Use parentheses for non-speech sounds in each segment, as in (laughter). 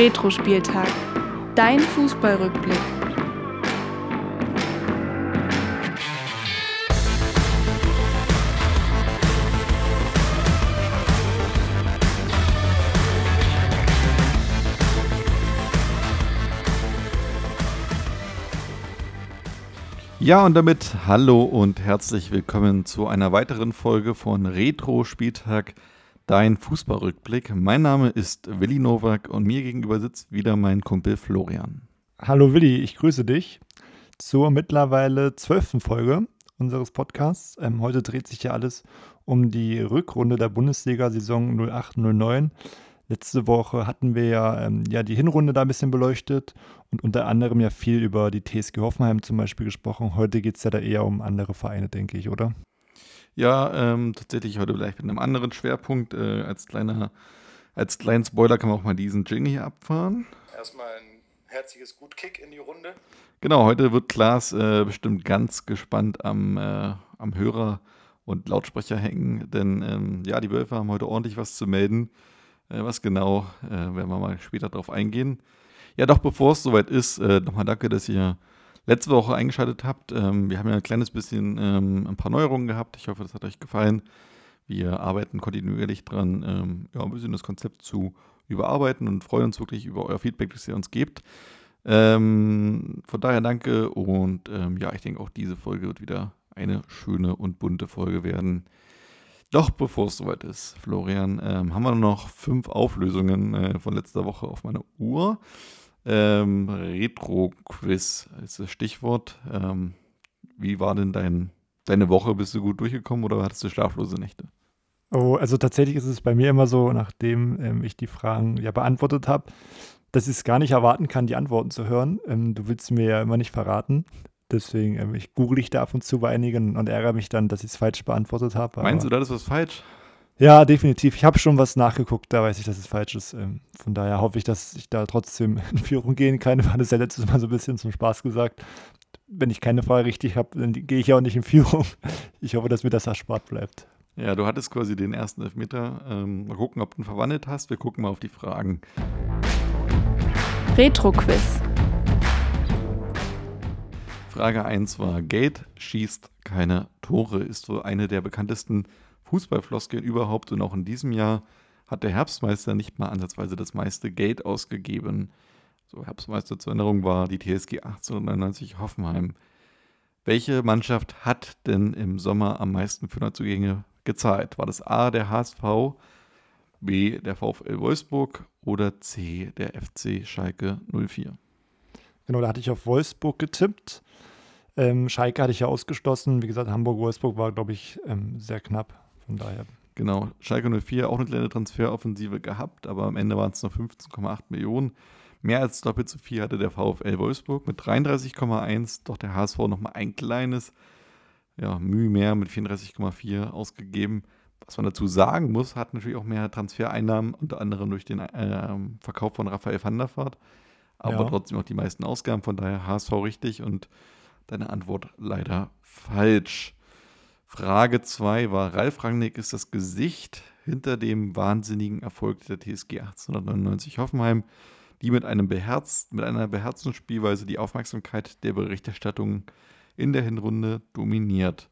Retro-Spieltag. Dein Fußballrückblick. Ja, und damit hallo und herzlich willkommen zu einer weiteren Folge von Retro Spieltag, dein Fußballrückblick. Mein Name ist Willi Nowak und mir gegenüber sitzt wieder mein Kumpel Florian. Hallo Willi, ich grüße dich zur mittlerweile zwölften Folge unseres Podcasts. Ähm, heute dreht sich ja alles um die Rückrunde der Bundesliga-Saison 08-09. Letzte Woche hatten wir ja, ähm, ja die Hinrunde da ein bisschen beleuchtet und unter anderem ja viel über die TSG Hoffenheim zum Beispiel gesprochen. Heute geht es ja da eher um andere Vereine, denke ich, oder? Ja, ähm, tatsächlich heute vielleicht mit einem anderen Schwerpunkt. Äh, als, kleiner, als kleinen Spoiler kann man auch mal diesen Jingle hier abfahren. Erstmal ein herzliches Gutkick in die Runde. Genau, heute wird Klaas äh, bestimmt ganz gespannt am, äh, am Hörer und Lautsprecher hängen, denn ähm, ja, die Wölfe haben heute ordentlich was zu melden. Äh, was genau, äh, werden wir mal später darauf eingehen. Ja, doch bevor es soweit ist, äh, nochmal danke, dass ihr letzte Woche eingeschaltet habt. Ähm, wir haben ja ein kleines bisschen ähm, ein paar Neuerungen gehabt. Ich hoffe, das hat euch gefallen. Wir arbeiten kontinuierlich dran, ähm, ja, ein bisschen das Konzept zu überarbeiten und freuen uns wirklich über euer Feedback, das ihr uns gebt. Ähm, von daher danke und ähm, ja, ich denke auch diese Folge wird wieder eine schöne und bunte Folge werden. Doch bevor es soweit ist, Florian, ähm, haben wir noch fünf Auflösungen äh, von letzter Woche auf meiner Uhr. Ähm, Retro-Quiz ist das Stichwort. Ähm, wie war denn dein, deine Woche? Bist du gut durchgekommen oder hattest du schlaflose Nächte? Oh, also tatsächlich ist es bei mir immer so, nachdem ähm, ich die Fragen ja beantwortet habe, dass ich es gar nicht erwarten kann, die Antworten zu hören. Ähm, du willst mir ja immer nicht verraten. Deswegen, ähm, ich google ich da ab und zu bei einigen und ärgere mich dann, dass ich es falsch beantwortet habe. Meinst du, da ist was falsch? Ja, definitiv. Ich habe schon was nachgeguckt, da weiß ich, dass es falsch ist. Ähm, von daher hoffe ich, dass ich da trotzdem (laughs) in Führung gehen kann. Ich fand es ja letztes Mal so ein bisschen zum Spaß gesagt. Wenn ich keine Frage richtig habe, dann gehe ich ja auch nicht in Führung. (laughs) Ich hoffe, dass mir das erspart bleibt. Ja, du hattest quasi den ersten Elfmeter. Ähm, mal gucken, ob du ihn verwandelt hast. Wir gucken mal auf die Fragen. Retro-Quiz. Frage 1 war: Gate schießt keine Tore, ist wohl eine der bekanntesten Fußballfloskeln überhaupt. Und auch in diesem Jahr hat der Herbstmeister nicht mal ansatzweise das meiste Geld ausgegeben. So, Herbstmeister zur Erinnerung war die TSG 1899 Hoffenheim. Welche Mannschaft hat denn im Sommer am meisten für Neuzugänge gezahlt? War das A der HSV, B der VfL Wolfsburg oder C der FC Schalke 04? Genau, da hatte ich auf Wolfsburg getippt. Ähm, Schalke hatte ich ja ausgeschlossen. Wie gesagt, Hamburg-Wolfsburg war, glaube ich, ähm, sehr knapp. Von daher. Genau, Schalke 04 auch eine kleine Transferoffensive gehabt, aber am Ende waren es nur 15,8 Millionen. Mehr als doppelt so viel hatte der VfL Wolfsburg mit 33,1, doch der HSV nochmal ein kleines, ja, Mühe mehr mit 34,4 ausgegeben. Was man dazu sagen muss, hat natürlich auch mehr Transfereinnahmen, unter anderem durch den äh, Verkauf von Raphael van der Vaart, aber ja. trotzdem auch die meisten Ausgaben, von daher HSV richtig und deine Antwort leider falsch. Frage 2 war, Ralf Rangnick ist das Gesicht hinter dem wahnsinnigen Erfolg der TSG 1899 Hoffenheim, die mit, einem beherzt, mit einer beherzten Spielweise die Aufmerksamkeit der Berichterstattung in der Hinrunde dominiert.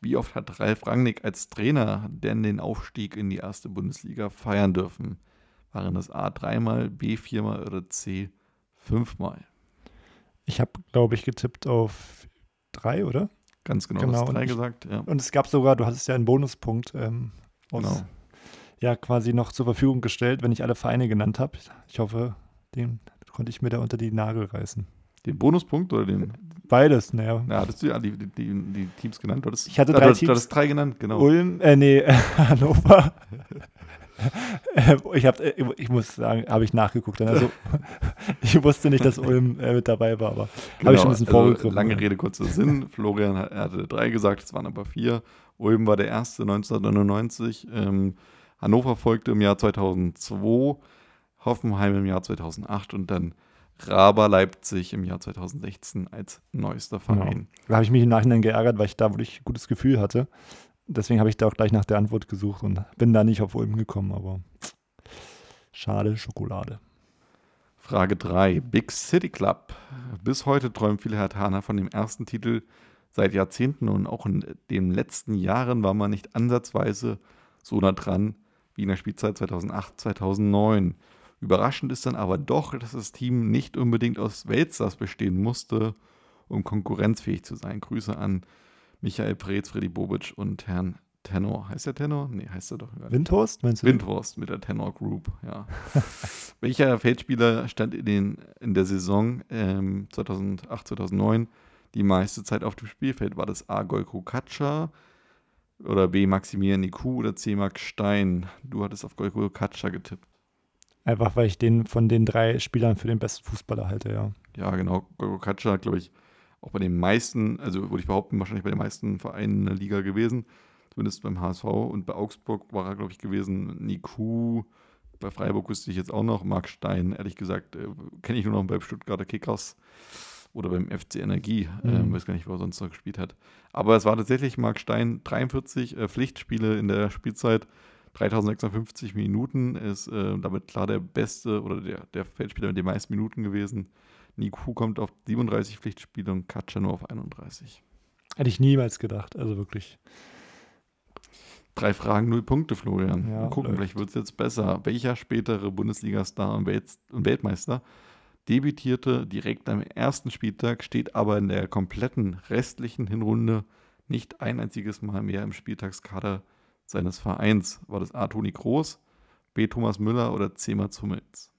Wie oft hat Ralf Rangnick als Trainer denn den Aufstieg in die erste Bundesliga feiern dürfen? Waren das A dreimal, B viermal oder C fünfmal? Ich habe, glaube ich, getippt auf drei, oder? Ganz genau, genau. drei gesagt. Ja. Und es gab sogar, du hattest ja einen Bonuspunkt ähm, aus, genau. ja, quasi noch zur Verfügung gestellt, wenn ich alle Vereine genannt habe. Ich hoffe, den konnte ich mir da unter die Nagel reißen. Den Bonuspunkt oder den? Beides, naja. Ja, hattest du ja die, die, die, die Teams genannt? Hattest, ich hatte drei du, Teams. Du hattest drei genannt, genau. Ulm, äh, nee, (laughs) Hannover, ich, hab, ich muss sagen, habe ich nachgeguckt. Also, (laughs) ich wusste nicht, dass Ulm äh, mit dabei war, aber genau, habe ich schon ein bisschen also, vorgegriffen. Lange Rede, kurzer Sinn. Florian hatte drei gesagt, es waren aber vier. Ulm war der erste 1999. Ähm, Hannover folgte im Jahr 2002. Hoffenheim im Jahr 2008 und dann Raber Leipzig im Jahr 2016 als neuester genau. Verein. Genau. Da habe ich mich im Nachhinein geärgert, weil ich da wirklich ein gutes Gefühl hatte deswegen habe ich da auch gleich nach der Antwort gesucht und bin da nicht auf Ulm gekommen, aber schade Schokolade. Frage 3. Big City Club. Bis heute träumen viele Hertaner von dem ersten Titel seit Jahrzehnten und auch in den letzten Jahren war man nicht ansatzweise so nah dran wie in der Spielzeit 2008, 2009. Überraschend ist dann aber doch, dass das Team nicht unbedingt aus Weltstars bestehen musste, um konkurrenzfähig zu sein. Grüße an Michael Preetz, Freddy Bobic und Herrn Tenor. Heißt der Tenor? Nee, heißt er doch. Windhorst, meinst du? Windhorst mit der Tenor Group, ja. (laughs) Welcher Feldspieler stand in, den, in der Saison ähm, 2008, 2009 die meiste Zeit auf dem Spielfeld? War das A. Golko Katscha oder B. Maximilian Niku oder C. Max Stein? Du hattest auf Golko Katscha getippt. Einfach weil ich den von den drei Spielern für den besten Fußballer halte, ja. Ja, genau. Golko Katscha hat, glaube ich, auch bei den meisten, also würde ich behaupten, wahrscheinlich bei den meisten Vereinen in der Liga gewesen. Zumindest beim HSV und bei Augsburg war er, glaube ich, gewesen. Niku, bei Freiburg wüsste ich jetzt auch noch. Marc Stein, ehrlich gesagt, äh, kenne ich nur noch beim Stuttgarter Kickers oder beim FC Energie. Mhm. Ähm, weiß gar nicht, wo er sonst noch gespielt hat. Aber es war tatsächlich Marc Stein, 43 äh, Pflichtspiele in der Spielzeit, 3650 Minuten. Ist äh, damit klar der beste oder der, der Feldspieler mit den meisten Minuten gewesen. Niku kommt auf 37 Pflichtspiele und Katscha nur auf 31. Hätte ich niemals gedacht, also wirklich. Drei Fragen, null Punkte, Florian. Ja, Mal gucken, läuft. vielleicht wird es jetzt besser. Welcher spätere Bundesliga-Star und, Welt und Weltmeister debütierte direkt am ersten Spieltag, steht aber in der kompletten restlichen Hinrunde nicht ein einziges Mal mehr im Spieltagskader seines Vereins? War das A. Toni Groß, B. Thomas Müller oder C. Mats Hummels?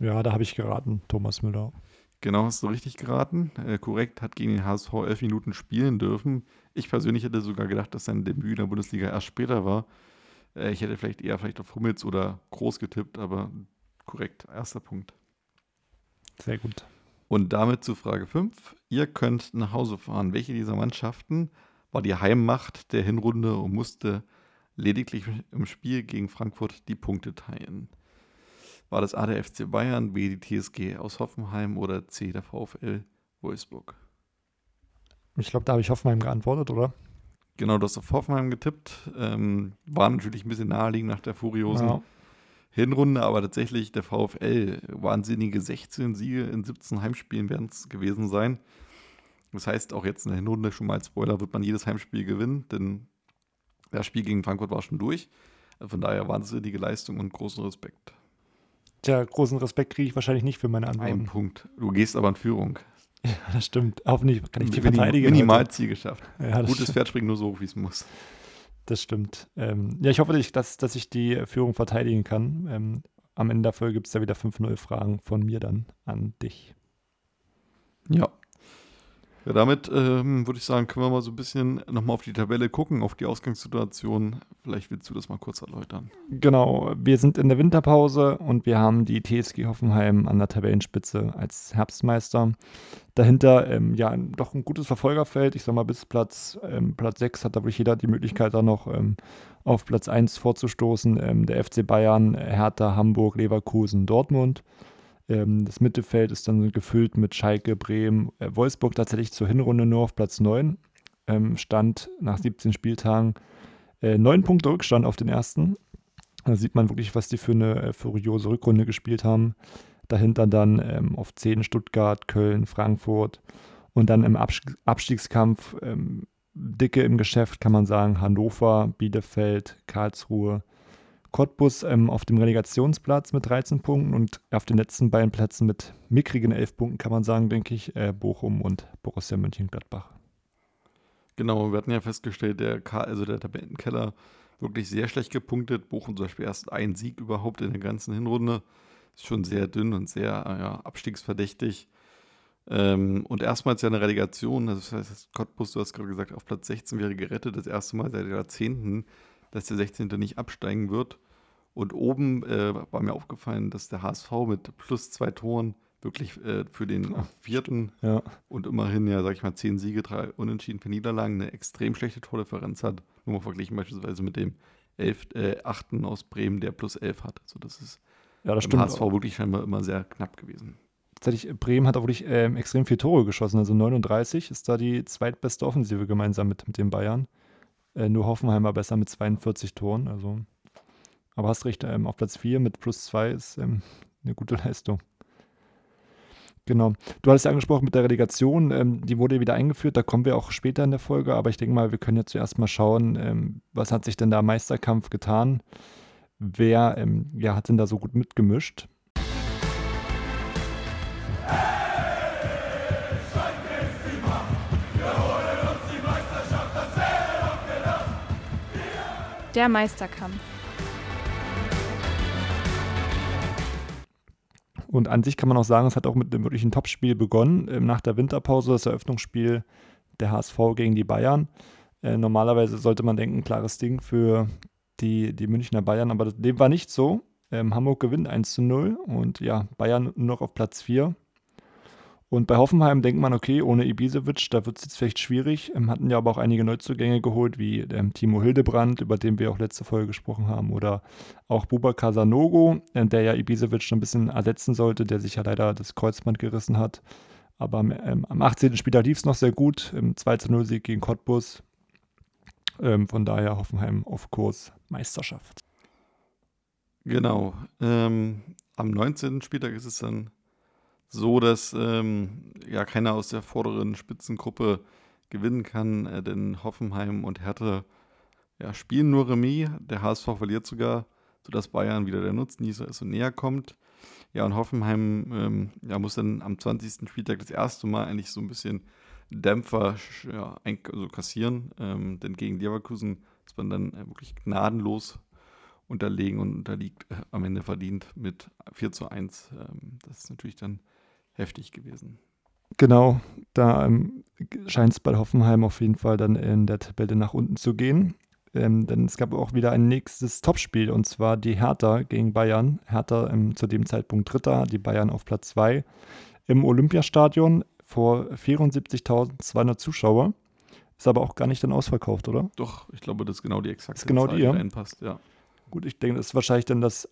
Ja, da habe ich geraten, Thomas Müller. Genau, hast du richtig geraten. Äh, korrekt, hat gegen den HSV elf Minuten spielen dürfen. Ich persönlich hätte sogar gedacht, dass sein Debüt in der Bundesliga erst später war. Äh, ich hätte vielleicht eher vielleicht auf Hummels oder Groß getippt, aber korrekt, erster Punkt. Sehr gut. Und damit zu Frage 5. Ihr könnt nach Hause fahren. Welche dieser Mannschaften war die Heimmacht der Hinrunde und musste lediglich im Spiel gegen Frankfurt die Punkte teilen? War das A der FC Bayern, B die TSG aus Hoffenheim oder C der VfL Wolfsburg? Ich glaube, da habe ich Hoffenheim geantwortet, oder? Genau, du hast auf Hoffenheim getippt. Ähm, war natürlich ein bisschen naheliegend nach der furiosen Ja. Hinrunde, aber tatsächlich der VfL, wahnsinnige 16 Siege in 17 Heimspielen werden es gewesen sein. Das heißt, auch jetzt in der Hinrunde schon mal als Spoiler wird man jedes Heimspiel gewinnen, denn das Spiel gegen Frankfurt war schon durch. Also Von daher wahnsinnige Leistung und großen Respekt. Tja, großen Respekt kriege ich wahrscheinlich nicht für meine Ein Antworten. Punkt. Du gehst aber in Führung. (laughs) Ja, das stimmt. Hoffentlich kann ich die Minim- verteidigen. Minimal. Ziel geschafft. Ja, Gutes Pferd springt nur so hoch, wie es muss. das stimmt. Ähm, ja, ich hoffe, dass ich, dass, ich die Führung verteidigen kann. Ähm, am Ende der Folge gibt es da wieder 5-0 Fragen von mir dann an dich. Ja. Ja, damit ähm, würde ich sagen, können wir mal so ein bisschen nochmal auf die Tabelle gucken, auf die Ausgangssituation. Vielleicht willst du das mal kurz erläutern. Genau, wir sind in der Winterpause und wir haben die TSG Hoffenheim an der Tabellenspitze als Herbstmeister. Dahinter ähm, ja doch ein gutes Verfolgerfeld. Ich sag mal, bis Platz, ähm, Platz 6 hat da wirklich jeder die Möglichkeit, da noch ähm, auf Platz 1 vorzustoßen. Ähm, der FC Bayern, Hertha, Hamburg, Leverkusen, Dortmund. Ähm, das Mittelfeld ist dann gefüllt mit Schalke, Bremen, äh, Wolfsburg tatsächlich zur Hinrunde nur auf Platz 9. Ähm, Stand nach 17 Spieltagen äh, neun Punkte Rückstand auf den ersten. Da sieht man wirklich, was die für eine äh, furiose Rückrunde gespielt haben. Dahinter dann ähm, auf 10 Stuttgart, Köln, Frankfurt und dann im Abs Abstiegskampf ähm, dicke im Geschäft, kann man sagen, Hannover, Bielefeld, Karlsruhe, Cottbus ähm, auf dem Relegationsplatz mit 13 Punkten und auf den letzten beiden Plätzen mit mickrigen 11 Punkten, kann man sagen, denke ich, äh, Bochum und Borussia Mönchengladbach. Genau, wir hatten ja festgestellt, der, K also der Tabellenkeller wirklich sehr schlecht gepunktet. Bochum zum Beispiel erst ein Sieg überhaupt in der ganzen Hinrunde. Ist schon sehr dünn und sehr äh, ja, abstiegsverdächtig. Ähm, und erstmals ja eine Relegation, also das heißt, Cottbus, du hast gerade gesagt, auf Platz 16 wäre gerettet, das erste Mal seit Jahrzehnten, dass der 16. nicht absteigen wird. Und oben äh, war mir aufgefallen, dass der HSV mit plus zwei Toren wirklich äh, für den vierten Ja, und immerhin ja, sag ich mal, zehn Siege, drei Unentschieden für Niederlagen eine extrem schlechte Tordifferenz hat. Nur mal verglichen beispielsweise mit dem elf, äh, achten aus Bremen, der plus elf hat. Also das ist ja das beim. HSV wirklich scheinbar immer sehr knapp gewesen. Tatsächlich, Bremen hat auch wirklich ähm, extrem viele Tore geschossen. Also 39 ist da die zweitbeste Offensive gemeinsam mit, mit den Bayern. Äh, nur Hoffenheim war besser mit 42 Toren. Also. Aber hast recht, ähm, auf Platz 4 mit plus 2 ist ähm, eine gute (laughs) Leistung. Genau. Du hattest ja angesprochen mit der Relegation, ähm, die wurde wieder eingeführt, da kommen wir auch später in der Folge, aber ich denke mal, wir können ja zuerst mal schauen, ähm, was hat sich denn da im Meisterkampf getan? Wer ähm, ja, hat denn da so gut mitgemischt? Der Meisterkampf. Und an sich kann man auch sagen, es hat auch mit einem wirklichen Topspiel begonnen. Ähm, nach der Winterpause das Eröffnungsspiel der HSV gegen die Bayern. Äh, normalerweise sollte man denken, klares Ding für die, die Münchner Bayern, aber dem war nicht so. Ähm, Hamburg gewinnt 1 zu 0 und ja, Bayern nur noch auf Platz 4. Und bei Hoffenheim denkt man, okay, ohne Ibisevic, da wird es jetzt vielleicht schwierig. Ähm, hatten ja aber auch einige Neuzugänge geholt, wie ähm, Timo Hildebrand, über den wir auch letzte Folge gesprochen haben, oder auch Bubakar Sanogo, äh, der ja Ibisevic ein bisschen ersetzen sollte, der sich ja leider das Kreuzband gerissen hat. Aber ähm, am 18. Spieltag lief es noch sehr gut, im 2-0-Sieg gegen Cottbus. Ähm, von daher Hoffenheim auf Kurs Meisterschaft. Genau. Ähm, am 19. Spieltag ist es dann so, dass ähm, ja keiner aus der vorderen Spitzengruppe gewinnen kann, äh, denn Hoffenheim und Hertha ja, spielen nur Remis. Der HSV verliert sogar, sodass Bayern wieder der Nutznießer ist und näher kommt. Ja, und Hoffenheim ähm, ja, muss dann am 20. Spieltag das erste Mal eigentlich so ein bisschen Dämpfer ja, also kassieren, ähm, denn gegen Leverkusen ist man dann äh, wirklich gnadenlos unterlegen und unterliegt äh, am Ende verdient mit 4 zu 1. Ähm, das ist natürlich dann heftig gewesen. Genau, da ähm, scheint es bei Hoffenheim auf jeden Fall dann in der Tabelle nach unten zu gehen. Ähm, denn es gab auch wieder ein nächstes Topspiel und zwar die Hertha gegen Bayern. Hertha ähm, zu dem Zeitpunkt Dritter, die Bayern auf Platz 2 im Olympiastadion vor 74.200 Zuschauer. Ist aber auch gar nicht dann ausverkauft, oder? Doch, ich glaube, das ist genau die exakte ist genau Zahl, die, ja? reinpasst, ja. Gut, ich denke, das ist wahrscheinlich dann das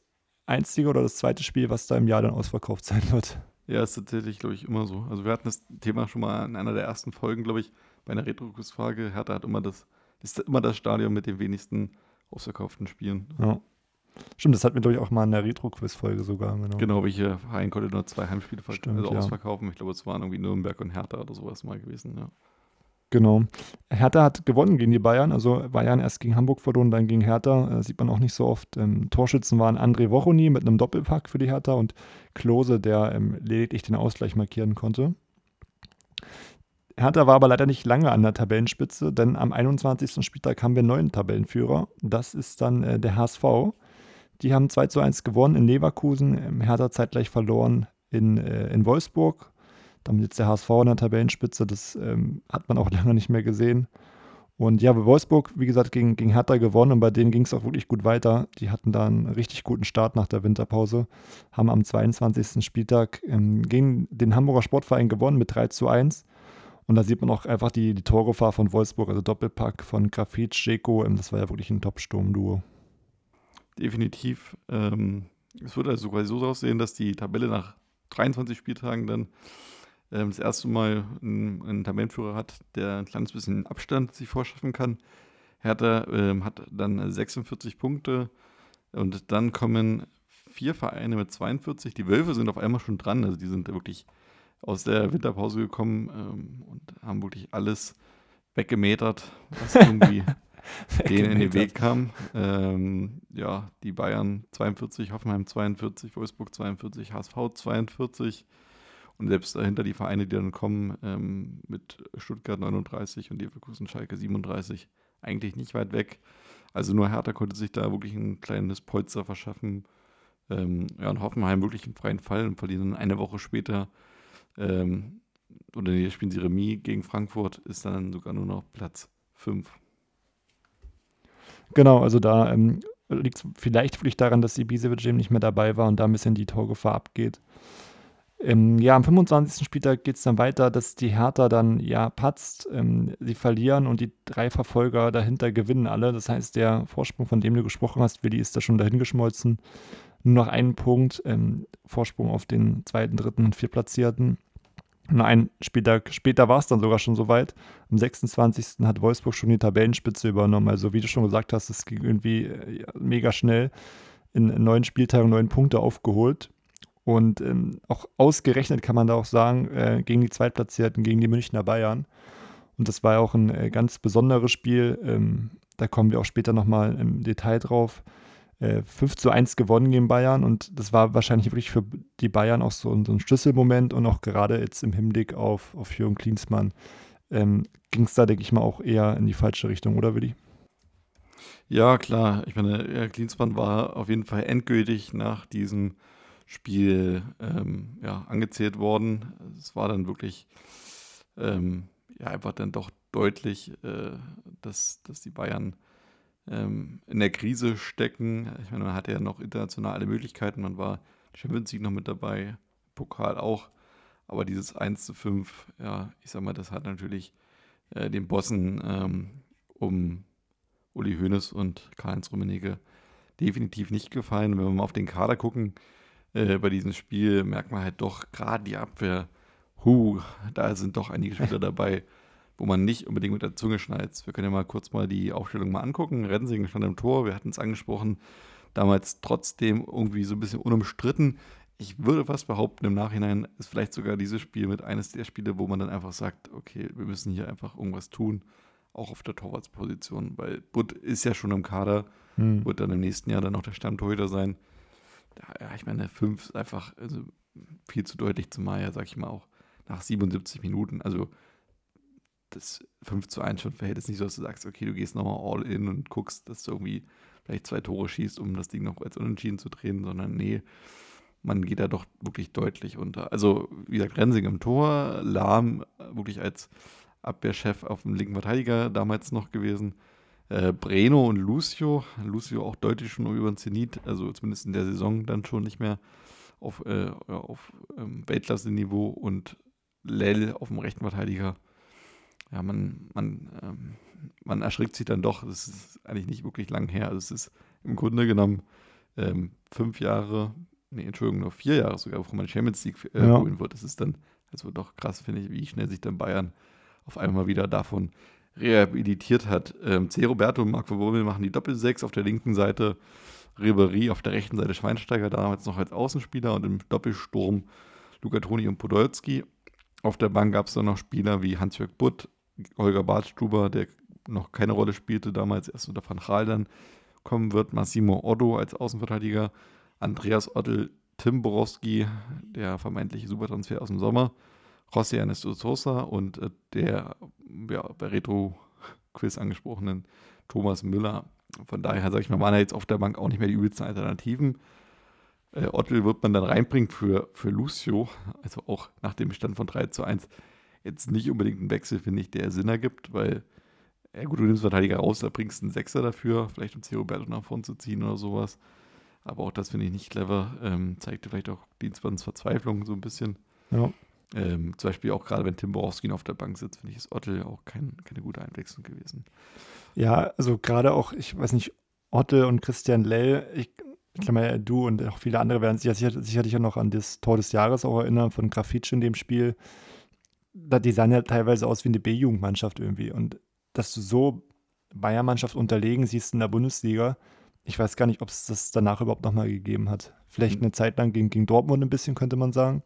einzige oder das zweite Spiel, was da im Jahr dann ausverkauft sein wird. Ja, ist tatsächlich, glaube ich, immer so. Also wir hatten das Thema schon mal in einer der ersten Folgen, glaube ich, bei einer Retro-Frage. Hertha hat immer das, ist immer das Stadion mit den wenigsten ausverkauften Spielen. Ja. Stimmt, das hatten wir, glaube ich, auch mal in der Retro-Quiz-Folge sogar. Genau, genau welche Verein konnte nur zwei Heimspiele Stimmt, also ja. ausverkaufen. Ich glaube, es waren irgendwie Nürnberg und Hertha oder sowas mal gewesen, ja. Genau. Hertha hat gewonnen gegen die Bayern. Also Bayern erst gegen Hamburg verloren, dann gegen Hertha. Äh, sieht man auch nicht so oft. Ähm, Torschützen waren André Wochony mit einem Doppelpack für die Hertha und Klose, der ähm, lediglich den Ausgleich markieren konnte. Hertha war aber leider nicht lange an der Tabellenspitze, denn am 21. Spieltag haben wir einen neuen Tabellenführer. Das ist dann äh, der HSV. Die haben 2 zu 1 gewonnen in Leverkusen, ähm, Hertha zeitgleich verloren in, äh, in Wolfsburg damit jetzt der HSV in der Tabellenspitze, das ähm, hat man auch (laughs) lange nicht mehr gesehen. Und ja, Wolfsburg, wie gesagt, gegen, gegen Hertha gewonnen und bei denen ging es auch wirklich gut weiter. Die hatten da einen richtig guten Start nach der Winterpause, haben am 22. Spieltag ähm, gegen den Hamburger Sportverein gewonnen mit 3 zu 1. Und da sieht man auch einfach die, die Torgefahr von Wolfsburg, also Doppelpack von Grafit, Scheko, ähm, das war ja wirklich ein Top-Sturm-Duo. Definitiv. Ähm, es würde also quasi so aussehen, dass die Tabelle nach 23 Spieltagen dann ähm, das erste Mal einen, einen Tabellenführer hat, der ein kleines bisschen Abstand sich vorschaffen kann. Hertha ähm, hat dann 46 Punkte und dann kommen vier Vereine mit 42. Die Wölfe sind auf einmal schon dran, also die sind wirklich aus der Winterpause gekommen ähm, und haben wirklich alles weggemetert, was irgendwie (laughs) denen in den Weg kam. Ähm, ja, die Bayern 42, Hoffenheim 42, Wolfsburg 42, HSV 42. Und selbst dahinter die Vereine, die dann kommen, ähm, mit Stuttgart 39 und Leverkusen Schalke 37, eigentlich nicht weit weg. Also nur Hertha konnte sich da wirklich ein kleines Polster verschaffen. Ähm, ja, und Hoffenheim wirklich einen freien Fall und verlieren dann eine Woche später, ähm, oder nee, spielen sie Remis gegen Frankfurt, ist dann sogar nur noch Platz 5. Genau, also da ähm, liegt es vielleicht wirklich daran, dass Ibisevic eben nicht mehr dabei war und da ein bisschen die Torgefahr abgeht. Ähm, ja, am 25. Spieltag geht es dann weiter, dass die Hertha dann ja patzt. Ähm, sie verlieren und die drei Verfolger dahinter gewinnen alle. Das heißt, der Vorsprung, von dem du gesprochen hast, Willi, ist da schon dahingeschmolzen. Nur noch einen Punkt ähm, Vorsprung auf den zweiten, dritten und viertplatzierten. Nur einen Spieltag später war es dann sogar schon soweit. Am 26. hat Wolfsburg schon die Tabellenspitze übernommen. Also, wie du schon gesagt hast, es ging irgendwie äh, mega schnell in neun Spieltagen neun Punkte aufgeholt. Und ähm, auch ausgerechnet kann man da auch sagen, äh, gegen die Zweitplatzierten, gegen die Münchner Bayern. Und das war ja auch ein äh, ganz besonderes Spiel. Ähm, da kommen wir auch später nochmal im Detail drauf. Äh, 5 zu 1 gewonnen gegen Bayern und das war wahrscheinlich wirklich für die Bayern auch so, ein, so ein Schlüsselmoment und auch gerade jetzt im Hinblick auf, auf Jürgen Klinsmann ähm, ging es da, denke ich mal, auch eher in die falsche Richtung, oder Willi? Ja, klar. Ich meine, Herr Klinsmann war auf jeden Fall endgültig nach diesem Spiel ähm, ja, angezählt worden. Es war dann wirklich ähm, ja, einfach dann doch deutlich, äh, dass, dass die Bayern ähm, in der Krise stecken. Ich meine, man hatte ja noch international alle Möglichkeiten. Man war Champions League noch mit dabei, Pokal auch. Aber dieses 1 zu 5, ja, ich sag mal, das hat natürlich äh, den Bossen ähm, um Uli Hoeneß und Karl-Heinz Rummenigge definitiv nicht gefallen. Wenn wir mal auf den Kader gucken, äh, bei diesem Spiel merkt man halt doch gerade die Abwehr, hu, da sind doch einige Spieler (laughs) dabei, wo man nicht unbedingt mit der Zunge schneidet. Wir können ja mal kurz mal die Aufstellung mal angucken. Rensing stand im Tor, wir hatten es angesprochen, damals trotzdem irgendwie so ein bisschen unumstritten. Ich würde fast behaupten, im Nachhinein ist vielleicht sogar dieses Spiel mit eines der Spiele, wo man dann einfach sagt, okay, wir müssen hier einfach irgendwas tun, auch auf der Torwartsposition, weil Butt ist ja schon im Kader, hm. wird dann im nächsten Jahr dann noch der Stammtorhüter sein ja, ich meine, 5 ist einfach also viel zu deutlich, zumal ja, sag ich mal, auch nach 77 Minuten, also das 5 zu 1 schon verhält es nicht so, dass du sagst, okay, du gehst nochmal all in und guckst, dass du irgendwie vielleicht zwei Tore schießt, um das Ding noch als Unentschieden zu drehen, sondern nee, man geht da doch wirklich deutlich unter. Also, wie gesagt, Rensing im Tor, Lahm wirklich als Abwehrchef auf dem linken Verteidiger damals noch gewesen. Äh, Breno und Lucio. Lucio auch deutlich schon über den Zenit, also zumindest in der Saison dann schon nicht mehr auf, äh, auf ähm, Weltklasse-Niveau und Lell auf dem rechten Verteidiger. Ja, man, man, ähm, man erschrickt sich dann doch. Das ist eigentlich nicht wirklich lang her. Also es ist im Grunde genommen ähm, fünf Jahre, nee, Entschuldigung, nur vier Jahre sogar, bevor man Champions League äh, ja. holen wird. Das ist dann, also doch krass, finde ich, wie schnell sich dann Bayern auf einmal wieder davon rehabilitiert hat. Ähm, C. Roberto und Marco Wurbel machen die Doppelsechs auf der linken Seite, Ribery auf der rechten Seite Schweinsteiger, damals noch als Außenspieler und im Doppelsturm Luca Toni und Podolski. Auf der Bank gab es dann noch Spieler wie Hans-Jörg Butt, Holger Bartstuber, der noch keine Rolle spielte, damals erst unter Van Gaal dann kommen wird, Massimo Otto als Außenverteidiger, Andreas Ottel, Tim Borowski, der vermeintliche Supertransfer aus dem Sommer, José Ernesto Sosa und äh, der ja, bei Retro-Quiz angesprochenen Thomas Müller. Von daher, sage ich mal, waren ja jetzt auf der Bank auch nicht mehr die übelsten Alternativen. Äh, Ottel wird man dann reinbringen für, für Lucio, also auch nach dem Stand von 3 zu 1. Jetzt nicht unbedingt ein Wechsel, finde ich, der Sinn ergibt, weil, ja gut, du nimmst Verteidiger raus, da bringst du einen Sechser dafür, vielleicht um C. Roberto nach vorne zu ziehen oder sowas. Aber auch das finde ich nicht clever. Ähm, zeigte vielleicht auch Dienstmanns Verzweiflung so ein bisschen. Ja. Ähm, zum Beispiel auch gerade, wenn Tim Borowski auf der Bank sitzt, finde ich, ist Ottel auch kein, keine gute Einwechslung gewesen. Ja, also gerade auch, ich weiß nicht, Ottel und Christian Lell, ich, ich glaube, du und auch viele andere werden sich sicher, sicherlich auch noch an das Tor des Jahres auch erinnern von Grafitsch in dem Spiel. Die sahen ja teilweise aus wie eine B-Jugendmannschaft irgendwie. Und dass du so Bayern-Mannschaft unterlegen siehst in der Bundesliga, ich weiß gar nicht, ob es das danach überhaupt nochmal gegeben hat. Vielleicht mhm. eine Zeit lang gegen, gegen Dortmund ein bisschen, könnte man sagen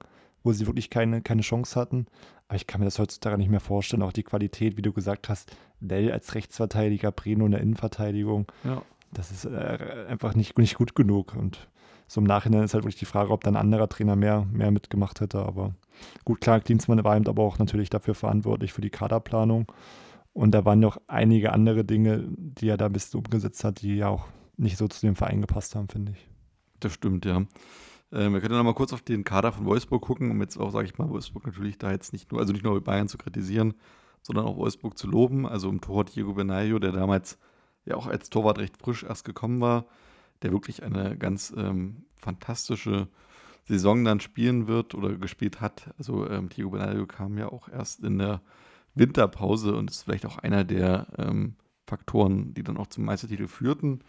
wo sie wirklich keine, keine Chance hatten. Aber ich kann mir das heutzutage nicht mehr vorstellen. Auch die Qualität, wie du gesagt hast, Dell als Rechtsverteidiger, Breno in der Innenverteidigung. Ja. Das ist äh, einfach nicht, nicht gut genug. Und so im Nachhinein ist halt wirklich die Frage, ob dann ein anderer Trainer mehr, mehr mitgemacht hätte. Aber gut, klar, Dienstmann war eben aber auch natürlich dafür verantwortlich für die Kaderplanung. Und da waren noch einige andere Dinge, die er da ein bisschen umgesetzt hat, die ja auch nicht so zu dem Verein gepasst haben, finde ich. Das stimmt, ja. Ähm, wir können noch mal kurz auf den Kader von Wolfsburg gucken, um jetzt auch, sage ich mal, Wolfsburg natürlich da jetzt nicht nur, also nicht nur Bayern zu kritisieren, sondern auch Wolfsburg zu loben. Also im Tor Diego Benayo, der damals ja auch als Torwart recht frisch erst gekommen war, der wirklich eine ganz ähm, fantastische Saison dann spielen wird oder gespielt hat. Also ähm, Diego Benayo kam ja auch erst in der Winterpause und ist vielleicht auch einer der ähm, Faktoren, die dann auch zum Meistertitel führten.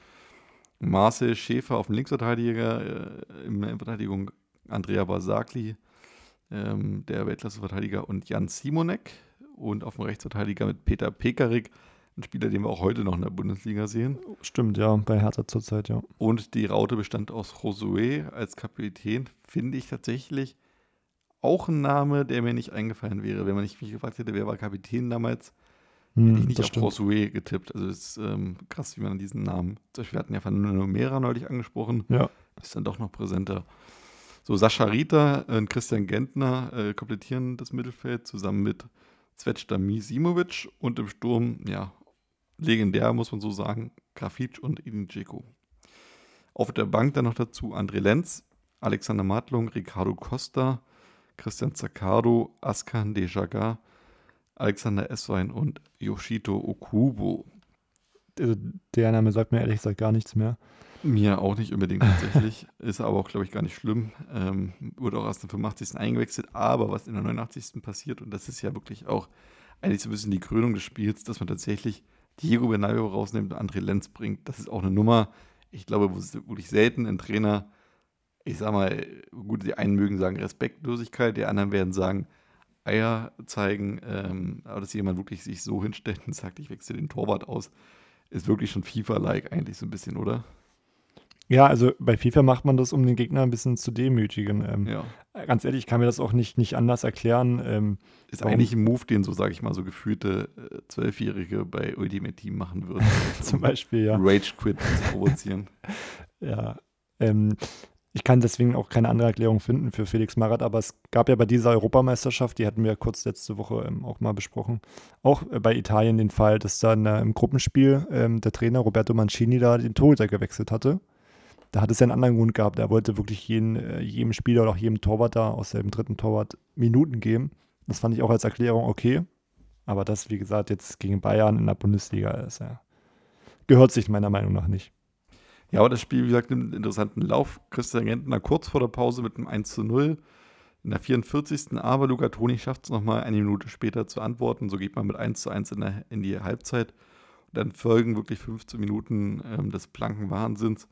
Marcel Schäfer auf dem Linksverteidiger, äh, in der Verteidigung Andrea Basakli, ähm, der Weltklasseverteidiger, und Jan Simonek. Und auf dem Rechtsverteidiger mit Peter Pekarik Ein Spieler, den wir auch heute noch in der Bundesliga sehen. Stimmt, ja, bei Hertha zurzeit, ja. Und die Raute bestand aus Josué als Kapitän. Finde ich tatsächlich auch ein Name, der mir nicht eingefallen wäre. Wenn man nicht mich gefragt hätte, wer war Kapitän damals, Hm, hätte ich nicht auf stimmt. Josué getippt. Also es ist ähm, krass, wie man diesen Namen. Wir hatten ja von Numera neulich angesprochen. Ja. Ist dann doch noch präsenter. So, Sascha Rita und Christian Gentner äh, komplettieren das Mittelfeld zusammen mit Zvezda Misimovic und im Sturm, ja, legendär, muss man so sagen, Grafic und Edin Dzeko. Auf der Bank dann noch dazu André Lenz, Alexander Matlung, Ricardo Costa, Christian Zaccardo, Askan Dejaga, Alexander Esswein und Yoshito Okubo. Also, der Name sagt mir ehrlich gesagt gar nichts mehr. Mir auch nicht unbedingt tatsächlich. (laughs) ist aber auch, glaube ich, gar nicht schlimm. Ähm, wurde auch erst am 85. eingewechselt. Aber was in der 89. passiert, und das ist ja wirklich auch eigentlich so ein bisschen die Krönung des Spiels, dass man tatsächlich Diego Benayo rausnimmt und André Lenz bringt. Das ist auch eine Nummer, ich glaube, wo es wirklich selten ein Trainer, ich sag mal, gut, die einen mögen sagen Respektlosigkeit, die anderen werden sagen, Eier zeigen, ähm, aber dass jemand wirklich sich so hinstellt und sagt, ich wechsle den Torwart aus, ist wirklich schon FIFA-like eigentlich so ein bisschen, oder? Ja, also bei FIFA macht man das, um den Gegner ein bisschen zu demütigen. Ähm, Ja. Ganz ehrlich, ich kann mir das auch nicht, nicht anders erklären. Ähm, Ist eigentlich ein Move, den so, sage ich mal, so gefühlte äh, Zwölfjährige bei Ultimate Team machen würden. (laughs) zum Beispiel, ja. Rage Quit zu provozieren. (laughs) Ja, ähm, ich kann deswegen auch keine andere Erklärung finden für Felix Magath, aber es gab ja bei dieser Europameisterschaft, die hatten wir kurz letzte Woche ähm, auch mal besprochen, auch äh, bei Italien den Fall, dass dann äh, im Gruppenspiel ähm, der Trainer Roberto Mancini da den Torhüter gewechselt hatte. Da hat es ja einen anderen Grund gehabt. Er wollte wirklich jeden, äh, jedem Spieler oder auch jedem Torwart da, außer dem dritten Torwart, Minuten geben. Das fand ich auch als Erklärung okay. Aber das, wie gesagt, jetzt gegen Bayern in der Bundesliga ist ja, gehört sich meiner Meinung nach nicht. Ja, aber das Spiel, wie gesagt, nimmt einen interessanten Lauf. Christian Gentner kurz vor der Pause mit einem 1 zu 0 in der 44. Aber Luca Toni schafft es nochmal eine Minute später zu antworten. So geht man mit 1 zu 1 in, der, in die Halbzeit. Und dann folgen wirklich 15 Minuten ähm, des blanken Wahnsinns.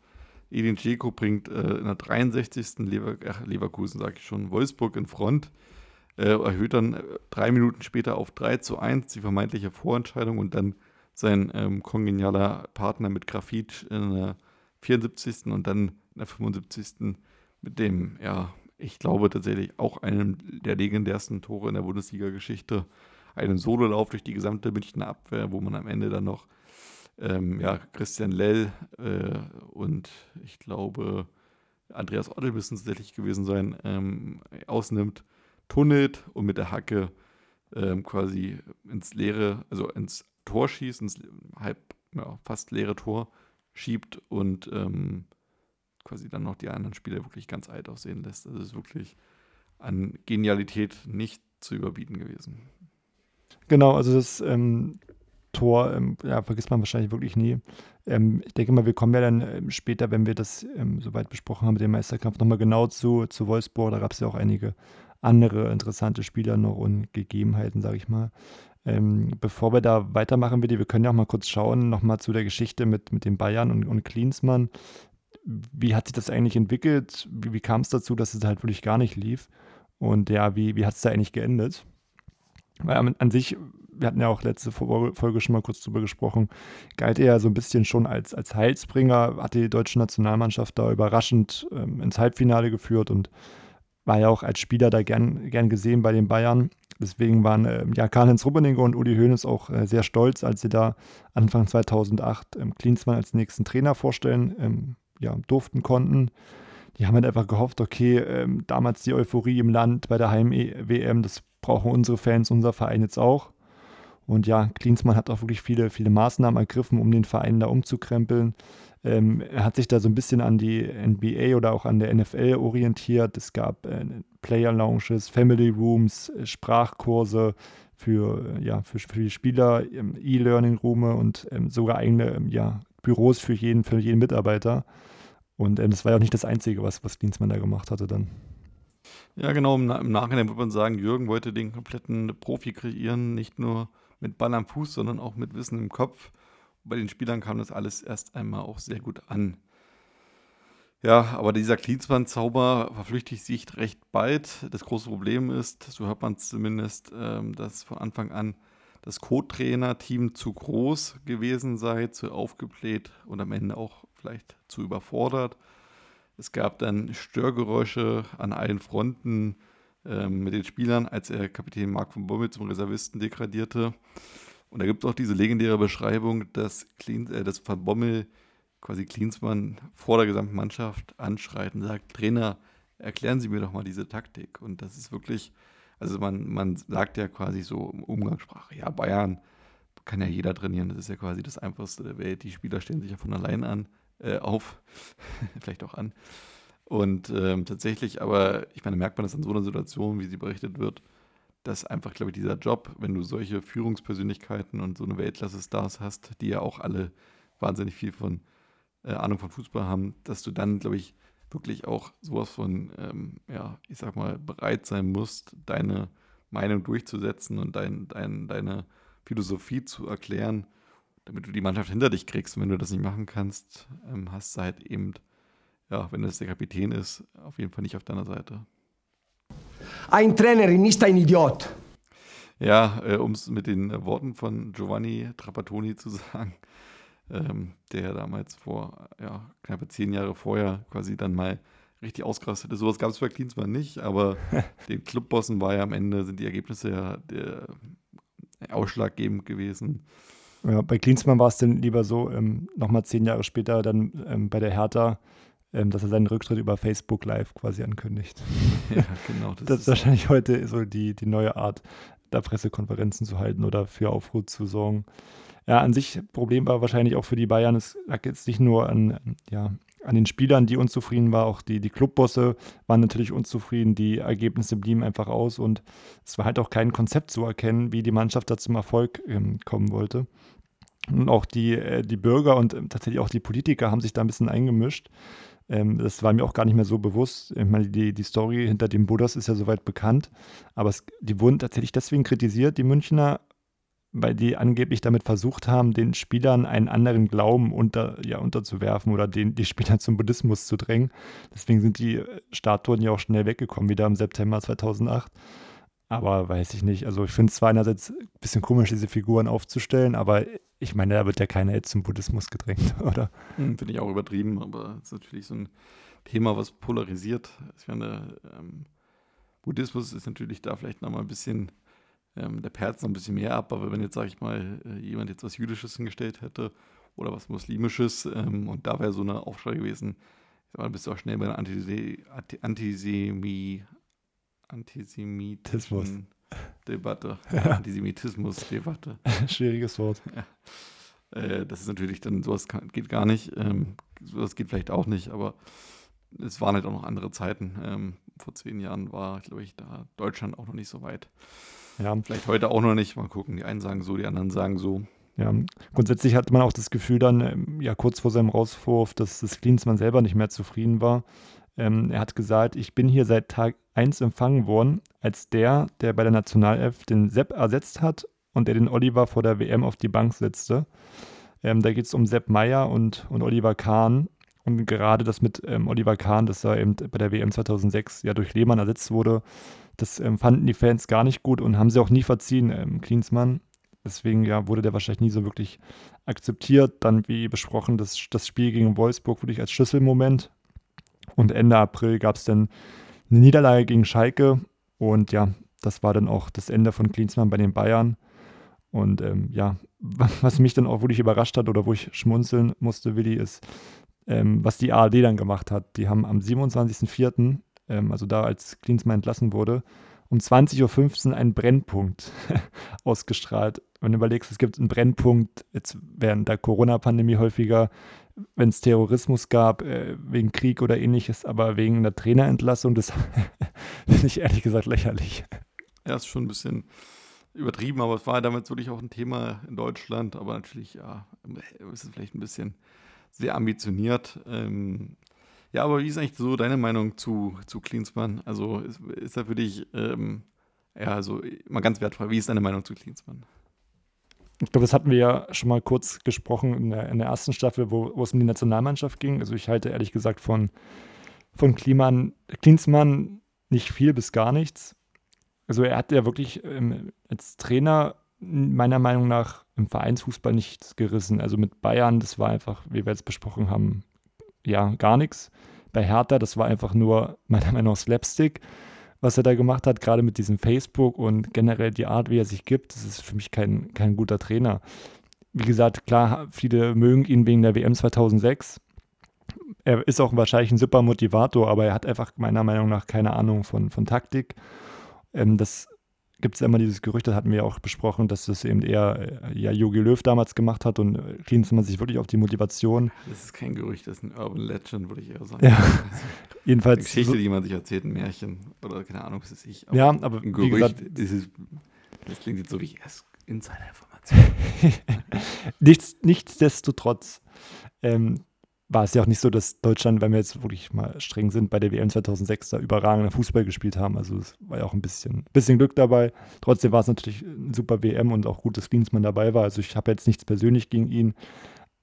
Edin Dzeko bringt äh, in der 63. Lever ach, Leverkusen, sage ich schon, Wolfsburg in Front. Äh, erhöht dann äh, drei Minuten später auf 3 zu 1 die vermeintliche Vorentscheidung und dann sein ähm, kongenialer Partner mit Grafit in der 74. und dann in der 75. mit dem, ja, ich glaube tatsächlich auch einem der legendärsten Tore in der Bundesliga-Geschichte, einem Sololauf durch die gesamte Münchner Abwehr, wo man am Ende dann noch ähm, ja, Christian Lell äh, und ich glaube Andreas Ottel müssen es tatsächlich gewesen sein, ähm, ausnimmt, tunnelt und mit der Hacke ähm, quasi ins leere, also ins Tor schießt, ins halb, ja, fast leere Tor schiebt und ähm, quasi dann noch die anderen Spieler wirklich ganz alt aussehen lässt. Also ist wirklich an Genialität nicht zu überbieten gewesen. Genau, also das ähm, Tor, ähm, ja, vergisst man wahrscheinlich wirklich nie. Ähm, ich denke mal, wir kommen ja dann ähm, später, wenn wir das ähm, soweit besprochen haben mit dem Meisterkampf, nochmal genau zu, zu Wolfsburg. Da gab es ja auch einige andere interessante Spieler noch und Gegebenheiten, sage ich mal. Ähm, bevor wir da weitermachen, Willi, wir können ja auch mal kurz schauen, nochmal zu der Geschichte mit, mit den Bayern und, und Klinsmann. Wie hat sich das eigentlich entwickelt? Wie, wie kam es dazu, dass es halt wirklich gar nicht lief? Und ja, wie, wie hat es da eigentlich geendet? Weil an, an sich, wir hatten ja auch letzte Folge schon mal kurz drüber gesprochen, galt er ja so ein bisschen schon als, als Heilsbringer, hat die deutsche Nationalmannschaft da überraschend ähm, ins Halbfinale geführt und war ja auch als Spieler da gern, gern gesehen bei den Bayern. Deswegen waren äh, ja Karl-Heinz Rummenigge und Uli Hoeneß auch äh, sehr stolz, als sie da Anfang 2008 ähm, Klinsmann als nächsten Trainer vorstellen ähm, ja, durften, konnten. Die haben halt einfach gehofft, okay, ähm, damals die Euphorie im Land bei der Heim-WM, das brauchen unsere Fans, unser Verein jetzt auch. Und ja, Klinsmann hat auch wirklich viele, viele Maßnahmen ergriffen, um den Verein da umzukrempeln. Ähm, er hat sich da so ein bisschen an die NBA oder auch an der NFL orientiert. Es gab äh, Player Lounges, Family Rooms, äh, Sprachkurse für, äh, ja, für, für die Spieler, ähm, E-Learning-Räume und ähm, sogar eigene ähm, ja, Büros für jeden, für jeden Mitarbeiter. Und ähm, das war ja auch nicht das Einzige, was, was Klinsmann da gemacht hatte dann. Ja, genau. Im, im Nachhinein würde man sagen, Jürgen wollte den kompletten Profi kreieren, nicht nur mit Ball am Fuß, sondern auch mit Wissen im Kopf. Bei den Spielern kam das alles erst einmal auch sehr gut an. Ja, aber dieser Klinsmann-Zauber verflüchtigt sich recht bald. Das große Problem ist, so hört man es zumindest, ähm, dass von Anfang an das Co-Trainer-Team zu groß gewesen sei, zu aufgebläht und am Ende auch vielleicht zu überfordert. Es gab dann Störgeräusche an allen Fronten ähm, mit den Spielern, als er Kapitän Marc von Bommel zum Reservisten degradierte. Und da gibt es auch diese legendäre Beschreibung, dass, Clean, äh, dass Van Bommel quasi Klinsmann vor der gesamten Mannschaft anschreit und sagt, Trainer, erklären Sie mir doch mal diese Taktik. Und das ist wirklich, also man, man sagt ja quasi so im Umgangssprache, ja, Bayern kann ja jeder trainieren, das ist ja quasi das Einfachste der Welt. Die Spieler stellen sich ja von allein an, äh, auf, (laughs) vielleicht auch an. Und ähm, tatsächlich, aber ich meine, merkt man das in so einer Situation, wie sie berichtet wird, dass einfach, glaube ich, dieser Job, wenn du solche Führungspersönlichkeiten und so eine Weltklasse-Stars hast, die ja auch alle wahnsinnig viel von äh, Ahnung von Fußball haben, dass du dann, glaube ich, wirklich auch sowas von, ähm, ja, ich sag mal, bereit sein musst, deine Meinung durchzusetzen und dein, dein, deine Philosophie zu erklären, damit du die Mannschaft hinter dich kriegst. Und wenn du das nicht machen kannst, ähm, hast du halt eben, ja, wenn das der Kapitän ist, auf jeden Fall nicht auf deiner Seite. Ein Trainer ist ein Idiot. Ja, äh, um es mit den Worten von Giovanni Trapattoni zu sagen, ähm, der damals vor ja, knappe zehn Jahre vorher quasi dann mal richtig ausgerastet ist. Sowas gab es bei Klinsmann nicht, aber (laughs) den Clubbossen war ja am Ende, sind die Ergebnisse ja der, ausschlaggebend gewesen. Ja, bei Klinsmann war es dann lieber so, ähm, nochmal zehn Jahre später dann ähm, bei der Hertha, ähm, dass er seinen Rücktritt über Facebook Live quasi ankündigt. (laughs) Ja, genau. Das, (laughs) das ist wahrscheinlich heute so die, die neue Art, da Pressekonferenzen zu halten oder für Aufruhr zu sorgen. Ja, an sich Problem war wahrscheinlich auch für die Bayern, es lag jetzt nicht nur an, ja, an den Spielern, die unzufrieden waren, auch die, die Clubbosse waren natürlich unzufrieden, die Ergebnisse blieben einfach aus und es war halt auch kein Konzept zu erkennen, wie die Mannschaft da zum Erfolg ähm, kommen wollte. Und auch die, äh, die Bürger und äh, tatsächlich auch die Politiker haben sich da ein bisschen eingemischt. Ähm, das war mir auch gar nicht mehr so bewusst. Ich meine, die, die Story hinter dem Buddhas ist ja soweit bekannt, aber es, die wurden tatsächlich deswegen kritisiert, die Münchner, weil die angeblich damit versucht haben, den Spielern einen anderen Glauben unter, ja, unterzuwerfen oder den, die Spieler zum Buddhismus zu drängen. Deswegen sind die Statuen ja auch schnell weggekommen, wieder im September 2008. Aber weiß ich nicht. Also ich finde es zwar einerseits ein bisschen komisch, diese Figuren aufzustellen, aber ich meine, da wird ja keiner jetzt zum Buddhismus gedrängt, (laughs) oder? Hm, finde ich auch übertrieben, aber es ist natürlich so ein Thema, was polarisiert. Ich meine, ähm, Buddhismus ist natürlich da vielleicht nochmal ein bisschen ähm, der perlt noch ein bisschen mehr ab, aber wenn jetzt, sage ich mal, äh, jemand jetzt was Jüdisches hingestellt hätte oder was Muslimisches ähm, und da wäre so eine Aufschrei gewesen, mal, bist du auch schnell bei einer Antise Antisemi (laughs) (laughs) Antisemitismus. Debatte. Antisemitismus-Debatte. (laughs) Schwieriges Wort. Ja. Äh, das ist natürlich dann, sowas kann, geht gar nicht. Ähm, sowas geht vielleicht auch nicht, aber es waren halt auch noch andere Zeiten. Ähm, vor zehn Jahren war, glaube ich, da Deutschland auch noch nicht so weit. Ja. Vielleicht heute auch noch nicht. Mal gucken. Die einen sagen so, die anderen sagen so. Ja, grundsätzlich hatte man auch das Gefühl dann, ähm, ja, kurz vor seinem Rauswurf, dass das Klinsmann selber nicht mehr zufrieden war. Ähm, er hat gesagt, ich bin hier seit Tag 1 empfangen worden, als der, der bei der Nationalelf den Sepp ersetzt hat und der den Oliver vor der WM auf die Bank setzte. Ähm, da geht es um Sepp Meier und, und Oliver Kahn. Und gerade das mit ähm, Oliver Kahn, dass er eben bei der WM 2006 ja durch Lehmann ersetzt wurde, das ähm, fanden die Fans gar nicht gut und haben sie auch nie verziehen, ähm, Klinsmann. Deswegen ja, wurde der wahrscheinlich nie so wirklich akzeptiert. Dann, wie besprochen, das, das Spiel gegen Wolfsburg wirklich als Schlüsselmoment. Und Ende April gab es dann eine Niederlage gegen Schalke. Und ja, das war dann auch das Ende von Klinsmann bei den Bayern. Und ähm, ja, was mich dann auch wirklich überrascht hat oder wo ich schmunzeln musste, Willi, ist, ähm, was die ARD dann gemacht hat. Die haben am 27.04., ähm, also da als Klinsmann entlassen wurde, um 20.15 Uhr einen Brennpunkt (laughs) ausgestrahlt. Wenn du überlegst, es gibt einen Brennpunkt jetzt während der Corona-Pandemie häufiger, wenn es Terrorismus gab, äh, wegen Krieg oder ähnliches, aber wegen einer Trainerentlassung, das (laughs) finde ich ehrlich gesagt lächerlich. Ja, ist schon ein bisschen übertrieben, aber es war damals wirklich auch ein Thema in Deutschland, aber natürlich, ja, ist es vielleicht ein bisschen sehr ambitioniert. Ähm, ja, aber wie ist eigentlich so deine Meinung zu, zu Klinsmann? Also ist, ist er für dich, ähm, ja, also mal ganz wertfrei, wie ist deine Meinung zu Klinsmann? Ich glaube, das hatten wir ja schon mal kurz gesprochen in der, in der ersten Staffel, wo, wo, es um die Nationalmannschaft ging. Also ich halte ehrlich gesagt von, von Kliman, Klinsmann nicht viel bis gar nichts. Also er hat ja wirklich ähm, als Trainer meiner Meinung nach im Vereinsfußball nichts gerissen. Also mit Bayern, das war einfach, wie wir jetzt besprochen haben, ja, gar nichts. Bei Hertha, das war einfach nur meiner Meinung nach Slapstick, was er da gemacht hat, gerade mit diesem Facebook und generell die Art, wie er sich gibt. Das ist für mich kein, kein guter Trainer. Wie gesagt, klar, viele mögen ihn wegen der WM 2006. Er ist auch wahrscheinlich ein super Motivator, aber er hat einfach meiner Meinung nach keine Ahnung von, von Taktik. Ähm, das gibt es immer dieses Gerücht, das hatten wir auch besprochen, dass das eben eher äh, ja Jogi Löw damals gemacht hat und man sich wirklich auf die Motivation. Das ist kein Gerücht, das ist ein Urban Legend, würde ich eher sagen. Ja. (laughs) Jedenfalls. Eine Geschichte, so, die man sich erzählt, ein Märchen oder keine Ahnung, was ist ich. Aber ja, aber ein Gerücht, gesagt, das, ist, das, klingt jetzt so wie Insider-Information. (laughs) Nichts, nichtsdestotrotz ähm, war es ja auch nicht so, dass Deutschland, wenn wir jetzt wirklich mal streng sind, bei der WM 2006 da überragender Fußball gespielt haben. Also es war ja auch ein bisschen, bisschen Glück dabei. Trotzdem war es natürlich eine super WM und auch gut, dass Klinsmann dabei war. Also ich habe jetzt nichts persönlich gegen ihn.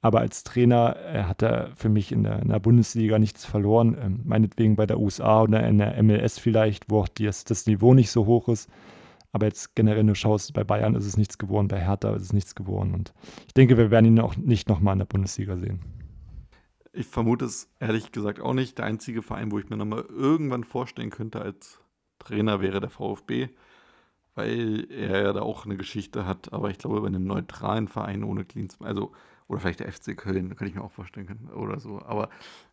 Aber als Trainer äh, hat er für mich in der, in der Bundesliga nichts verloren. Ähm, meinetwegen bei der USA oder in der MLS vielleicht, wo auch das, das Niveau nicht so hoch ist. Aber jetzt generell du schaust, bei Bayern ist es nichts geworden, bei Hertha ist es nichts geworden. Und ich denke, wir werden ihn auch nicht nochmal in der Bundesliga sehen. Ich vermute es ehrlich gesagt auch nicht. Der einzige Verein, wo ich mir nochmal irgendwann vorstellen könnte als Trainer, wäre der VfB, weil er ja da auch eine Geschichte hat. Aber ich glaube, bei einem neutralen Verein ohne Klinsmann, also, oder vielleicht der FC Köln, könnte ich mir auch vorstellen können, oder so. Aber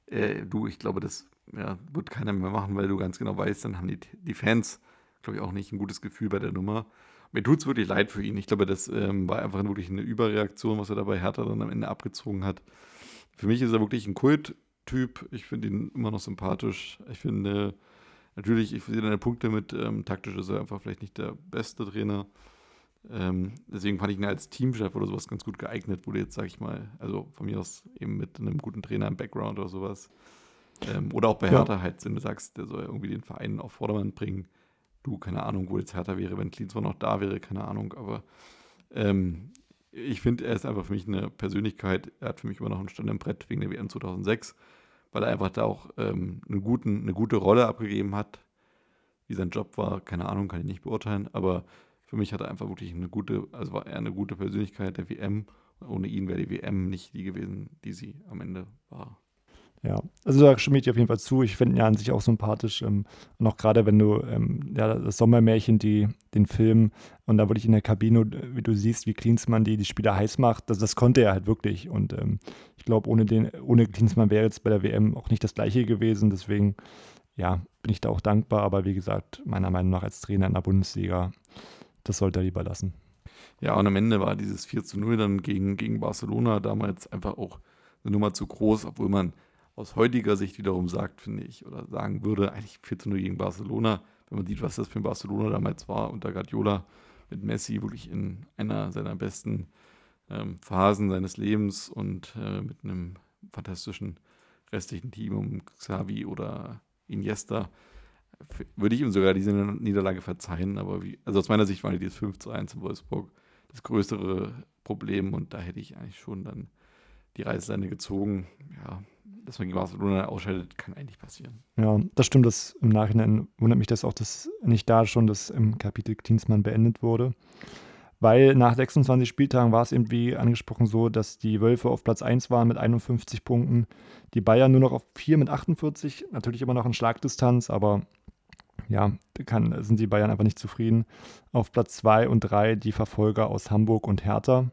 äh, du, ich glaube, das ja, wird keiner mehr machen, weil du ganz genau weißt, dann haben die, die Fans, glaube ich, auch nicht ein gutes Gefühl bei der Nummer. Mir tut es wirklich leid für ihn. Ich glaube, das ähm, war einfach wirklich eine Überreaktion, was er dabei Hertha dann am Ende abgezogen hat. Für mich ist er wirklich ein Kulttyp. Ich finde ihn immer noch sympathisch. Ich finde, natürlich, ich sehe deine Punkte mit, ähm, taktisch ist er einfach vielleicht nicht der beste Trainer. Ähm, deswegen fand ich ihn als Teamchef oder sowas ganz gut geeignet, wo du jetzt, sag ich mal, also von mir aus eben mit einem guten Trainer im Background oder sowas. Ähm, oder auch bei Hertha ja. halt, wenn du sagst, der soll irgendwie den Verein auf Vordermann bringen. Du, keine Ahnung, wo jetzt Hertha wäre, wenn Klinsmann noch da wäre, keine Ahnung, aber ähm, ich finde, er ist einfach für mich eine Persönlichkeit. Er hat für mich immer noch einen Stand im Brett wegen der WM 2006, weil er einfach da auch ähm, einen guten, eine gute Rolle abgegeben hat. Wie sein Job war, keine Ahnung, kann ich nicht beurteilen, aber für mich hat er einfach wirklich eine gute, also war er eine gute Persönlichkeit der WM. Ohne ihn wäre die WM nicht die gewesen, die sie am Ende war. Ja, also da stimme ich dir auf jeden Fall zu. Ich finde ihn ja an sich auch sympathisch. Ähm, und auch gerade wenn du ähm, ja, das Sommermärchen, die, den Film und da wurde ich in der Kabine, wie du siehst, wie Klinsmann die, die Spieler heiß macht, das, das konnte er halt wirklich. Und ähm, ich glaube, ohne, ohne Klinsmann wäre jetzt bei der WM auch nicht das Gleiche gewesen. Deswegen, ja, bin ich da auch dankbar. Aber wie gesagt, meiner Meinung nach als Trainer in der Bundesliga, das sollte er lieber lassen. Ja, und am Ende war dieses 4 zu 0 dann gegen, gegen Barcelona damals einfach auch eine Nummer zu groß, obwohl man aus heutiger Sicht wiederum sagt, finde ich, oder sagen würde, eigentlich 4 zu 0 gegen Barcelona, wenn man sieht, was das für ein Barcelona damals war unter Guardiola mit Messi wirklich in einer seiner besten ähm, Phasen seines Lebens und äh, mit einem fantastischen restlichen Team um Xavi oder Iniesta, würde ich ihm sogar diese Niederlage verzeihen, aber wie, also aus meiner Sicht war dieses 5 zu 1 in Wolfsburg das größere Problem und da hätte ich eigentlich schon dann die Reißleine gezogen. Ja, dass man gegen Barcelona ausscheidet, kann eigentlich passieren. Ja, das stimmt. Das Im Nachhinein wundert mich das auch, dass nicht da schon das im Kapitel Klinsmann beendet wurde. Weil nach 26 Spieltagen war es eben wie angesprochen so, dass die Wölfe auf Platz 1 waren mit 51 Punkten, die Bayern nur noch auf 4 mit 48, natürlich immer noch in Schlagdistanz, aber ja, kann, sind die Bayern einfach nicht zufrieden. Auf Platz 2 und 3 die Verfolger aus Hamburg und Hertha.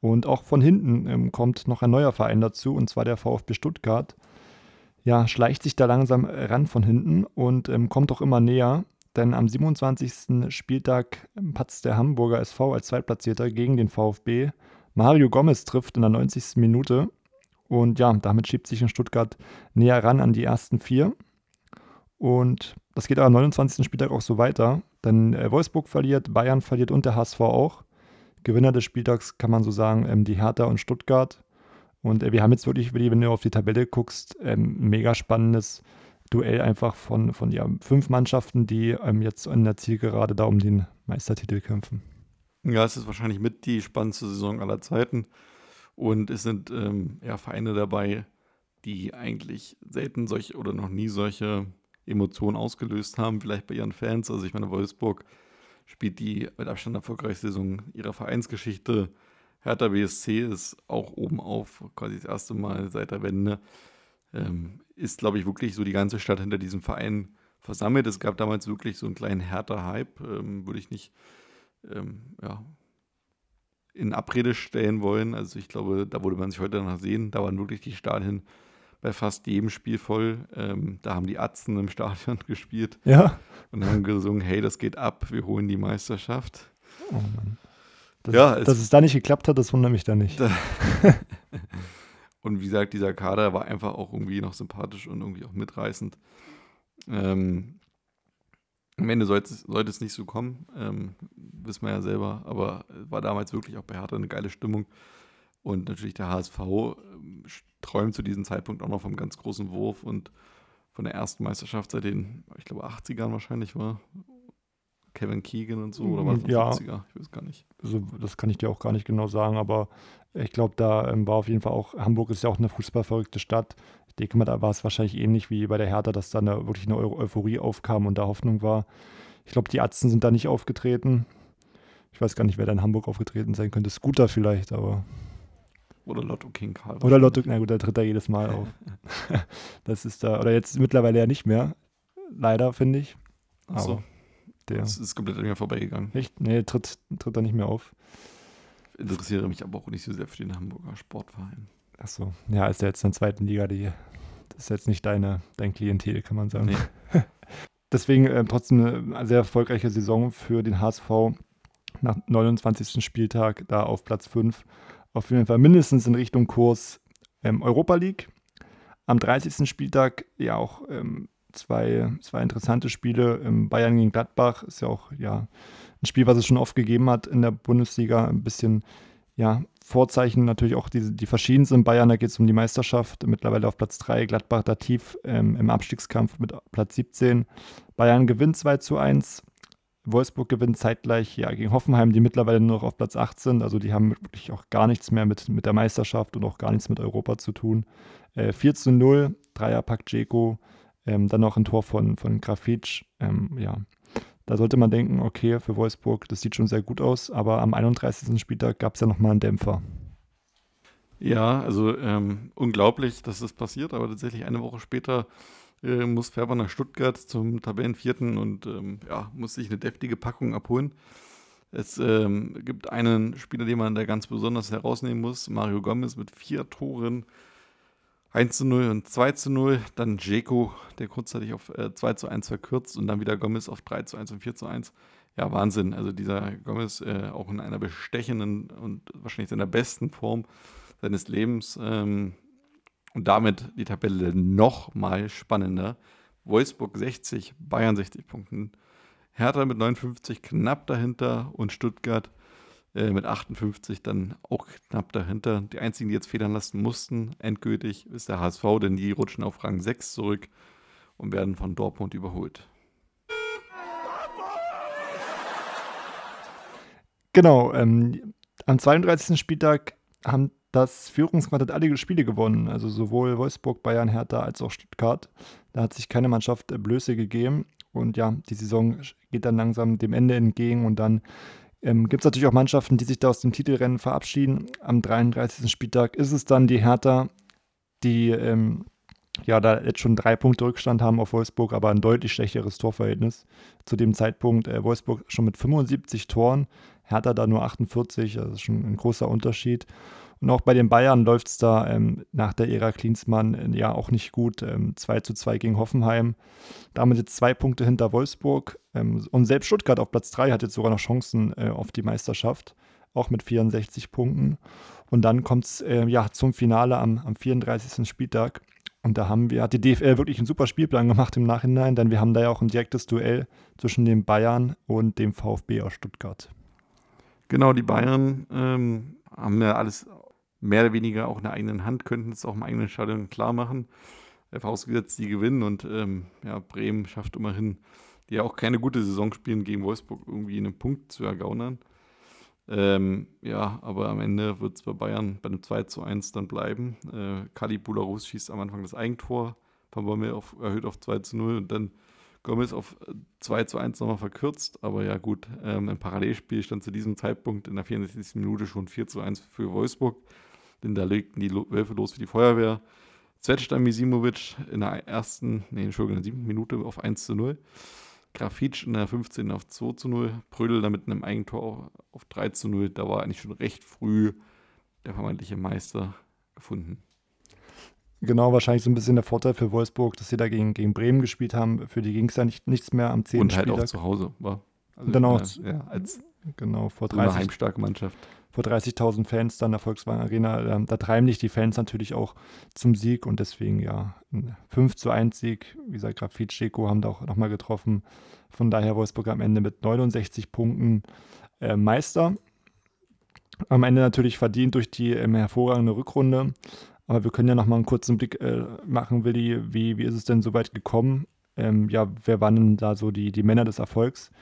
Und auch von hinten ähm, kommt noch ein neuer Verein dazu, und zwar der VfB Stuttgart. Ja, schleicht sich da langsam ran von hinten und ähm, kommt auch immer näher, denn am 27. Spieltag ähm, patzt der Hamburger SV als Zweitplatzierter gegen den VfB. Mario Gomez trifft in der 90. Minute und ja, damit schiebt sich in Stuttgart näher ran an die ersten vier. Und das geht am 29. Spieltag auch so weiter, denn äh, Wolfsburg verliert, Bayern verliert und der HSV auch. Gewinner des Spieltags kann man so sagen, ähm, die Hertha und Stuttgart. Und äh, wir haben jetzt wirklich, wenn du auf die Tabelle guckst, ähm, mega spannendes Duell einfach von, von ja, fünf Mannschaften, die ähm, jetzt in der Zielgerade da um den Meistertitel kämpfen. Ja, es ist wahrscheinlich mit die spannendste Saison aller Zeiten. Und es sind ähm, ja, Vereine dabei, die eigentlich selten solche oder noch nie solche Emotionen ausgelöst haben, vielleicht bei ihren Fans. Also ich meine, Wolfsburg spielt die mit Abstand erfolgreichste Saison ihrer Vereinsgeschichte. Hertha BSC ist auch oben auf, quasi das erste Mal seit der Wende. Ähm, ist, glaube ich, wirklich so die ganze Stadt hinter diesem Verein versammelt. Es gab damals wirklich so einen kleinen Hertha-Hype, ähm, würde ich nicht ähm, ja, in Abrede stellen wollen. Also ich glaube, da würde man sich heute noch sehen. Da waren wirklich die Stadien bei fast jedem Spiel voll. Ähm, da haben die Atzen im Stadion (laughs) gespielt Ja. und haben gesungen, hey, das geht ab, wir holen die Meisterschaft. Oh Mann. Dass, Ja, es- dass es da nicht geklappt hat, das wundert mich da nicht. Da- (laughs) Und wie gesagt, dieser Kader war einfach auch irgendwie noch sympathisch und irgendwie auch mitreißend. Ähm, am Ende sollte es, sollte es nicht so kommen, ähm, wissen wir ja selber, aber es war damals wirklich auch bei Hertha eine geile Stimmung. Und natürlich der HSV ähm, träumt zu diesem Zeitpunkt auch noch vom ganz großen Wurf und von der ersten Meisterschaft seit den, ich glaube, 80ern wahrscheinlich war. Kevin Keegan und so, oder war das noch Ja. 70er? Ich weiß gar nicht. Also, das kann ich dir auch gar nicht genau sagen, aber ich glaube, da ähm, war auf jeden Fall auch, Hamburg ist ja auch eine fußballverrückte Stadt. Ich denke mal, da war es wahrscheinlich ähnlich wie bei der Hertha, dass da eine, wirklich eine Eu Euphorie aufkam und da Hoffnung war. Ich glaube, die Atzen sind da nicht aufgetreten. Ich weiß gar nicht, wer da in Hamburg aufgetreten sein könnte. Scooter vielleicht, aber. Oder Lotto King Karl. Oder Lotto, na gut, der tritt da jedes Mal auf. (laughs) das ist da, oder jetzt mittlerweile ja nicht mehr. Leider, finde ich. Achso, Aber der. das ist komplett an mir vorbeigegangen. Echt? Nee, tritt, tritt da nicht mehr auf. Interessiere mich aber auch nicht so sehr für den Hamburger Sportverein. Achso, ja, ist ja jetzt in der zweiten Liga, die, das ist jetzt nicht deine, dein Klientel, kann man sagen. Nee. (laughs) Deswegen äh, trotzdem eine sehr erfolgreiche Saison für den HSV nach 29. Spieltag, da auf Platz 5. Auf jeden Fall mindestens in Richtung Kurs ähm, Europa League. Am 30. Spieltag ja auch ähm, zwei, zwei interessante Spiele. Ähm, Bayern gegen Gladbach ist ja auch ja, ein Spiel, was es schon oft gegeben hat in der Bundesliga. Ein bisschen ja, Vorzeichen natürlich auch die, die verschiedensten. Bayern, da geht es um die Meisterschaft, mittlerweile auf Platz 3, Gladbach da tief ähm, im Abstiegskampf mit Platz 17. Bayern gewinnt 2 zu 1. Wolfsburg gewinnt zeitgleich ja, gegen Hoffenheim, die mittlerweile nur noch auf Platz 8 sind. Also die haben wirklich auch gar nichts mehr mit, mit der Meisterschaft und auch gar nichts mit Europa zu tun. Äh, 4 zu 0, Dreierpack Dzeko, ähm, dann noch ein Tor von, von Grafitsch. Ähm, ja, da sollte man denken, okay, für Wolfsburg, das sieht schon sehr gut aus, aber am 31. Spieltag gab es ja nochmal einen Dämpfer. Ja, also ähm, unglaublich, dass das passiert, aber tatsächlich eine Woche später äh, muss Färber nach Stuttgart zum Tabellenvierten und ähm, ja, muss sich eine deftige Packung abholen. Es ähm, gibt einen Spieler, den man da ganz besonders herausnehmen muss, Mario Gomez mit vier Toren, 1 zu 0 und 2 zu 0, dann Jeko, der kurzzeitig auf äh, 2 zu 1 verkürzt und dann wieder Gomez auf 3 zu 1 und 4 zu 1. Ja, Wahnsinn. Also dieser Gomez äh, auch in einer bestechenden und wahrscheinlich seiner besten Form seines Lebens. Ähm, und damit die Tabelle noch mal spannender. Wolfsburg 60, Bayern 60 Punkten. Hertha mit 59 knapp dahinter und Stuttgart äh, mit 58 dann auch knapp dahinter. Die einzigen, die jetzt federn lassen mussten, endgültig, ist der HSV, denn die rutschen auf Rang 6 zurück und werden von Dortmund überholt. Genau, ähm, am 32. Spieltag haben das Führungsquartett alle Spiele gewonnen. Also sowohl Wolfsburg, Bayern, Hertha als auch Stuttgart. Da hat sich keine Mannschaft äh, Blöße gegeben. Und ja, die Saison geht dann langsam dem Ende entgegen. Und dann ähm, gibt es natürlich auch Mannschaften, die sich da aus dem Titelrennen verabschieden. Am 33. Spieltag ist es dann die Hertha, die ähm, ja da jetzt schon drei Punkte Rückstand haben auf Wolfsburg, aber ein deutlich schlechteres Torverhältnis. Zu dem Zeitpunkt äh, Wolfsburg schon mit 75 Toren, Hertha da nur 48, das ist schon ein großer Unterschied. Und auch bei den Bayern läuft es da ähm, nach der Ära Klinsmann äh, ja auch nicht gut. Ähm, 2 zu 2 gegen Hoffenheim. Damit jetzt zwei Punkte hinter Wolfsburg. Ähm, und selbst Stuttgart auf Platz 3 hat jetzt sogar noch Chancen äh, auf die Meisterschaft. Auch mit 64 Punkten. Und dann kommt es äh, ja, zum Finale am, am 34. Spieltag. Und da haben wir, hat die DFL wirklich einen super Spielplan gemacht im Nachhinein, denn wir haben da ja auch ein direktes Duell zwischen den Bayern und dem VfB aus Stuttgart. Genau, die Bayern ähm, haben ja alles mehr oder weniger auch in der eigenen Hand, könnten es auch im eigenen Stadion klar machen. Vorausgesetzt, die gewinnen und ähm, ja, Bremen schafft immerhin, die ja auch keine gute Saison spielen, gegen Wolfsburg irgendwie einen Punkt zu ergaunern. Ähm, ja, aber am Ende wird es bei Bayern bei einem 2 zu 1 dann bleiben. Äh, Kali Bularus schießt am Anfang das Eigentor, Van Bommel auf, erhöht auf 2 zu 0 und dann Gomez auf 2 zu 1 nochmal verkürzt, aber ja gut, ähm, im Parallelspiel stand zu diesem Zeitpunkt in der 64. Minute schon 4 zu 1 für Wolfsburg, denn da legten die Wölfe los wie die Feuerwehr. Zvetan Misimovic in der ersten, nee, Entschuldigung, in der siebten Minute auf 1 zu 0. Grafitsch in der 15. auf 2 zu 0. Prödel damit in einem Eigentor auf 3 zu 0. Da war eigentlich schon recht früh der vermeintliche Meister gefunden. Genau, wahrscheinlich so ein bisschen der Vorteil für Wolfsburg, dass sie da gegen, gegen Bremen gespielt haben. Für die ging es ja nicht, nichts mehr am 10. Und halt Spieltag. auch zu Hause war. Also dann auch, äh, ja, als genau, vor so eine 30, heimstarke Mannschaft. Vor 30.000 Fans dann der Volkswagen Arena. Ähm, da treiben dich die Fans natürlich auch zum Sieg und deswegen ja, ein 5 zu 1 Sieg. Wie gesagt, Grafit, Deko haben da auch nochmal getroffen. Von daher Wolfsburg am Ende mit 69 Punkten äh, Meister. Am Ende natürlich verdient durch die ähm, hervorragende Rückrunde. Aber wir können ja nochmal einen kurzen Blick äh, machen, Willi. Wie, wie ist es denn so weit gekommen? Ähm, ja, wer waren denn da so die, die Männer des Erfolgs?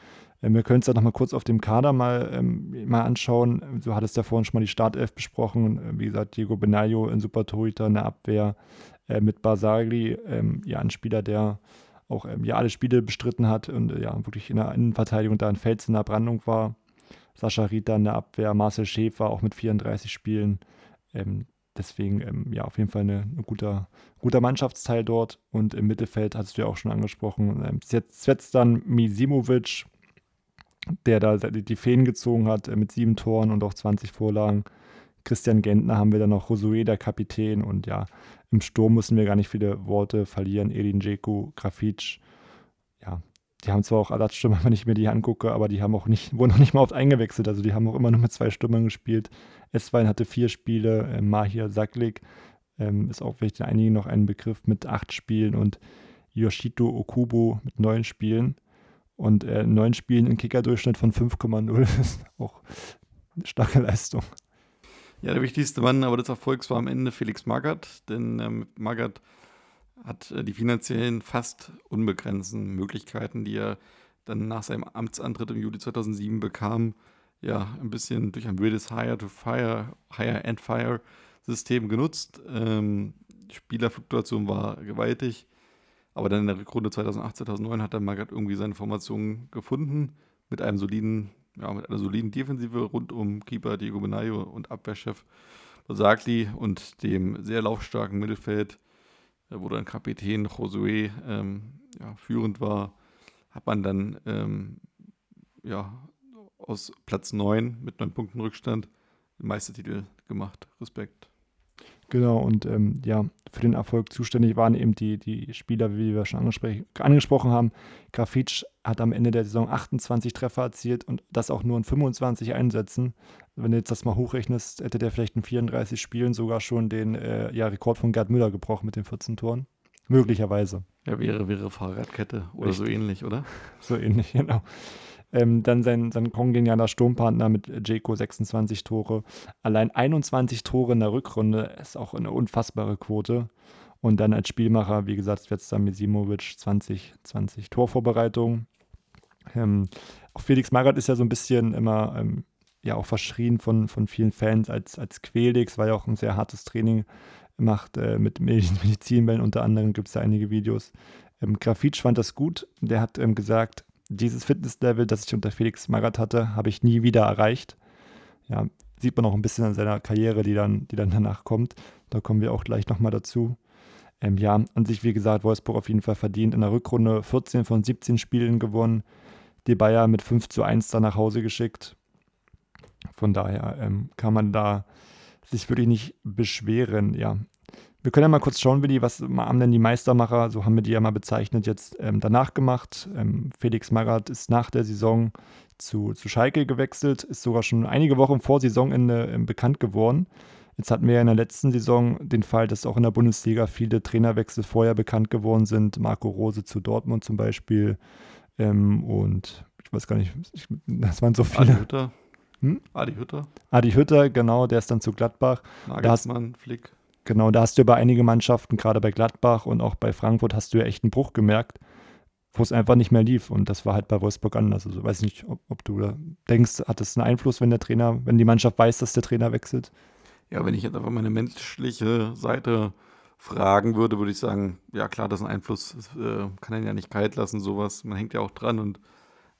Ähm, wir können es ja nochmal kurz auf dem Kader mal, ähm, mal anschauen. Du hattest ja vorhin schon mal die Startelf besprochen. Äh, wie gesagt, Diego Benaglio in Super Torhüter in der Abwehr äh, mit Basagli, ähm, ja, ein Spieler, der auch ähm, ja alle Spiele bestritten hat und äh, ja wirklich in der Innenverteidigung da ein Fels in der Brandung war. Sascha Rita in der Abwehr, Marcel Schäfer auch mit 34 Spielen. Ähm, deswegen ähm, ja auf jeden Fall ein eine guter, guter Mannschaftsteil dort. Und im Mittelfeld hast du ja auch schon angesprochen, ähm, dann Misimovic, der da die, Fäden gezogen hat äh, mit sieben Toren und auch 20 Vorlagen. Christian Gentner haben wir dann noch Josué, der Kapitän. Und ja, im Sturm müssen wir gar nicht viele Worte verlieren. Edin Dzeko, Grafitsch. Ja, die haben zwar auch Ersatzstürmer, (laughs) wenn ich mir die angucke, aber die haben auch nicht, wurden noch nicht mal oft eingewechselt. Also die haben auch immer nur mit zwei Stürmern gespielt. Eswein hatte vier Spiele, äh, Mahir Saklik ähm, ist auch vielleicht einigen noch ein Begriff mit acht Spielen und Yoshito Okubo mit neun Spielen. Und äh, neun Spielen im Kickerdurchschnitt von 5,0 (laughs) ist auch eine starke Leistung. Ja, der wichtigste Mann aber des Erfolgs war am Ende Felix Magath, denn ähm, Magath hat äh, die finanziellen fast unbegrenzten Möglichkeiten, die er dann nach seinem Amtsantritt im Juli 2007 bekam, ja, ein bisschen durch ein wildes Hire-to-Fire, Hire-and-Fire-System genutzt. Ähm, Spielerfluktuation war gewaltig, aber dann in der Rückrunde 2008, 2009 hat dann Magath irgendwie seine Formation gefunden mit einem soliden, ja, mit einer soliden Defensive rund um Keeper Diego Benayo und Abwehrchef Basagli und dem sehr laufstarken Mittelfeld, äh, wo dann Kapitän Josué ähm, ja, führend war, hat man dann ähm, ja, aus Platz 9 mit 9 Punkten Rückstand den Meistertitel gemacht. Respekt. Genau, und ähm, ja, für den Erfolg zuständig waren eben die, die Spieler, wie wir schon angesprochen haben. Grafitsch hat am Ende der Saison 28 Treffer erzielt und das auch nur in 25 Einsätzen. Wenn du jetzt das mal hochrechnest, hätte der vielleicht in 34 Spielen sogar schon den äh, ja, Rekord von Gerd Müller gebrochen mit den 14 Toren. Möglicherweise. Ja, wäre, wäre Fahrradkette oder Richtig. so ähnlich, oder? (laughs) So ähnlich, genau. Ähm, dann sein, sein kongenialer Sturmpartner mit Jeko 26 Tore. Allein 21 Tore in der Rückrunde ist auch eine unfassbare Quote. Und dann als Spielmacher, wie gesagt, jetzt dann mit Simovic 20, 20 Torvorbereitungen. Ähm, auch Felix Magath ist ja so ein bisschen immer ähm, ja auch verschrien von, von vielen Fans als, als Quelix, weil er auch ein sehr hartes Training macht äh, mit (laughs) Medizinbällen. Unter anderem gibt es da einige Videos. Ähm, Grafitsch fand das gut. Der hat ähm, gesagt, dieses Fitnesslevel, das ich unter Felix Magath hatte, habe ich nie wieder erreicht. Ja, sieht man auch ein bisschen an seiner Karriere, die dann, die dann danach kommt. Da kommen wir auch gleich nochmal dazu. Ähm, ja, an sich, wie gesagt, Wolfsburg auf jeden Fall verdient. In der Rückrunde 14 von 17 Spielen gewonnen. Die Bayer mit 5 zu 1 dann nach Hause geschickt. Von daher ähm, kann man da sich wirklich nicht beschweren. Ja, wir können ja mal kurz schauen, Willi, was haben denn die Meistermacher, so haben wir die ja mal bezeichnet, jetzt ähm, danach gemacht. Ähm, Felix Magath ist nach der Saison zu, zu Schalke gewechselt, ist sogar schon einige Wochen vor Saisonende ähm, bekannt geworden. Jetzt hatten wir ja in der letzten Saison den Fall, dass auch in der Bundesliga viele Trainerwechsel vorher bekannt geworden sind. Marco Rose zu Dortmund zum Beispiel. Ähm, und ich weiß gar nicht, ich, das waren so viele. Adi Hütter. Hm? Adi Hütter. Adi Hütter, genau, der ist dann zu Gladbach. Nagelsmann, Flick. Genau, da hast du bei einigen Mannschaften, gerade bei Gladbach und auch bei Frankfurt, hast du ja echt einen Bruch gemerkt, wo es einfach nicht mehr lief. Und das war halt bei Wolfsburg anders. Also weiß nicht, ob, ob du denkst, hat das einen Einfluss, wenn der Trainer, wenn die Mannschaft weiß, dass der Trainer wechselt? Ja, wenn ich jetzt einfach meine menschliche Seite fragen würde, würde ich sagen, ja klar, das ist ein Einfluss, das äh, kann einen ja nicht kalt lassen, sowas. Man hängt ja auch dran und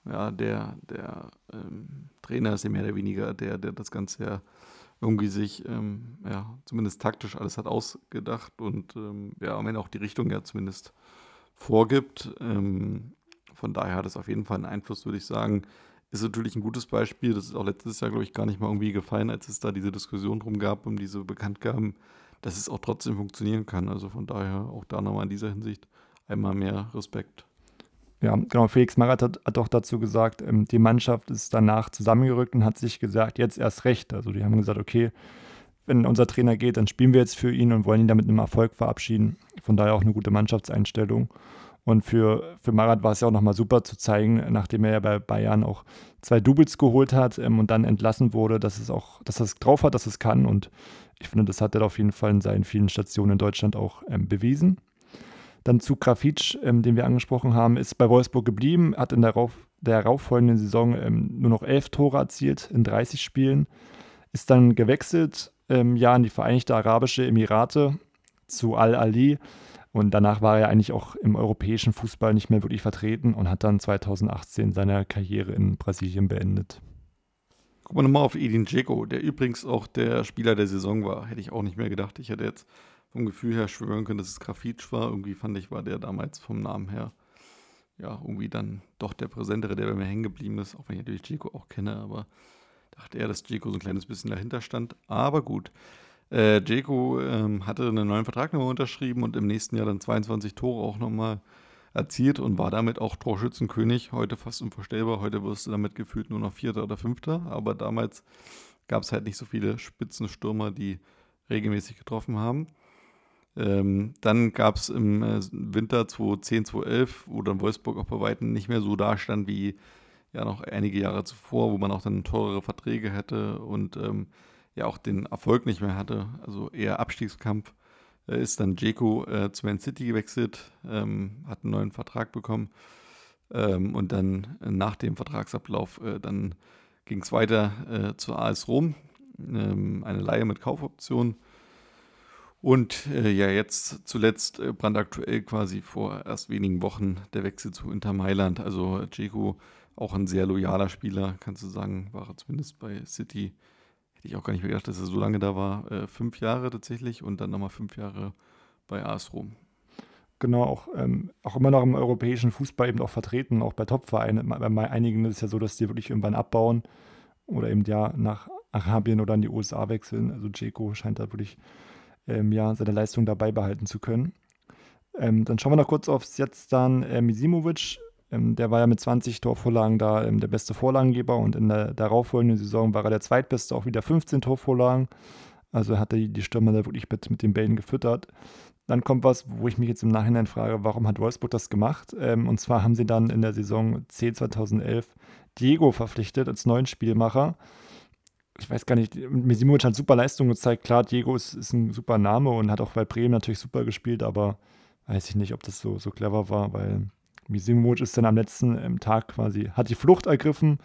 ja, der, der ähm, Trainer ist ja mehr oder weniger der, der das Ganze ja irgendwie sich, ähm, ja, zumindest taktisch alles hat ausgedacht und ähm, ja, Ende auch die Richtung ja zumindest vorgibt. Ähm, von daher hat es auf jeden Fall einen Einfluss, würde ich sagen. Ist natürlich ein gutes Beispiel. Das ist auch letztes Jahr, glaube ich, gar nicht mal irgendwie gefallen, als es da diese Diskussion drum gab, um diese Bekanntgaben, dass es auch trotzdem funktionieren kann. Also von daher auch da nochmal in dieser Hinsicht einmal mehr Respekt. Ja, genau. Felix Magath hat, hat auch dazu gesagt, ähm, die Mannschaft ist danach zusammengerückt und hat sich gesagt, jetzt erst recht. Also die haben gesagt, okay, wenn unser Trainer geht, dann spielen wir jetzt für ihn und wollen ihn damit einem Erfolg verabschieden. Von daher auch eine gute Mannschaftseinstellung. Und für, für Marat war es ja auch nochmal super zu zeigen, nachdem er ja bei Bayern auch zwei Doubles geholt hat ähm, und dann entlassen wurde, dass es auch, dass er es drauf hat, dass es kann. Und ich finde, das hat er auf jeden Fall in seinen vielen Stationen in Deutschland auch ähm, bewiesen. Dann zu Grafitsch, ähm, den wir angesprochen haben, ist bei Wolfsburg geblieben, hat in der, rauf, der darauffolgenden Saison ähm, nur noch elf Tore erzielt in 30 Spielen, ist dann gewechselt, ähm, ja, in die Vereinigten Arabische Emirate zu Al-Ali und danach war er eigentlich auch im europäischen Fußball nicht mehr wirklich vertreten und hat dann 2018 seine Karriere in Brasilien beendet. Gucken wir nochmal auf Edin Dzeko, der übrigens auch der Spieler der Saison war. Hätte ich auch nicht mehr gedacht. Ich hätte jetzt vom Gefühl her schwören können, dass es Grafitsch war. Irgendwie fand ich, war der damals vom Namen her ja irgendwie dann doch der Präsentere, der bei mir hängen geblieben ist, auch wenn ich natürlich Dzeko auch kenne, aber dachte eher, dass Dzeko so ein kleines bisschen dahinter stand. Aber gut. Äh, ähm, hatte einen neuen Vertrag nochmal unterschrieben und im nächsten Jahr dann 22 Tore auch nochmal erzielt und war damit auch Torschützenkönig. Heute fast unvorstellbar. Heute wirst du damit gefühlt nur noch Vierter oder Fünfter. Aber damals gab es halt nicht so viele Spitzenstürmer, die regelmäßig getroffen haben. Ähm, dann gab es im äh, Winter 2010, 2011, wo dann Wolfsburg auch bei Weitem nicht mehr so dastand wie ja noch einige Jahre zuvor, wo man auch dann teurere Verträge hätte und ähm, ja auch den Erfolg nicht mehr hatte, also eher Abstiegskampf, äh, ist dann Jeko äh, zu Man City gewechselt, ähm, hat einen neuen Vertrag bekommen. Ähm, und dann äh, nach dem Vertragsablauf äh, dann ging es weiter zur AS Rom, ähm, eine Leihe mit Kaufoption und äh, ja, jetzt zuletzt äh, brandaktuell quasi vor erst wenigen Wochen der Wechsel zu Inter Mailand. Also Dzeko auch ein sehr loyaler Spieler, kannst du sagen, war er zumindest bei City. Hätte ich auch gar nicht mehr gedacht, dass er so lange da war. Äh, fünf Jahre tatsächlich und dann nochmal fünf Jahre bei AS Rom. Genau, auch, ähm, auch immer noch im europäischen Fußball eben auch vertreten, auch bei Topvereinen. Bei einigen ist es ja so, dass die wirklich irgendwann abbauen oder eben ja nach Arabien oder in die USA wechseln. Also Dzeko scheint da wirklich ähm, ja, seine Leistung dabei behalten zu können. Ähm, dann schauen wir noch kurz aufs jetzt dann äh, Misimovic. Ähm, der war ja mit 20 Torvorlagen da ähm, der beste Vorlagengeber und in der darauffolgenden Saison war er der zweitbeste, auch wieder 15 Torvorlagen. Also hat er die, Stürmer da wirklich mit, mit den Bällen gefüttert. Dann kommt was, wo ich mich jetzt im Nachhinein frage, warum hat Wolfsburg das gemacht? Ähm, und zwar haben sie dann in der Saison 10 2011 Diego verpflichtet als neuen Spielmacher ich weiß gar nicht, Misimovic hat super Leistung gezeigt. Klar, Diego ist, ist, ein super Name und hat auch bei Bremen natürlich super gespielt, aber weiß ich nicht, ob das so, so clever war, weil Misimovic ist dann am letzten ähm, Tag quasi, hat die Flucht ergriffen,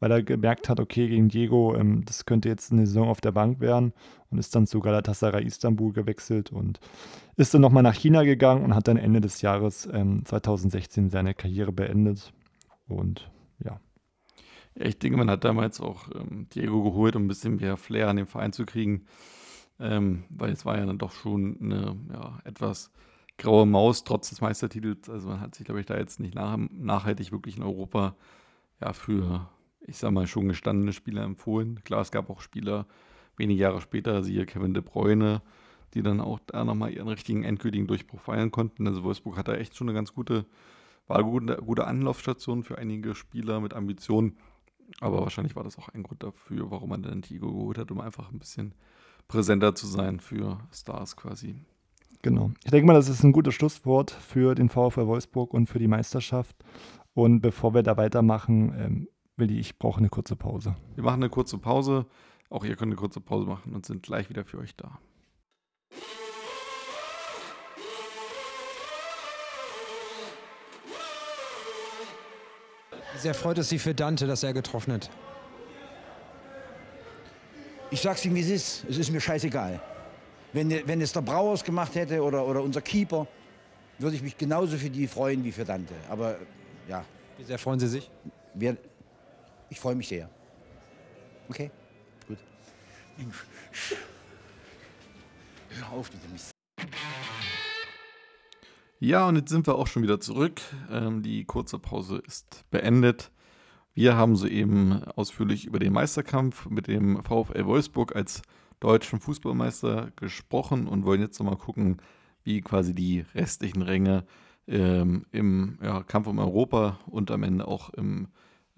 weil er gemerkt hat, okay, gegen Diego, ähm, das könnte jetzt eine Saison auf der Bank werden und ist dann zu Galatasaray Istanbul gewechselt und ist dann nochmal nach China gegangen und hat dann Ende des Jahres ähm, 2016 seine Karriere beendet und ich denke, man hat damals auch ähm, Diego geholt, um ein bisschen mehr Flair an den Verein zu kriegen. Ähm, weil es war ja dann doch schon eine ja, etwas graue Maus, trotz des Meistertitels. Also man hat sich, glaube ich, da jetzt nicht nach, nachhaltig wirklich in Europa ja, für, ich sag mal, schon gestandene Spieler empfohlen. Klar, es gab auch Spieler wenige Jahre später, siehe Kevin De Bruyne, die dann auch da nochmal ihren richtigen endgültigen Durchbruch feiern konnten. Also Wolfsburg hat da echt schon eine ganz gute, war eine gute, gute Anlaufstation für einige Spieler mit Ambitionen. Aber wahrscheinlich war das auch ein Grund dafür, warum man den Tigo geholt hat, um einfach ein bisschen präsenter zu sein für Stars quasi. Genau. Ich denke mal, das ist ein gutes Schlusswort für den VfL Wolfsburg und für die Meisterschaft. Und bevor wir da weitermachen, ähm, Willi, ich brauche eine kurze Pause. Wir machen eine kurze Pause. Auch ihr könnt eine kurze Pause machen und sind gleich wieder für euch da. Sehr freut es sich für Dante, dass er getroffen hat. Ich sag's ihm, wie es ist. Es ist mir scheißegal. Wenn, wenn es der Brauers gemacht hätte oder, oder unser Keeper, würde ich mich genauso für die freuen wie für Dante. Aber ja. Wie sehr freuen Sie sich? Wir, ich freue mich sehr. Okay, gut. Hör auf, bitte Mist. Ja, und jetzt sind wir auch schon wieder zurück. Ähm, die kurze Pause ist beendet. Wir haben soeben ausführlich über den Meisterkampf mit dem VfL Wolfsburg als deutschen Fußballmeister gesprochen und wollen jetzt nochmal gucken, wie quasi die restlichen Ränge ähm, im ja, Kampf um Europa und am Ende auch im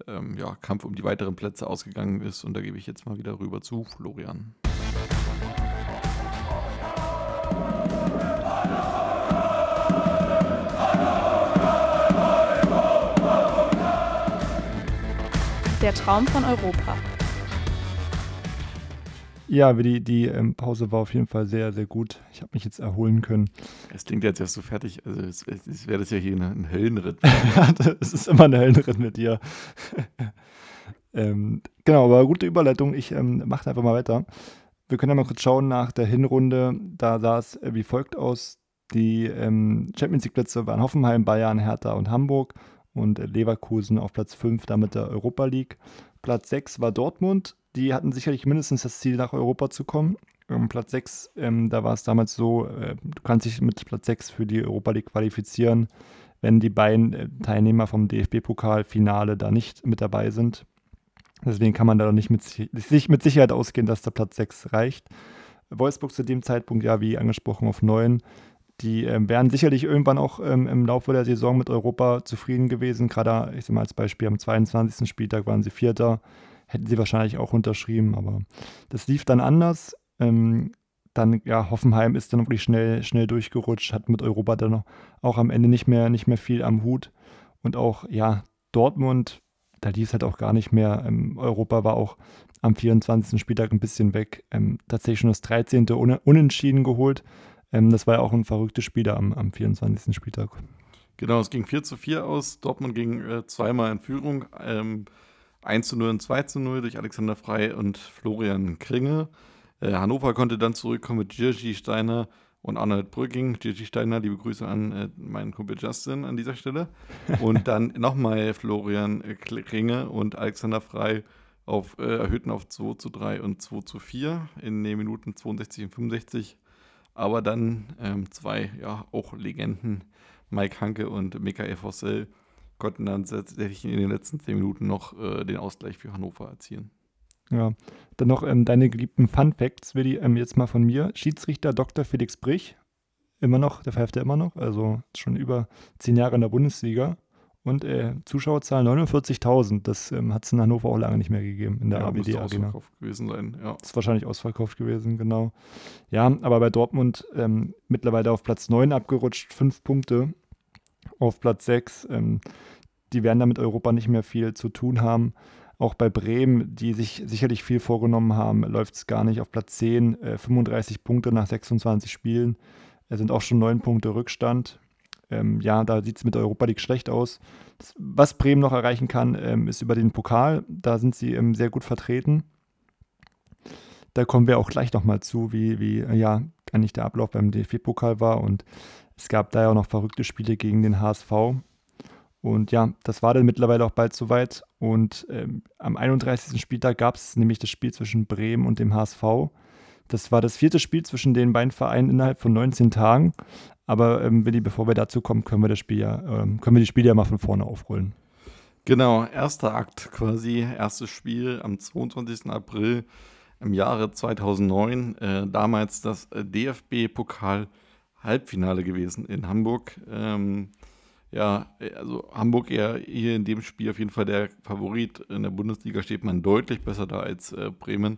ähm, ja, Kampf um die weiteren Plätze ausgegangen ist. Und da gebe ich jetzt mal wieder rüber zu Florian. Der Traum von Europa. Ja, die, die ähm, Pause war auf jeden Fall sehr, sehr gut. Ich habe mich jetzt erholen können. Es klingt jetzt erst so fertig. Also, es, es wäre das ja hier ein Höllenritt. (laughs) ja, es ist immer ein Höllenritt mit dir. (laughs) ähm, genau, aber gute Überleitung. Ich ähm, mache einfach mal weiter. Wir können ja mal kurz schauen nach der Hinrunde. Da sah es äh, wie folgt aus. Die ähm, Champions League-Plätze waren Hoffenheim, Bayern, Hertha und Hamburg und Leverkusen auf Platz 5, damit der Europa League. Platz 6 war Dortmund. Die hatten sicherlich mindestens das Ziel, nach Europa zu kommen. Um Platz 6, ähm, da war es damals so, äh, du kannst dich mit Platz 6 für die Europa League qualifizieren, wenn die beiden äh, Teilnehmer vom DFB-Pokal-Finale da nicht mit dabei sind. Deswegen kann man da nicht mit, sich mit Sicherheit ausgehen, dass der Platz 6 reicht. Wolfsburg zu dem Zeitpunkt, ja, wie angesprochen, auf 9. Die ähm, wären sicherlich irgendwann auch ähm, im Laufe der Saison mit Europa zufrieden gewesen. Gerade, ich sage mal als Beispiel, am 22. Spieltag waren sie Vierter. Hätten sie wahrscheinlich auch unterschrieben, aber das lief dann anders. Ähm, dann, ja, Hoffenheim ist dann wirklich schnell, schnell durchgerutscht, hat mit Europa dann auch am Ende nicht mehr, nicht mehr viel am Hut. Und auch, ja, Dortmund, da lief es halt auch gar nicht mehr. Ähm, Europa war auch am 24. Spieltag ein bisschen weg. Ähm, tatsächlich schon das 13. Un Unentschieden geholt. Ähm, das war ja auch ein verrücktes Spiel da am, am 24. Spieltag. Genau, es ging 4 zu 4 aus. Dortmund ging äh, zweimal in Führung. Ähm, 1 zu 0 und 2 zu 0 durch Alexander Frei und Florian Kringe. Äh, Hannover konnte dann zurückkommen mit Jirgi Steiner und Arnold Brücking. Jirgi Steiner, liebe Grüße an äh, meinen Kumpel Justin an dieser Stelle. Und (laughs) dann nochmal Florian äh, Kringe und Alexander Frei auf, äh, erhöhten auf 2 zu 3 und 2 zu 4 in den Minuten 62 und 65 aber dann ähm, zwei, ja, auch Legenden, Mike Hanke und Michael Fossell, konnten dann tatsächlich in den letzten zehn Minuten noch äh, den Ausgleich für Hannover erzielen. Ja, dann noch ähm, deine geliebten Fun Facts, Willi, ähm, jetzt mal von mir. Schiedsrichter Dr. Felix Brich, immer noch, der pfeift ja immer noch, also schon über zehn Jahre in der Bundesliga. Und äh, Zuschauerzahl 49.000. Das ähm, hat es in Hannover auch lange nicht mehr gegeben in der ja, ABD Arena. Ausverkauft gewesen sein, ja. Das ist wahrscheinlich ausverkauft gewesen, genau. Ja, aber bei Dortmund ähm, mittlerweile auf Platz 9 abgerutscht, fünf Punkte auf Platz 6. Ähm, die werden da mit Europa nicht mehr viel zu tun haben. Auch bei Bremen, die sich sicherlich viel vorgenommen haben, läuft es gar nicht auf Platz 10. Äh, 35 Punkte nach 26 Spielen. Es sind auch schon neun Punkte Rückstand ähm, ja, da sieht es mit der Europa League schlecht aus. Das, was Bremen noch erreichen kann, ähm, ist über den Pokal. Da sind sie ähm, sehr gut vertreten. Da kommen wir auch gleich nochmal zu, wie, wie äh, ja, eigentlich der Ablauf beim DFB-Pokal war. Und es gab da ja auch noch verrückte Spiele gegen den HSV. Und ja, das war dann mittlerweile auch bald soweit. Und ähm, am 31. Spieltag gab es nämlich das Spiel zwischen Bremen und dem HSV. Das war das vierte Spiel zwischen den beiden Vereinen innerhalb von 19 Tagen. Aber ähm, Willi, bevor wir dazu kommen, können wir das Spiel ja, ähm, können wir die Spiele ja mal von vorne aufrollen. Genau, erster Akt quasi, erstes Spiel am 22. April im Jahre 2009. Äh, damals das äh, DFB-Pokal-Halbfinale gewesen in Hamburg. Ähm, ja, also Hamburg eher hier in dem Spiel auf jeden Fall der Favorit. In der Bundesliga steht man deutlich besser da als äh, Bremen.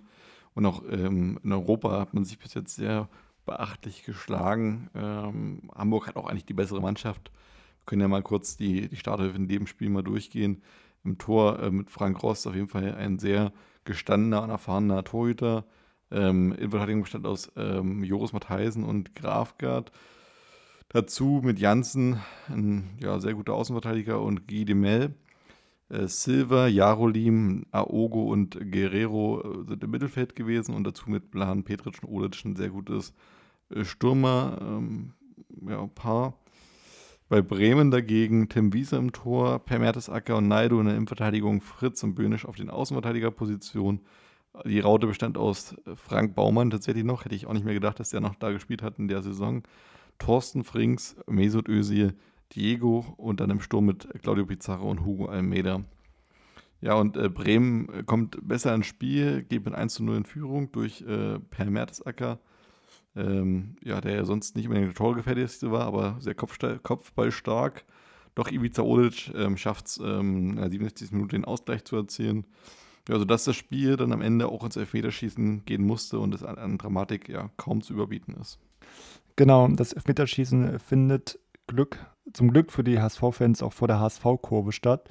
Und auch ähm, in Europa hat man sich bis jetzt sehr beachtlich geschlagen. Ähm, Hamburg hat auch eigentlich die bessere Mannschaft. Wir können ja mal kurz die, die Starthilfe in dem Spiel mal durchgehen. Im Tor äh, mit Frank Rost auf jeden Fall ein sehr gestandener und erfahrener Torhüter. Ähm, Innenverteidigung bestand aus ähm, Joris Matheisen und Grafgard. Dazu mit Janssen, ein ja, sehr guter Außenverteidiger, und Guy Demel. Äh, Silva, Jarolim, Aogo und Guerrero äh, sind im Mittelfeld gewesen und dazu mit Blahan, Petric und Olic ein sehr gutes äh, Stürmer, ähm, ja, Paar. Bei Bremen dagegen Tim Wiese im Tor, Per Mertesacker und Naido in der Innenverteidigung, Fritz und Böhnisch auf den Außenverteidigerpositionen. Die Raute bestand aus Frank Baumann tatsächlich noch, hätte ich auch nicht mehr gedacht, dass der noch da gespielt hat in der Saison. Thorsten Frings, Mesut Özil, Diego und dann im Sturm mit Claudio Pizarro und Hugo Almeida. Ja, und äh, Bremen äh, kommt besser ins Spiel, geht mit 1 zu 0 in Führung durch äh, Per Mertesacker, ähm, ja, der ja sonst nicht mehr der Torgefährlichste war, aber sehr kopfballstark. Doch Ivica Olic ähm, schafft es, ähm, in der 67. Minute den Ausgleich zu erzielen. Ja, also dass das Spiel dann am Ende auch ins Elfmeterschießen gehen musste und es an, an Dramatik ja kaum zu überbieten ist. Genau, das Elfmeterschießen findet Glück, zum Glück für die HSV-Fans auch vor der HSV-Kurve statt.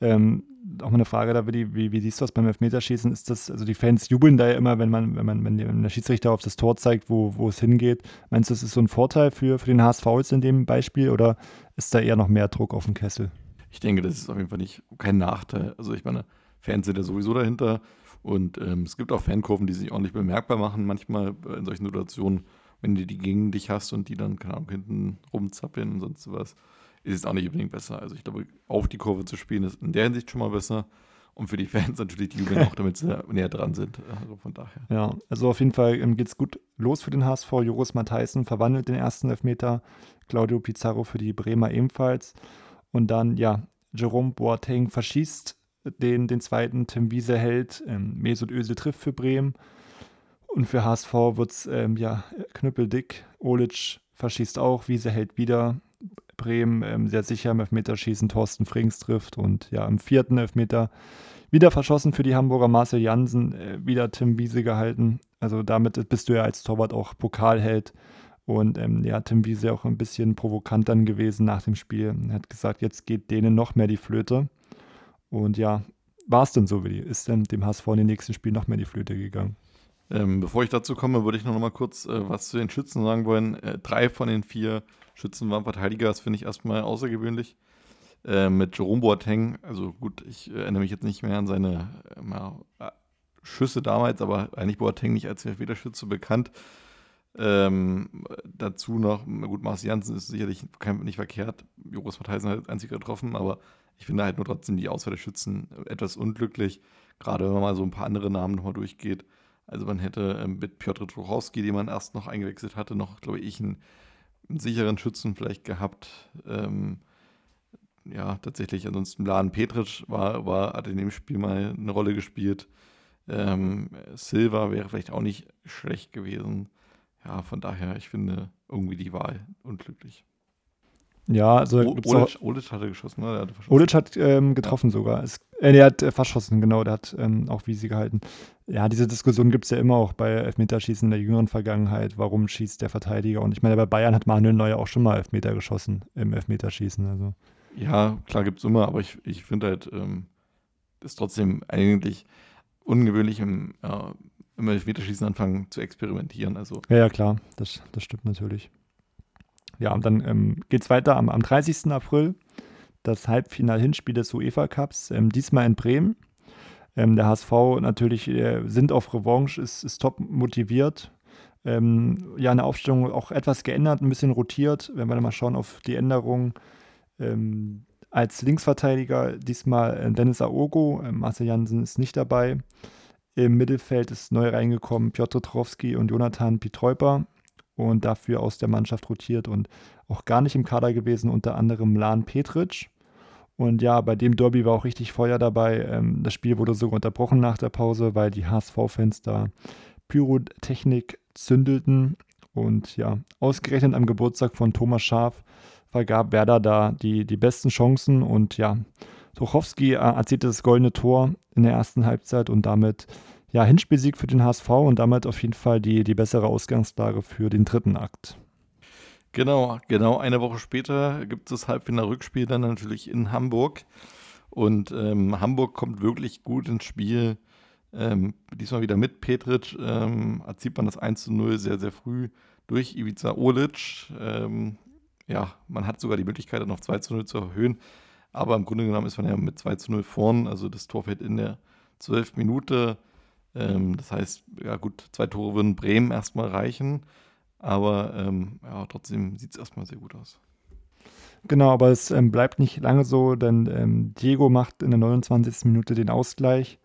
Ähm, auch mal eine Frage da, wie, wie, wie siehst du das beim Elfmeterschießen? Ist das, also die Fans jubeln da ja immer, wenn man, wenn man, wenn der Schiedsrichter auf das Tor zeigt, wo, wo es hingeht. Meinst du, das ist so ein Vorteil für, für den HSV jetzt in dem Beispiel oder ist da eher noch mehr Druck auf den Kessel? Ich denke, das ist auf jeden Fall nicht kein Nachteil. Also ich meine, Fans sind ja sowieso dahinter und ähm, es gibt auch Fankurven, die sich ordentlich bemerkbar machen, manchmal in solchen Situationen, wenn du die gegen dich hast und die dann, keine Ahnung, hinten rumzappeln und sonst was ist es auch nicht unbedingt besser. Also ich glaube, auf die Kurve zu spielen ist in der Hinsicht schon mal besser. Und für die Fans (laughs) natürlich, die jubeln auch, damit sie näher dran sind. Also von daher. Ja, also auf jeden Fall ähm, geht es gut los für den HSV. Joris Matheisen verwandelt den ersten Elfmeter. Claudio Pizarro für die Bremer ebenfalls. Und dann, ja, Jerome Boateng verschießt den, den zweiten. Tim Wiese hält. Ähm, Mesut Özil trifft für Bremen. Und für HSV wird es ähm, ja, knüppeldick. Olic verschießt auch. Wiese hält wieder. Bremen ähm, sehr sicher im Elfmeterschießen Thorsten Frings trifft und ja, im vierten Elfmeter wieder verschossen für die Hamburger Marcel Jansen, äh, wieder Tim Wiese gehalten. Also damit bist du ja als Torwart auch Pokalheld. Und ähm, ja, Tim Wiese auch ein bisschen provokant dann gewesen nach dem Spiel. Er hat gesagt, jetzt geht denen noch mehr die Flöte. Und ja, war es denn so, Willi? Ist denn dem HSV in den nächsten Spielen noch mehr die Flöte gegangen? Ähm, bevor ich dazu komme, würde ich noch mal kurz äh, was zu den Schützen sagen wollen. Äh, drei von den vier Schützen waren Verteidiger, das finde ich erstmal außergewöhnlich. Äh, mit Jerome Boateng, also gut, ich erinnere mich jetzt nicht mehr an seine äh, Schüsse damals, aber eigentlich Boateng nicht als Elfmeterschütze bekannt. Ähm, dazu noch, gut, Mars Janssen ist sicherlich kein, nicht verkehrt. Joris Verteisen hat einziger getroffen, aber ich finde halt nur trotzdem die Auswahl der Schützen etwas unglücklich. Gerade wenn man mal so ein paar andere Namen nochmal durchgeht. Also man hätte ähm, mit Piotr Truchowski, den man erst noch eingewechselt hatte, noch, glaube ich, einen einen sicheren Schützen vielleicht gehabt. Ähm, ja, tatsächlich. Ansonsten Laden Petric war, war, hat in dem Spiel mal eine Rolle gespielt. Ähm, Silva wäre vielleicht auch nicht schlecht gewesen. Ja, von daher, ich finde irgendwie die Wahl unglücklich. Ja, also Olic, Olic hatte geschossen, ne? Hatte Olic hat ähm, getroffen ja. sogar. Es, äh, der hat äh, verschossen, genau, der hat ähm, auch Wiesi gehalten. Ja, diese Diskussion gibt es ja immer auch bei Elfmeterschießen in der jüngeren Vergangenheit. Warum schießt der Verteidiger? Und ich meine, bei Bayern hat Manuel Neuer auch schon mal Elfmeter geschossen im Elfmeterschießen. Also. Ja, klar gibt es immer, aber ich, ich finde halt, ähm, ist trotzdem eigentlich ungewöhnlich im, äh, im Elfmeterschießen anfangen zu experimentieren. Also. Ja, ja, klar, das, das stimmt natürlich. Ja, und dann ähm, geht es weiter am, am 30. April, das Halbfinal-Hinspiel des UEFA Cups, ähm, diesmal in Bremen. Ähm, der HSV natürlich äh, sind auf Revanche, ist, ist top motiviert. Ähm, ja, eine Aufstellung auch etwas geändert, ein bisschen rotiert. Wenn wir dann mal schauen auf die Änderungen. Ähm, als Linksverteidiger diesmal äh, Dennis Aogo, äh, Marcel Jansen ist nicht dabei. Im Mittelfeld ist neu reingekommen Piotr Trowski und Jonathan Pietreuper und dafür aus der Mannschaft rotiert und auch gar nicht im Kader gewesen, unter anderem Lan Petric. Und ja, bei dem Derby war auch richtig Feuer dabei. Ähm, das Spiel wurde sogar unterbrochen nach der Pause, weil die HSV-Fans da Pyrotechnik zündelten. Und ja, ausgerechnet am Geburtstag von Thomas Schaf vergab Werder da die, die besten Chancen. Und ja, Tuchowski äh, erzielte das goldene Tor in der ersten Halbzeit und damit ja, Hinspielsieg für den HSV und damit auf jeden Fall die, die bessere Ausgangslage für den dritten Akt. Genau, genau eine Woche später gibt es das Halbfinale-Rückspiel dann natürlich in Hamburg. Und ähm, Hamburg kommt wirklich gut ins Spiel. Ähm, diesmal wieder mit Petric. Ähm, erzielt man das 1 zu 0 sehr, sehr früh durch Ivica Olic. Ähm, ja, man hat sogar die Möglichkeit, dann auf 2 zu 0 zu erhöhen. Aber im Grunde genommen ist man ja mit 2 zu 0 vorn. Also das Tor fällt in der 12 Minute. Ähm, das heißt, ja gut, zwei Tore würden Bremen erstmal reichen. Aber ähm, ja, trotzdem sieht es erstmal sehr gut aus. Genau, aber es ähm, bleibt nicht lange so, denn ähm, Diego macht in der 29. Minute den Ausgleich.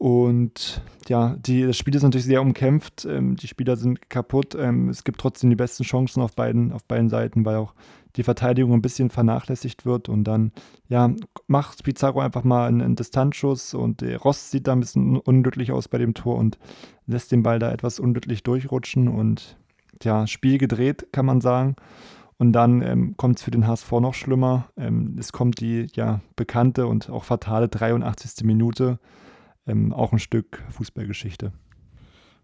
Und ja, die, das Spiel ist natürlich sehr umkämpft. Ähm, die Spieler sind kaputt. Ähm, es gibt trotzdem die besten Chancen auf beiden, auf beiden Seiten, weil auch die Verteidigung ein bisschen vernachlässigt wird. Und dann, ja, macht Pizarro einfach mal einen, einen Distanzschuss und der Rost sieht da ein bisschen unglücklich aus bei dem Tor und lässt den Ball da etwas unglücklich durchrutschen. Und ja, Spiel gedreht, kann man sagen. Und dann ähm, kommt es für den HSV noch schlimmer. Ähm, es kommt die ja bekannte und auch fatale 83. Minute. Ähm, auch ein Stück Fußballgeschichte.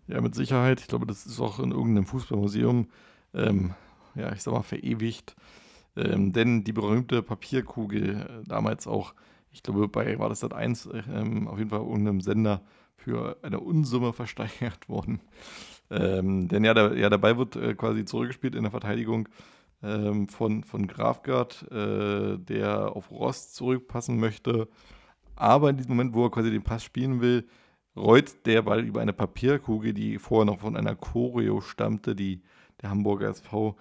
Ja, mit Sicherheit. Ich glaube, das ist auch in irgendeinem Fußballmuseum, ähm, ja, ich sag mal, verewigt. Ähm, denn die berühmte Papierkugel, äh, damals auch, ich glaube, bei, war das Sat 1, ähm, auf jeden Fall irgendeinem Sender für eine Unsumme (laughs) versteigert worden. Ähm, denn ja der, ja, Ball wird äh, quasi zurückgespielt in der Verteidigung ähm, von, von Grafgard, äh, der auf Rost zurückpassen möchte. Aber in diesem Moment, wo er quasi den Pass spielen will, rollt der Ball über eine Papierkugel, die vorher noch von einer Choreo stammte, die der Hamburger SV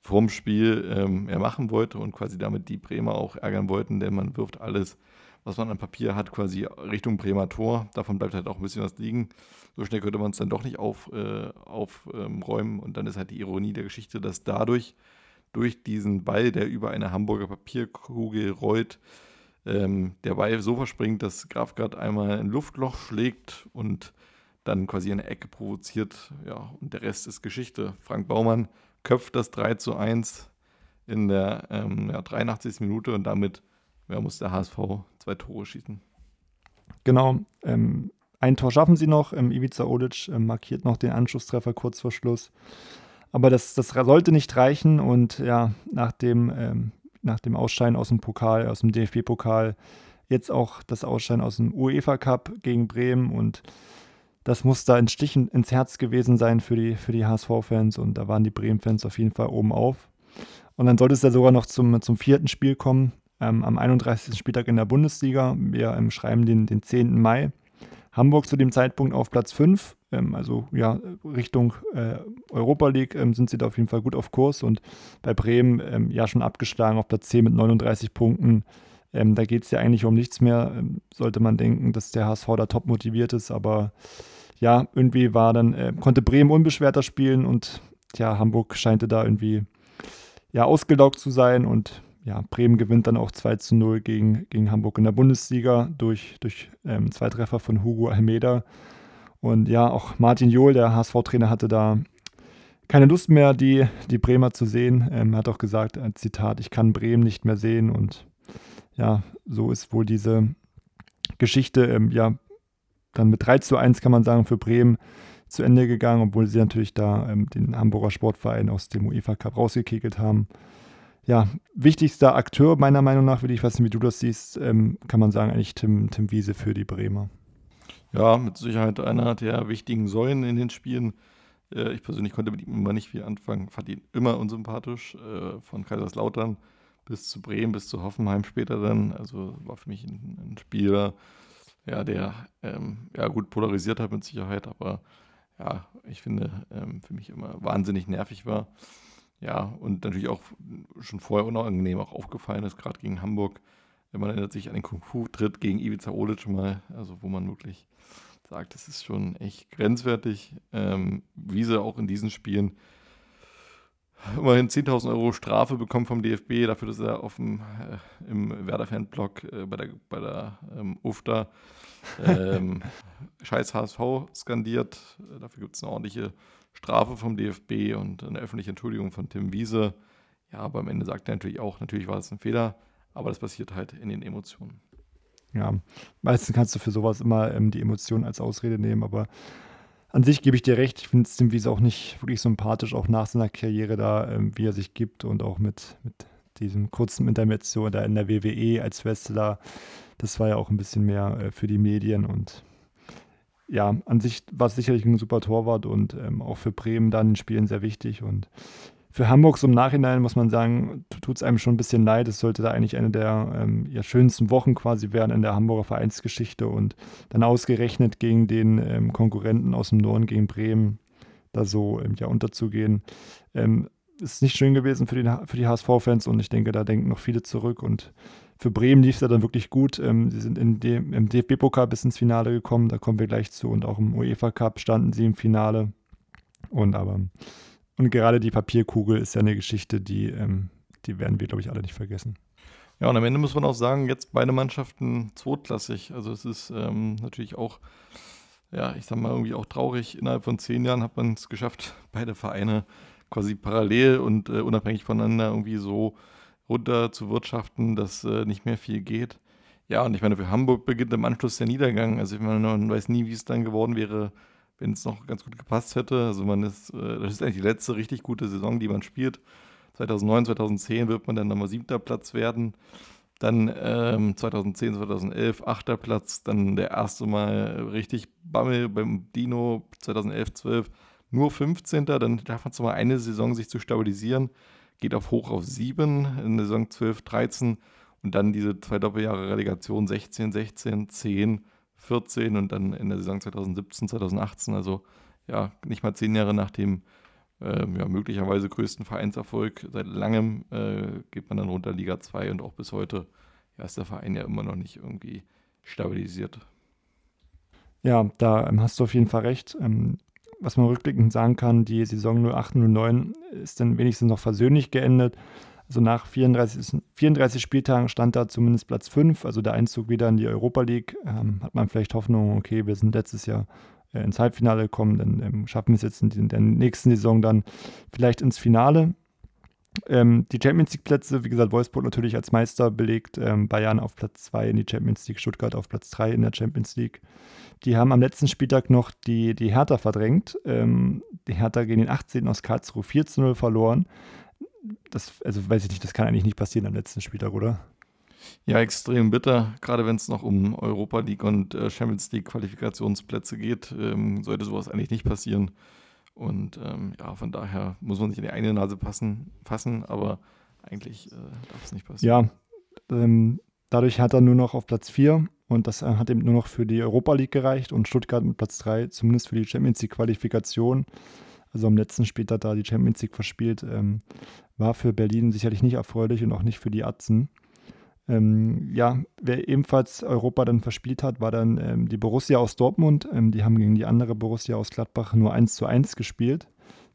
vorm Spiel ähm, machen wollte und quasi damit die Bremer auch ärgern wollten, denn man wirft alles, was man an Papier hat, quasi Richtung Bremer Tor. Davon bleibt halt auch ein bisschen was liegen. So schnell könnte man es dann doch nicht aufräumen äh, auf, und dann ist halt die Ironie der Geschichte, dass dadurch durch diesen Ball, der über eine Hamburger Papierkugel rollt, ähm, der Ball so verspringt, dass Grafgard einmal ein Luftloch schlägt und dann quasi eine Ecke provoziert. Ja, und der Rest ist Geschichte. Frank Baumann köpft das 3 zu 1 in der ähm, ja, 83. Minute und damit ja, muss der HSV zwei Tore schießen. Genau. Ähm, ein Tor schaffen sie noch. Ähm, Ivica Olic ähm, markiert noch den Anschlusstreffer kurz vor Schluss. Aber das, das sollte nicht reichen und ja, nach dem, ähm, nach dem Ausscheiden aus dem Pokal, aus dem DFB-Pokal, jetzt auch das Ausscheiden aus dem UEFA Cup gegen Bremen und das muss da ein Stich ins Herz gewesen sein für die, für die HSV-Fans und da waren die Bremen-Fans auf jeden Fall oben auf. Und dann sollte es ja sogar noch zum, zum vierten Spiel kommen, ähm, am 31. Spieltag in der Bundesliga. Wir ähm, schreiben den, den 10. Mai. Hamburg zu dem Zeitpunkt auf Platz 5, ähm, also ja, Richtung äh, Europa League ähm, sind sie da auf jeden Fall gut auf Kurs und bei Bremen ähm, ja schon abgeschlagen auf Platz 10 mit 39 Punkten. Ähm, da geht es ja eigentlich um nichts mehr. Ähm, sollte man denken, dass der HSV da top motiviert ist, aber ja, irgendwie war dann, äh, konnte Bremen unbeschwerter spielen und ja, Hamburg scheinte da irgendwie ja ausgelaugt zu sein und ja, Bremen gewinnt dann auch 2 zu 0 gegen, gegen Hamburg in der Bundesliga durch, durch ähm, zwei Treffer von Hugo Almeida. Und ja, auch Martin Johl, der HSV-Trainer, hatte da keine Lust mehr, die, die Bremer zu sehen. Ähm, er hat auch gesagt, ein Zitat, ich kann Bremen nicht mehr sehen. Und ja, so ist wohl diese Geschichte, ähm, ja, dann mit 3 zu 1 kann man sagen, für Bremen zu Ende gegangen, obwohl sie natürlich da ähm, den Hamburger Sportverein aus dem UEFA Cup rausgekegelt haben. Ja, wichtigster Akteur meiner Meinung nach, will ich nicht, wie du das siehst, ähm, kann man sagen, eigentlich Tim, Tim Wiese für die Bremer. Ja, mit Sicherheit einer der wichtigen Säulen in den Spielen. Äh, ich persönlich konnte mit ihm immer nicht viel anfangen, fand ihn immer unsympathisch, äh, von Kaiserslautern bis zu Bremen, bis zu Hoffenheim später dann. Also war für mich ein, ein Spieler, ja, der ähm, ja, gut polarisiert hat mit Sicherheit, aber ja, ich finde, ähm, für mich immer wahnsinnig nervig war. Ja, und natürlich auch schon vorher unangenehm auch aufgefallen ist, gerade gegen Hamburg man erinnert sich an den Kung-Fu-Tritt gegen Ivica Olic mal, also wo man wirklich sagt, das ist schon echt grenzwertig. Ähm, Wiese auch in diesen Spielen immerhin 10.000 Euro Strafe bekommen vom DFB dafür, dass er auf dem, äh, im Werder-Fanblog äh, bei der, bei der ähm, UFTA ähm, (laughs) Scheiß HSV skandiert. Dafür gibt es eine ordentliche Strafe vom DFB und eine öffentliche Entschuldigung von Tim Wiese. Ja, aber am Ende sagt er natürlich auch, natürlich war es ein Fehler. Aber das passiert halt in den Emotionen. Ja, meistens kannst du für sowas immer ähm, die Emotionen als Ausrede nehmen, aber an sich gebe ich dir recht. Ich finde es dem Wiese auch nicht wirklich sympathisch, auch nach seiner Karriere da, ähm, wie er sich gibt und auch mit, mit diesem kurzen Intermezzo da in der WWE als Wrestler. Das war ja auch ein bisschen mehr äh, für die Medien und ja, an sich war es sicherlich ein super Torwart und ähm, auch für Bremen dann in Spielen sehr wichtig und für Hamburg so im Nachhinein muss man sagen, tut es einem schon ein bisschen leid. Es sollte da eigentlich eine der ähm, ja, schönsten Wochen quasi werden in der Hamburger Vereinsgeschichte und dann ausgerechnet gegen den ähm, Konkurrenten aus dem Norden, gegen Bremen, da so ähm, ja unterzugehen. Ähm, ist nicht schön gewesen für, den, für die HSV-Fans und ich denke, da denken noch viele zurück und für Bremen lief es ja dann wirklich gut. Ähm, sie sind in dem, im DFB-Pokal bis ins Finale gekommen, da kommen wir gleich zu und auch im UEFA-Cup standen sie im Finale und aber und gerade die Papierkugel ist ja eine Geschichte, die, ähm, die werden wir, glaube ich, alle nicht vergessen. Ja, und am Ende muss man auch sagen, jetzt beide Mannschaften zweitklassig. Also es ist ähm, natürlich auch, ja, ich sag mal, irgendwie auch traurig. Innerhalb von zehn Jahren hat man es geschafft, (laughs) beide Vereine quasi parallel und äh, unabhängig voneinander irgendwie so runter zu wirtschaften, dass äh, nicht mehr viel geht. Ja, und ich meine, für Hamburg beginnt im Anschluss der Niedergang. Also ich meine, man weiß nie, wie es dann geworden wäre, wenn es noch ganz gut gepasst hätte. Also man ist, äh, das ist eigentlich die letzte richtig gute Saison, die man spielt. 2009, 2010 wird man dann nochmal siebter Platz werden. Dann ähm, 2010, 2011 achter Platz. Dann der erste Mal richtig Bammel beim Dino 2011, 12 nur 15. Dann darf man zwar eine Saison sich zu stabilisieren, geht auf hoch auf 7 in der Saison 12, 13 und dann diese zwei Doppeljahre Relegation 16, 16, 10, 14 und dann in der Saison 2017, 2018. Also ja, nicht mal zehn Jahre nach dem äh, ja, möglicherweise größten Vereinserfolg seit langem äh, geht man dann runter Liga 2 und auch bis heute ja, ist der Verein ja immer noch nicht irgendwie stabilisiert. Ja, da ähm, hast du auf jeden Fall recht. Ähm, was man rückblickend sagen kann, die Saison 08-09 ist dann wenigstens noch versöhnlich geendet. Also nach 34, 34 Spieltagen stand da zumindest Platz 5, also der Einzug wieder in die Europa League. Ähm, hat man vielleicht Hoffnung, okay, wir sind letztes Jahr äh, ins Halbfinale gekommen, dann ähm, schaffen wir es jetzt in, in, der nächsten Saison dann vielleicht ins Finale. Ähm, die Champions League-Plätze, wie gesagt, Wolfsburg natürlich als Meister belegt, ähm, Bayern auf Platz 2 in die Champions League, Stuttgart auf Platz 3 in der Champions League. Die haben am letzten Spieltag noch die, die Hertha verdrängt. Ähm, die Hertha gegen den 18. aus Karlsruhe 4 zu 0 verloren. Das, also weiß ich nicht, das kann eigentlich nicht passieren am letzten Spieltag, oder? Ja, extrem bitter. Gerade wenn es noch um Europa League und äh, Champions League Qualifikationsplätze geht, ähm, sollte sowas eigentlich nicht passieren. Und ähm, ja, von daher muss man sich in die eine Nase passen, fassen, aber eigentlich äh, darf es nicht passieren. Ja, ähm, dadurch hat er nur noch auf Platz 4 und das äh, hat eben nur noch für die Europa League gereicht und Stuttgart mit Platz 3, zumindest für die Champions League Qualifikation. Also am letzten Spieltag da die Champions League verspielt, ähm, war für Berlin sicherlich nicht erfreulich und auch nicht für die Atzen. Ähm, ja, wer ebenfalls Europa dann verspielt hat, war dann ähm, die Borussia aus Dortmund. Ähm, die haben gegen die andere Borussia aus Gladbach nur 1 zu 1 gespielt.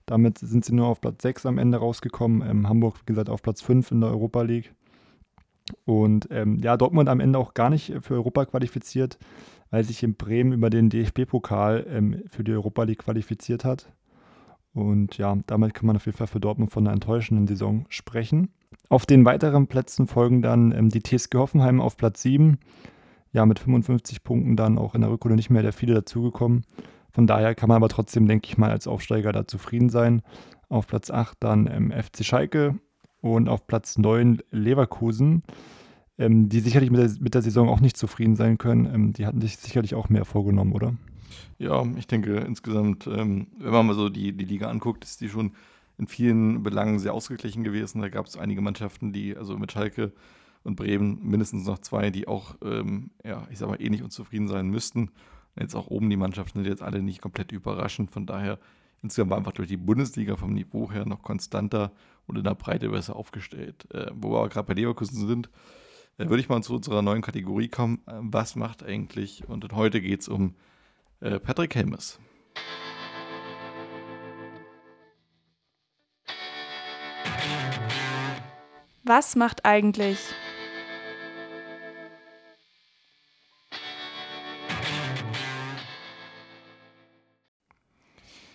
Damit sind sie nur auf Platz 6 am Ende rausgekommen. Ähm, Hamburg, wie gesagt, auf Platz 5 in der Europa League. Und ähm, ja, Dortmund am Ende auch gar nicht für Europa qualifiziert, weil sich in Bremen über den DFB-Pokal ähm, für die Europa League qualifiziert hat. Und ja, damit kann man auf jeden Fall für Dortmund von einer enttäuschenden Saison sprechen. Auf den weiteren Plätzen folgen dann ähm, die TSG Hoffenheim auf Platz 7. Ja, mit 55 Punkten dann auch in der Rückrunde nicht mehr der viele dazugekommen. Von daher kann man aber trotzdem, denke ich mal, als Aufsteiger da zufrieden sein. Auf Platz 8 dann ähm, FC Schalke und auf Platz 9 Leverkusen, ähm, die sicherlich mit der, mit der, Saison auch nicht zufrieden sein können. Ähm, die hatten sich sicherlich auch mehr vorgenommen, oder? Ja, ich denke insgesamt, ähm, wenn man mal so die, die Liga anguckt, ist die schon in vielen Belangen sehr ausgeglichen gewesen. Da gab es einige Mannschaften, die, also mit Schalke und Bremen, mindestens noch zwei, die auch, ähm, ja, ich sag mal, ähnlich unzufrieden sein müssten. Jetzt auch oben die Mannschaften sind jetzt alle nicht komplett überraschend. Von daher, insgesamt war einfach durch die Bundesliga vom Niveau her noch konstanter und in der Breite besser aufgestellt. Äh, wo wir aber gerade bei Leverkusen sind, äh, würde ich mal zu unserer neuen Kategorie kommen. Äh, was macht eigentlich? Und heute geht es um Patrick Helmes. Was macht eigentlich?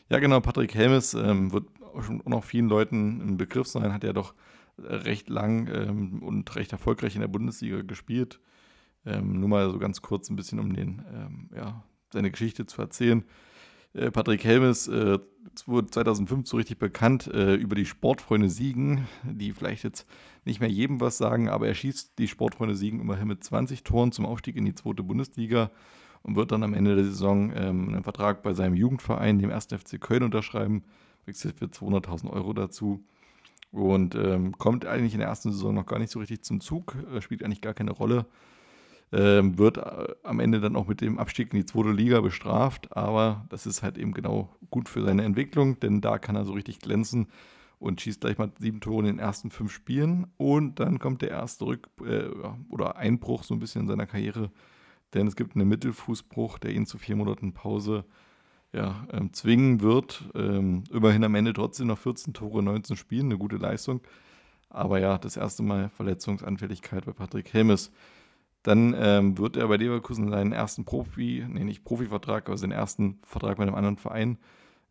Ja, genau, Patrick Helmes ähm, wird schon noch vielen Leuten ein Begriff sein, hat ja doch recht lang ähm, und recht erfolgreich in der Bundesliga gespielt. Ähm, nur mal so ganz kurz ein bisschen, um den, ähm, ja, seine Geschichte zu erzählen. Äh, Patrick Helmes äh, wurde 2005 so richtig bekannt äh, über die Sportfreunde Siegen, die vielleicht jetzt nicht mehr jedem was sagen, aber er schießt die Sportfreunde Siegen immerhin mit 20 Toren zum Aufstieg in die zweite Bundesliga und wird dann am Ende der Saison ähm, einen Vertrag bei seinem Jugendverein, dem 1. FC Köln, unterschreiben, wechselt für 200.000 Euro dazu und ähm, kommt eigentlich in der ersten Saison noch gar nicht so richtig zum Zug, äh, spielt eigentlich gar keine Rolle. Ähm, wird äh, am Ende dann auch mit dem Abstieg in die zweite Liga bestraft, aber das ist halt eben genau gut für seine Entwicklung, denn da kann er so richtig glänzen und schießt gleich mal sieben Tore in den ersten fünf Spielen und dann kommt der erste Rück- äh, oder Einbruch so ein bisschen in seiner Karriere, denn es gibt einen Mittelfußbruch, der ihn zu vier Monaten Pause ja, ähm, zwingen wird. Ähm, immerhin am Ende trotzdem noch 14 Tore, 19 Spielen, eine gute Leistung. Aber ja, das erste Mal Verletzungsanfälligkeit bei Patrick Helmes. Dann ähm, wird er bei Leverkusen seinen ersten Profi, nee, nicht Profivertrag, aber seinen ersten Vertrag bei einem anderen Verein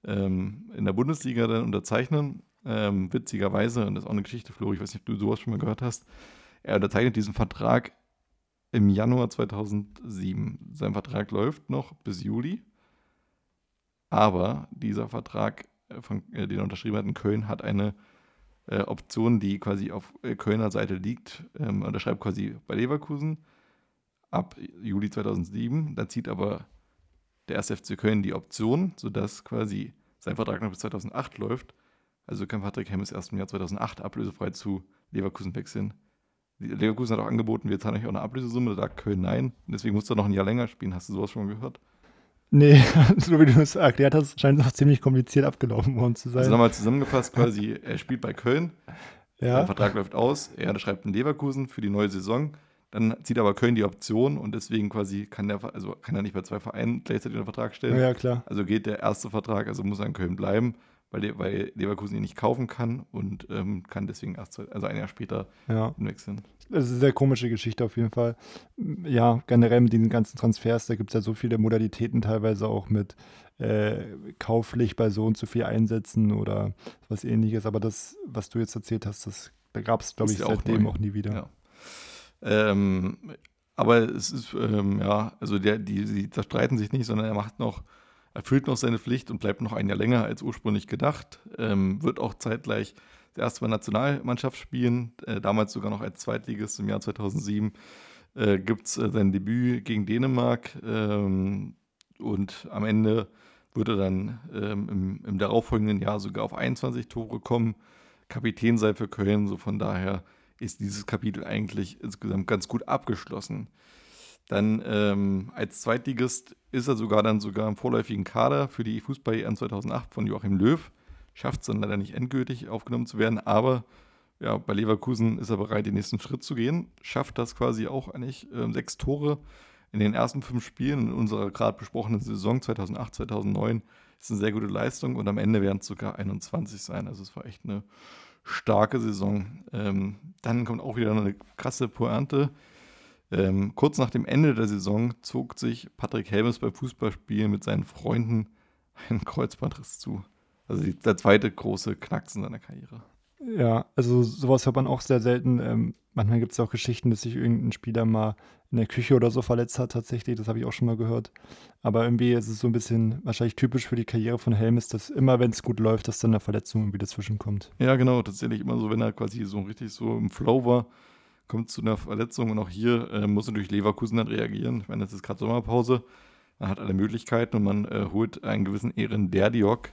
ähm, in der Bundesliga dann unterzeichnen. Ähm, witzigerweise, und das ist auch eine Geschichte, Flo, ich weiß nicht, ob du sowas schon mal gehört hast, er unterzeichnet diesen Vertrag im Januar 2007. Sein Vertrag läuft noch bis Juli, aber dieser Vertrag, äh, von, äh, den er unterschrieben hat in Köln, hat eine äh, Option, die quasi auf äh, Kölner Seite liegt. Ähm, unterschreibt quasi bei Leverkusen ab Juli 2007. Da zieht aber der 1. FC Köln die Option, sodass quasi sein Vertrag noch bis 2008 läuft. Also kann Patrick Hemmes erst im Jahr 2008 ablösefrei zu Leverkusen wechseln. Leverkusen hat auch angeboten, wir zahlen euch auch eine Ablösesumme, da sagt Köln nein. Und deswegen musst du noch ein Jahr länger spielen. Hast du sowas schon mal gehört? Nee, (laughs) so wie du es erklärt hast, scheint es auch ziemlich kompliziert abgelaufen worden zu sein. Also nochmal zusammengefasst, quasi, er spielt bei Köln, ja. der Vertrag läuft aus, er schreibt in Leverkusen für die neue Saison, dann zieht aber Köln die Option und deswegen quasi kann der, also kann er nicht bei zwei Vereinen gleichzeitig einen Vertrag stellen. Ja, klar. Also geht der erste Vertrag, also muss er in Köln bleiben, weil, weil Leverkusen ihn nicht kaufen kann und ähm, kann deswegen erst, also ein Jahr später ja. wechseln. Das ist eine sehr komische Geschichte auf jeden Fall. Ja, generell mit diesen ganzen Transfers, da gibt es ja so viele Modalitäten, teilweise auch mit äh, kauflich bei so und so viel Einsätzen oder was ähnliches. Aber das, was du jetzt erzählt hast, das da gab es, glaube ich, seitdem auch, auch, nie wieder. Ja. Ähm, aber es ist, ähm, ja, also der, die, die zerstreiten sich nicht, sondern er macht noch, erfüllt noch seine Pflicht und bleibt noch ein Jahr länger als ursprünglich gedacht. Ähm, wird auch zeitgleich das erste Mal Nationalmannschaft spielen, äh, damals sogar noch als Zweitligist im Jahr 2007. Äh, Gibt es äh, sein Debüt gegen Dänemark ähm, und am Ende wird er dann ähm, im, im darauffolgenden Jahr sogar auf 21 Tore kommen. Kapitän sei für Köln, so von daher ist dieses Kapitel eigentlich insgesamt ganz gut abgeschlossen. Dann ähm, als Zweitligist ist er sogar dann sogar im vorläufigen Kader für die Fußball-EM 2008 von Joachim Löw schafft es dann leider nicht endgültig aufgenommen zu werden, aber ja, bei Leverkusen ist er bereit, den nächsten Schritt zu gehen, schafft das quasi auch eigentlich äh, sechs Tore in den ersten fünf Spielen in unserer gerade besprochenen Saison 2008, 2009. Ist eine sehr gute Leistung und am Ende werden es sogar 21 sein. Also es war echt eine starke Saison. Ähm, dann kommt auch wieder eine krasse Pointe. Ähm, kurz nach dem Ende der Saison zog sich Patrick Helmes beim Fußballspielen mit seinen Freunden einen Kreuzbandriss zu. Also der zweite große Knacks in seiner Karriere. Ja, also sowas hört man auch sehr selten. Ähm, manchmal gibt es auch Geschichten, dass sich irgendein Spieler mal in der Küche oder so verletzt hat, tatsächlich. Das habe ich auch schon mal gehört. Aber irgendwie ist es so ein bisschen wahrscheinlich typisch für die Karriere von Helmes, dass immer, wenn es gut läuft, dass dann eine Verletzung irgendwie dazwischen kommt. Ja, genau. Tatsächlich immer so, wenn er quasi so richtig so im Flow war, kommt es zu einer Verletzung. Und auch hier äh, muss natürlich Leverkusen dann reagieren. Ich meine, das ist gerade Sommerpause. Man hat alle Möglichkeiten und man äh, holt einen gewissen Ehren Derdiok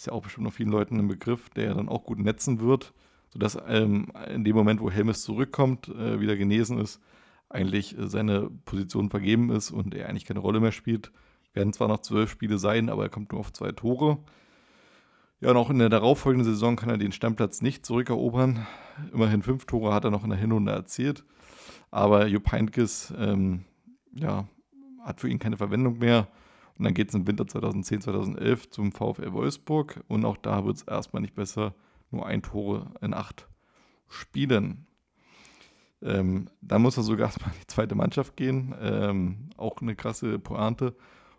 ist ja auch bestimmt noch vielen Leuten ein Begriff, der dann auch gut netzen wird, sodass ähm, in dem Moment, wo Helmes zurückkommt, äh, wieder genesen ist, eigentlich äh, seine Position vergeben ist und er eigentlich keine Rolle mehr spielt. Werden zwar noch zwölf Spiele sein, aber er kommt nur auf zwei Tore. Ja, und auch in der darauffolgenden Saison kann er den Stammplatz nicht zurückerobern. Immerhin fünf Tore hat er noch in der Hinrunde erzielt. Aber Jupp Heynckes ähm, ja, hat für ihn keine Verwendung mehr. Und dann geht es im Winter 2010, 2011 zum VfL Wolfsburg. Und auch da wird es erstmal nicht besser. Nur ein Tore in acht Spielen. Ähm, dann muss er sogar (laughs) erstmal in die zweite Mannschaft gehen. Ähm, auch eine krasse Pointe.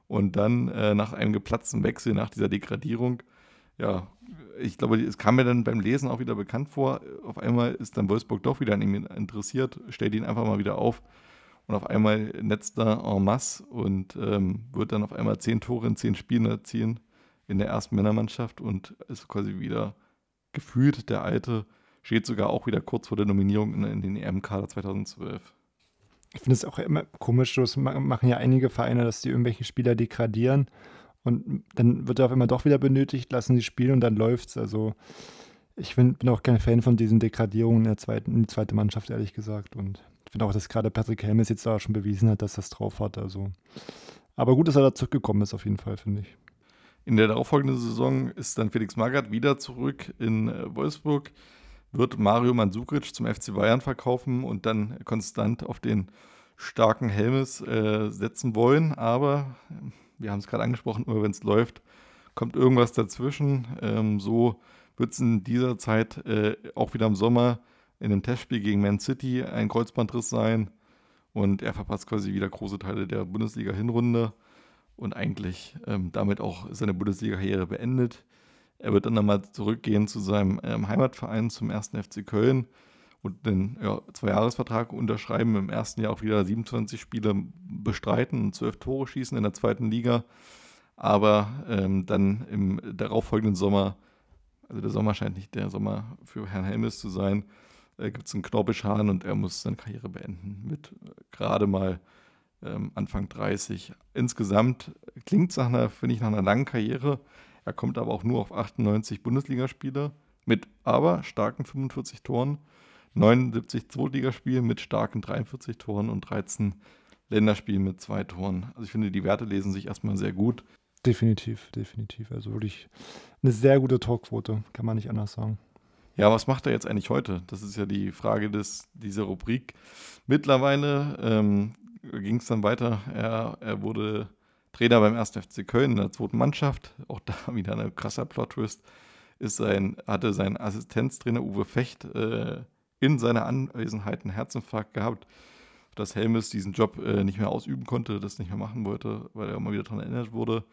Und dann äh, nach einem geplatzten Wechsel, nach dieser Degradierung, ja, ich glaube, es kam mir dann beim Lesen auch wieder bekannt vor. Auf einmal ist dann Wolfsburg doch wieder an ihm interessiert, stellt ihn einfach mal wieder auf und auf einmal netzt er en masse und ähm, wird dann auf einmal zehn Tore in zehn Spielen erzielen in der ersten Männermannschaft und ist quasi wieder gefühlt der Alte, steht sogar auch wieder kurz vor der Nominierung in, in den EM-Kader 2012. Ich finde es auch immer komisch, das machen ja einige Vereine, dass die irgendwelche Spieler degradieren und dann wird er auf einmal doch wieder benötigt, lassen sie spielen und dann läuft es. Also ich bin, bin auch kein Fan von diesen Degradierungen in der zweiten, in die zweite Mannschaft, ehrlich gesagt. Und finde auch, dass gerade Patrick Helmes jetzt da schon bewiesen hat, dass das drauf hat. Also. Aber gut, dass er da zurückgekommen ist, auf jeden Fall, finde ich. In der darauffolgenden Saison ist dann Felix Magath wieder zurück in äh, Wolfsburg, wird Mario Mandzukic zum FC Bayern verkaufen und dann konstant auf den starken Helmes äh, setzen wollen. Aber wir haben es gerade angesprochen, immer wenn es läuft, kommt irgendwas dazwischen. Ähm, so wird es in dieser Zeit äh, auch wieder im Sommer in einem Testspiel gegen Man City ein Kreuzbandriss sein und er verpasst quasi wieder große Teile der Bundesliga-Hinrunde und eigentlich ähm, damit auch seine Bundesliga-Karriere beendet. Er wird dann nochmal zurückgehen zu seinem ähm, Heimatverein, zum ersten FC Köln und den ja, Zwei-Jahres-Vertrag unterschreiben. Im ersten Jahr auch wieder 27 Spiele bestreiten und 12 Tore schießen in der zweiten Liga. Aber ähm, dann im darauffolgenden Sommer, also der Sommer scheint nicht der Sommer für Herrn Helmes zu sein, äh, gibt es einen Knorpelschaden und er muss seine Karriere beenden mit äh, gerade mal ähm, Anfang 30. Insgesamt klingt es finde ich, nach einer langen Karriere. Er kommt aber auch nur auf 98 Bundesligaspiele mit aber starken 45 Toren, 79 Zweitligaspiele mit starken 43 Toren und 13 Länderspielen mit zwei Toren. Also ich finde, die Werte lesen sich erstmal sehr gut. Definitiv, definitiv. Also wirklich eine sehr gute Torquote, kann man nicht anders sagen. Ja, was macht er jetzt eigentlich heute? Das ist ja die Frage des, dieser Rubrik. Mittlerweile ähm, ging es dann weiter. Er, er wurde Trainer beim 1. FC Köln in der zweiten Mannschaft. Auch da (laughs) wieder ein krasser Plot-Twist. Ist sein, hatte sein Assistenztrainer Uwe Fecht äh, in seiner Anwesenheit einen Herzinfarkt gehabt, dass Helmes diesen Job äh, nicht mehr ausüben konnte, das nicht mehr machen wollte, weil er immer wieder daran erinnert wurde.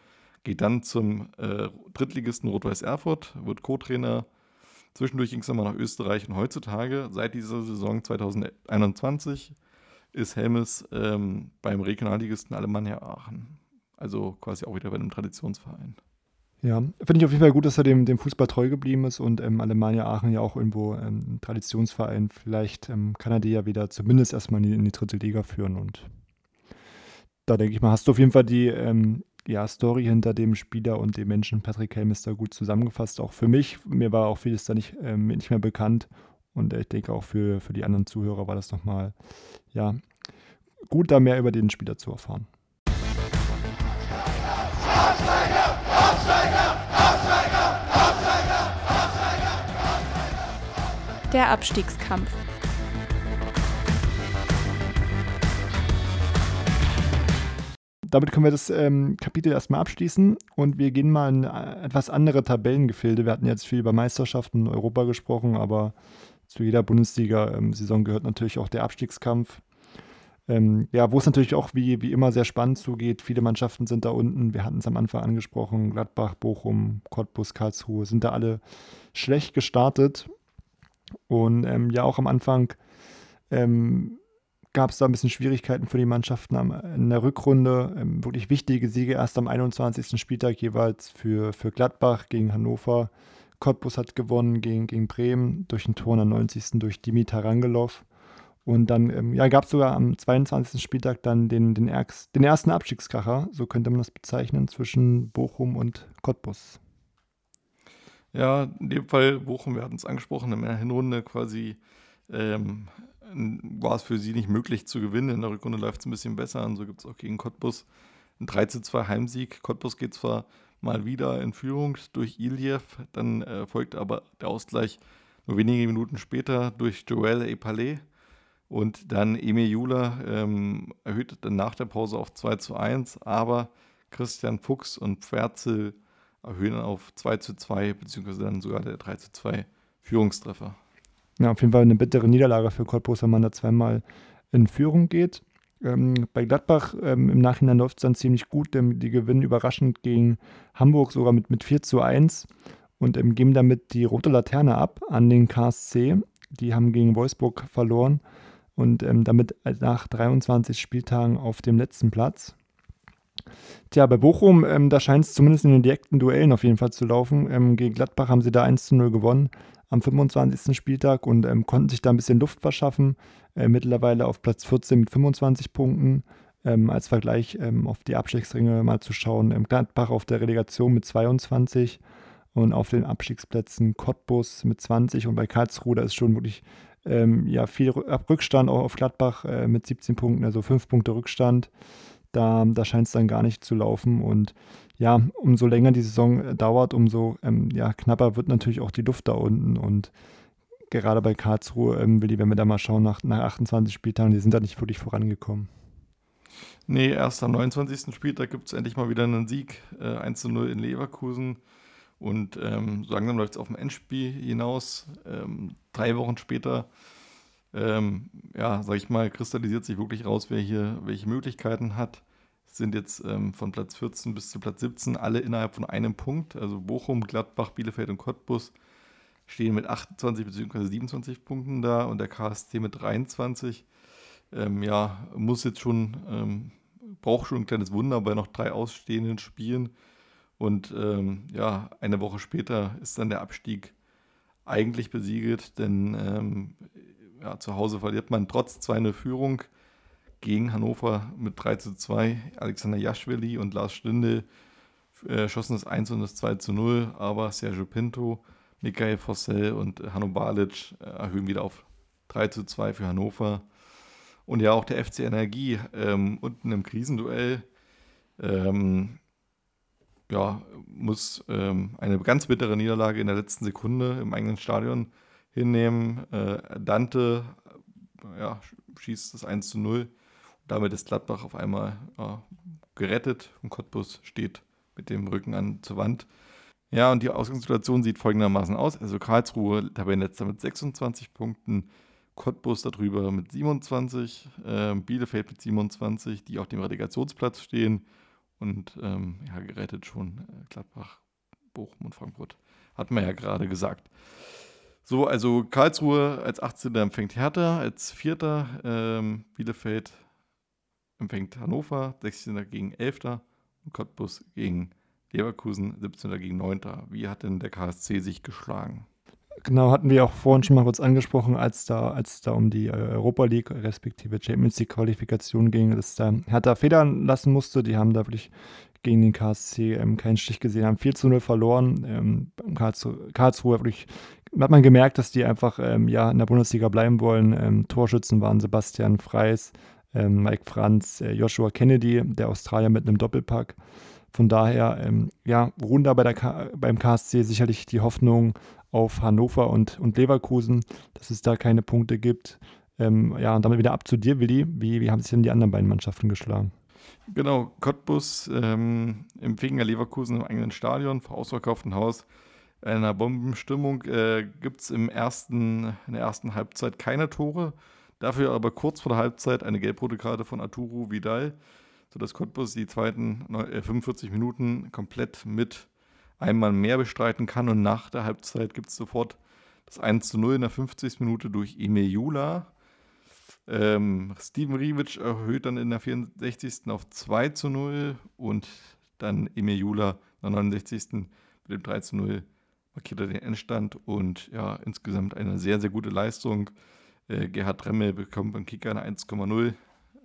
Geht dann zum äh, Drittligisten Rot-Weiß Erfurt, wird Co-Trainer Zwischendurch ging es nochmal nach Österreich und heutzutage, seit dieser Saison 2021, ist Helmes ähm, beim Regionalligisten Alemannia Aachen. Also quasi auch wieder bei einem Traditionsverein. Ja, finde ich auf jeden Fall gut, dass er dem, dem Fußball treu geblieben ist und ähm, Alemannia Aachen ja auch irgendwo ähm, ein Traditionsverein. Vielleicht ähm, kann er die ja wieder zumindest erstmal in die, in die dritte Liga führen und da denke ich mal, hast du auf jeden Fall die ähm, ja, Story hinter dem Spieler und dem Menschen Patrick Helm da gut zusammengefasst. Auch für mich, mir war auch vieles da nicht, äh, nicht mehr bekannt. Und ich denke auch für, für die anderen Zuhörer war das nochmal, ja, gut, da mehr über den Spieler zu erfahren. Der Abstiegskampf. damit können wir das ähm, Kapitel erstmal abschließen und wir gehen mal in äh, etwas andere Tabellengefilde. Wir hatten jetzt viel über Meisterschaften in Europa gesprochen, aber zu jeder Bundesliga-Saison gehört natürlich auch der Abstiegskampf. Ähm, ja, wo es natürlich auch wie, wie immer sehr spannend zugeht. Viele Mannschaften sind da unten. Wir hatten es am Anfang angesprochen. Gladbach, Bochum, Cottbus, Karlsruhe sind da alle schlecht gestartet. Und ähm, ja, auch am Anfang ähm, gab es da ein bisschen Schwierigkeiten für die Mannschaften in der Rückrunde. Ähm, wirklich wichtige Siege erst am 21. Spieltag jeweils für, für Gladbach gegen Hannover. Cottbus hat gewonnen gegen, gegen Bremen durch ein Tor am 90. durch Dimitar Rangelov. Und dann ähm, ja, gab es sogar am 22. Spieltag dann den, den, Erks, den ersten Abstiegskracher, so könnte man das bezeichnen, zwischen Bochum und Cottbus. Ja, in dem Fall Bochum, wir hatten es angesprochen, in der Hinrunde quasi ähm, war es für sie nicht möglich zu gewinnen. In der Rückrunde läuft es ein bisschen besser und so gibt es auch gegen Cottbus einen 3 2 Heimsieg. Cottbus geht zwar mal wieder in Führung durch Iliev, dann äh, folgt aber der Ausgleich nur wenige Minuten später durch Joel Epalé und dann Emil Jula ähm, erhöht dann nach der Pause auf 2 zu 1, aber Christian Fuchs und Pferzel erhöhen auf 2 zu 2, beziehungsweise dann sogar der 3 zu 2 Führungstreffer. Ja, auf jeden Fall eine bittere Niederlage für Cottbus, wenn man da zweimal in Führung geht. Ähm, bei Gladbach ähm, im Nachhinein läuft es dann ziemlich gut. Ähm, die gewinnen überraschend gegen Hamburg sogar mit, mit 4 zu 1 und ähm, geben damit die rote Laterne ab an den KSC. Die haben gegen Wolfsburg verloren und ähm, damit nach 23 Spieltagen auf dem letzten Platz. Tja, bei Bochum, ähm, da scheint es zumindest in den direkten Duellen auf jeden Fall zu laufen. gegen Gladbach haben sie da 1 zu 0 gewonnen am 25. Spieltag und ähm, konnten sich da ein bisschen Luft verschaffen. Äh, mittlerweile auf Platz 14 mit 25 Punkten. Ähm, als Vergleich ähm, auf die Abstiegsringe mal zu schauen. Gladbach auf der Relegation mit 22 und auf den Abstiegsplätzen Cottbus mit 20 und bei Karlsruhe, da ist schon wirklich ähm, ja viel Rückstand auch auf Gladbach äh, mit 17 Punkten, also 5 Punkte Rückstand. Da, da scheint es dann gar nicht zu laufen. Und ja, umso länger die Saison äh, dauert, umso ähm, ja, knapper wird natürlich auch die Luft da unten. Und gerade bei Karlsruhe, ähm, Willi, wenn wir da mal schauen, nach, nach 28 Spieltagen, die sind da nicht wirklich vorangekommen. Nee, erst am 29. Spieltag gibt es endlich mal wieder einen Sieg. Äh, 1 zu 0 in Leverkusen. Und ähm, so langsam läuft es auf dem Endspiel hinaus. Ähm, drei Wochen später, ähm, ja, sag ich mal, kristallisiert sich wirklich raus, wer hier welche Möglichkeiten hat. Es sind jetzt ähm, von Platz 14 bis zu Platz 17 alle innerhalb von einem Punkt. Also Bochum, Gladbach, Bielefeld und Cottbus stehen mit 28 bzw. 27 Punkten da und der KSC mit 23. Ähm, ja, muss jetzt schon, ähm, braucht schon ein kleines Wunder bei noch drei ausstehenden Spielen und ähm, ja, eine Woche später ist dann der Abstieg eigentlich besiegelt, denn ähm, ja, zu Hause verliert man trotz 2-0 Führung gegen Hannover mit 3 zu 2. Alexander Jaschwili und Lars Stindl äh, schossen das 1 und das 2 zu 0, aber Sergio Pinto, Michael Fossell und Hanno Balic äh, erhöhen wieder auf 3 zu 2 für Hannover. Und ja, auch der FC Energie ähm, unten im Krisenduell ähm, ja, muss ähm, eine ganz bittere Niederlage in der letzten Sekunde im eigenen Stadion hinnehmen. Äh, Dante ja, schießt das 1 zu 0. Und damit ist Gladbach auf einmal ja, gerettet und Cottbus steht mit dem Rücken an zur Wand. Ja, und die Ausgangssituation sieht folgendermaßen aus. Also Karlsruhe, Tabellenletzter mit 26 Punkten, Cottbus darüber mit 27, äh, Bielefeld mit 27, die auf dem Relegationsplatz stehen und ähm, ja, gerettet schon äh, Gladbach, Bochum und Frankfurt. Hat man ja gerade gesagt. So, also Karlsruhe als 18. empfängt Hertha, als 4. Ähm, Bielefeld empfängt Hannover, 16. gegen 11. und Cottbus gegen Leverkusen, 17. gegen 9. Wie hat denn der KSC sich geschlagen? Genau, hatten wir auch vorhin schon mal kurz angesprochen, als da, als da um die äh, Europa League respektive Champions League Qualifikation ging, dass da Hertha federn lassen musste. Die haben da wirklich gegen den KSC ähm, keinen Stich gesehen, haben 4 zu 0 verloren. Ähm, Karlsruhe, Karlsruhe wirklich, hat man gemerkt, dass die einfach ähm, ja, in der Bundesliga bleiben wollen. Ähm, Torschützen waren Sebastian Freis, ähm, Mike Franz, äh, Joshua Kennedy, der Australier mit einem Doppelpack. Von daher, ähm, ja, ruhen da bei der beim KSC sicherlich die Hoffnung auf Hannover und, und Leverkusen, dass es da keine Punkte gibt. Ähm, ja, und damit wieder ab zu dir, Willi. Wie, wie haben sich denn die anderen beiden Mannschaften geschlagen? Genau, Cottbus ähm, empfing ja Leverkusen im eigenen Stadion, vor ausverkauftem Haus. In einer Bombenstimmung äh, gibt es in der ersten Halbzeit keine Tore. Dafür aber kurz vor der Halbzeit eine gelb-rote Karte von Arturo Vidal, sodass Cottbus die zweiten 45 äh, Minuten komplett mit einmal mehr bestreiten kann. Und nach der Halbzeit gibt es sofort das 1 zu 0 in der 50. Minute durch Emil Jula. Ähm, Steven Rivic erhöht dann in der 64. auf 2 zu 0 und dann Emil Jula in der 69. mit dem 3 zu 0 markiert er den Endstand und ja, insgesamt eine sehr, sehr gute Leistung. Äh, Gerhard Remmel bekommt beim Kicker eine 1,0.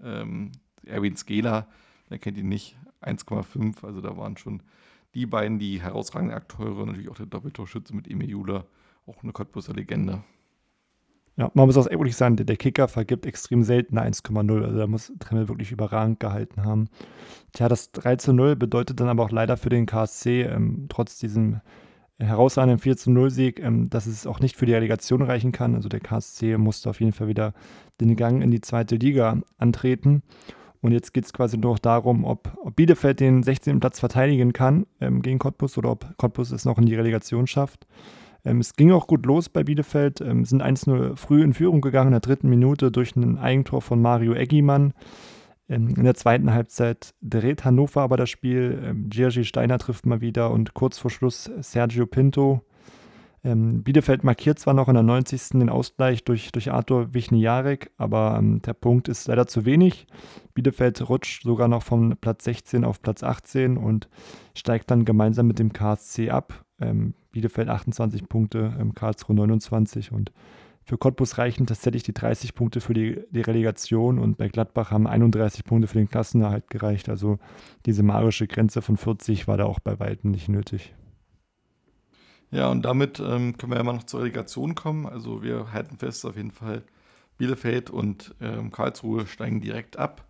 Ähm, Erwin Skela, der kennt ihn nicht, 1,5. Also da waren schon die beiden, die herausragenden Akteure, natürlich auch der Doppeltorschütze mit Emil Jula, auch eine Cottbuser Legende. Ja, man muss auch ehrlich sagen, der, Kicker vergibt extrem selten 1,0. Also da muss Tremmel wirklich überragend gehalten haben. Tja, das 3 zu 0 bedeutet dann aber auch leider für den KSC, ähm, trotz diesem herausragenden 4 zu 0 Sieg, ähm, dass es auch nicht für die Relegation reichen kann. Also der KSC musste auf jeden Fall wieder den Gang in die zweite Liga antreten. Und jetzt geht es quasi nur noch darum, ob, ob, Bielefeld den 16. Platz verteidigen kann ähm, gegen Cottbus oder ob Cottbus es noch in die Relegation schafft. Ähm, es ging auch gut los bei Bielefeld, ähm, sind 1-0 früh in Führung gegangen in der dritten Minute durch ein Eigentor von Mario Eggimann. Ähm, in der zweiten Halbzeit dreht Hannover aber das Spiel. Ähm, Jerzy Steiner trifft mal wieder und kurz vor Schluss Sergio Pinto ähm, Bielefeld markiert zwar noch in der 90. den Ausgleich durch, durch Arthur Wichniarek, aber ähm, der Punkt ist leider zu wenig. Bielefeld rutscht sogar noch von Platz 16 auf Platz 18 und steigt dann gemeinsam mit dem KSC ab. Ähm, Bielefeld 28 Punkte, ähm, Karlsruhe 29 und für Cottbus reichen tatsächlich die 30 Punkte für die, die, Relegation und bei Gladbach haben 31 Punkte für den Klassenerhalt gereicht. Also diese magische Grenze von 40 war da auch bei weitem nicht nötig. Ja, und damit ähm, können wir ja mal noch zur Relegation kommen. Also wir halten fest, auf jeden Fall, Bielefeld und ähm, Karlsruhe steigen direkt ab.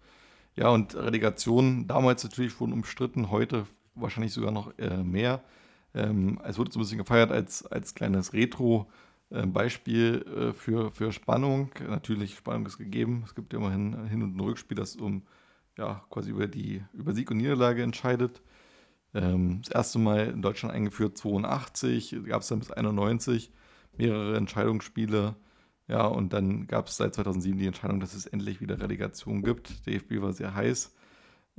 Ja, und Relegation damals natürlich schon umstritten, heute wahrscheinlich sogar noch äh, mehr. Ähm, es wurde so ein bisschen gefeiert als, als kleines Retro-Beispiel äh, für, für Spannung. Natürlich, Spannung ist gegeben. Es gibt ja immerhin Hin- und ein Rückspiel, das um ja, quasi über, die, über Sieg und Niederlage entscheidet. Ähm, das erste Mal in Deutschland eingeführt 82, gab es dann bis 91 mehrere Entscheidungsspiele. Ja, und dann gab es seit 2007 die Entscheidung, dass es endlich wieder Relegation gibt. DFB war sehr heiß.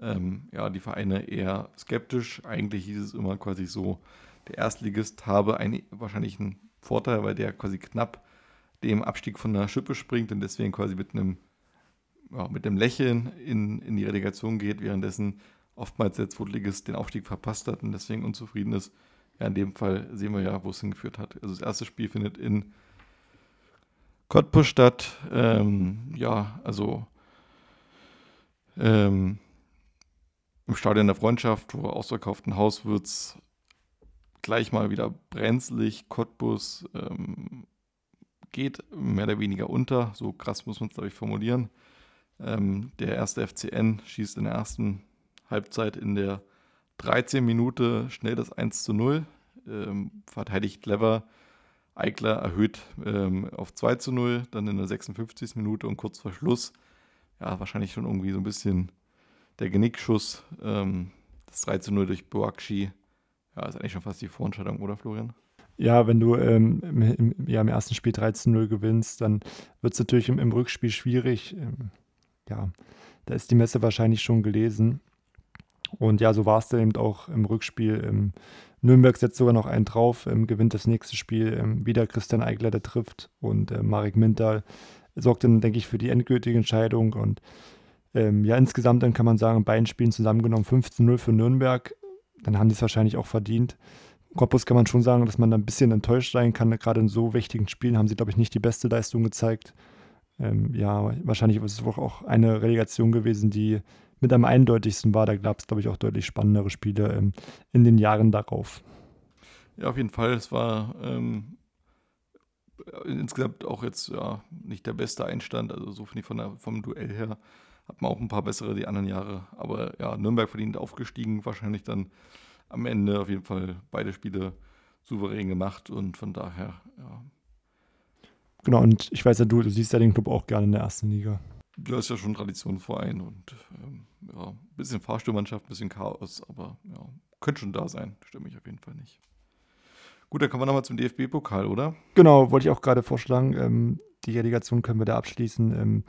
Ähm, ja, die Vereine eher skeptisch. Eigentlich hieß es immer quasi so, der Erstligist habe einen, wahrscheinlich einen Vorteil, weil der quasi knapp dem Abstieg von der Schippe springt und deswegen quasi mit einem, ja, mit einem Lächeln in, in die Relegation geht, währenddessen oftmals der Zweitligist den Aufstieg verpasst hat und deswegen unzufrieden ist. Ja, in dem Fall sehen wir ja, wo es hingeführt hat. Also das erste Spiel findet in Cottbus statt. Ähm, ja, also ähm, im Stadion der Freundschaft, vor ausverkauften Haus wird es gleich mal wieder brenzlig. Cottbus ähm, geht mehr oder weniger unter. So krass muss man es, glaube ich, formulieren. Ähm, der erste FCN schießt in der ersten Halbzeit in der 13 Minute schnell das 1 zu 0. Ähm, verteidigt clever. Eickler erhöht ähm, auf 2 zu 0, dann in der 56. Minute und kurz vor Schluss, ja, wahrscheinlich schon irgendwie so ein bisschen der Genickschuss, ähm, das 3 zu 0 durch Boakshi. Ja, ist eigentlich schon fast die Vorentscheidung, oder Florian? Ja, wenn du ähm, im, im, ja, im ersten Spiel 13-0 gewinnst, dann wird es natürlich im, im, Rückspiel schwierig. Ähm, ja, da ist die Messe wahrscheinlich schon gelesen. Und ja, so war es dann eben auch im Rückspiel. Ähm, Nürnberg setzt sogar noch einen drauf, ähm, gewinnt das nächste Spiel. Ähm, wieder Christian Eigler, der trifft. Und äh, Marek Mintal sorgt dann, denke ich, für die endgültige Entscheidung. Und ja, insgesamt dann kann man sagen, in beiden Spielen zusammengenommen 15-0 für Nürnberg. Dann haben die es wahrscheinlich auch verdient. Cottbus kann man schon sagen, dass man da ein bisschen enttäuscht sein kann. Gerade in so wichtigen Spielen haben sie, glaube ich, nicht die beste Leistung gezeigt. Ähm, ja, wahrscheinlich ist es auch eine Relegation gewesen, die mit am eindeutigsten war. Da gab es, glaube ich, auch deutlich spannendere Spiele ähm, in den Jahren darauf. Ja, auf jeden Fall. Es war ähm, insgesamt auch jetzt ja, nicht der beste Einstand. Also so finde ich von der, vom Duell her hat man auch ein paar bessere die anderen Jahre. Aber ja, Nürnberg verdient aufgestiegen. Wahrscheinlich dann am Ende auf jeden Fall beide Spiele souverän gemacht und von daher, ja. Genau, und ich weiß ja, du, du siehst ja den Club auch gerne in der ersten Liga. Ja, ist ja schon Traditionsverein und ähm, ja, ein bisschen Fahrstuhlmannschaft, ein bisschen Chaos, aber ja, könnte schon da sein. Stimmt mich auf jeden Fall nicht. Gut, dann kommen wir nochmal zum DFB-Pokal, oder? Genau, wollte ich auch gerade vorschlagen. Ähm, die Relegation können wir da abschließen. Ähm,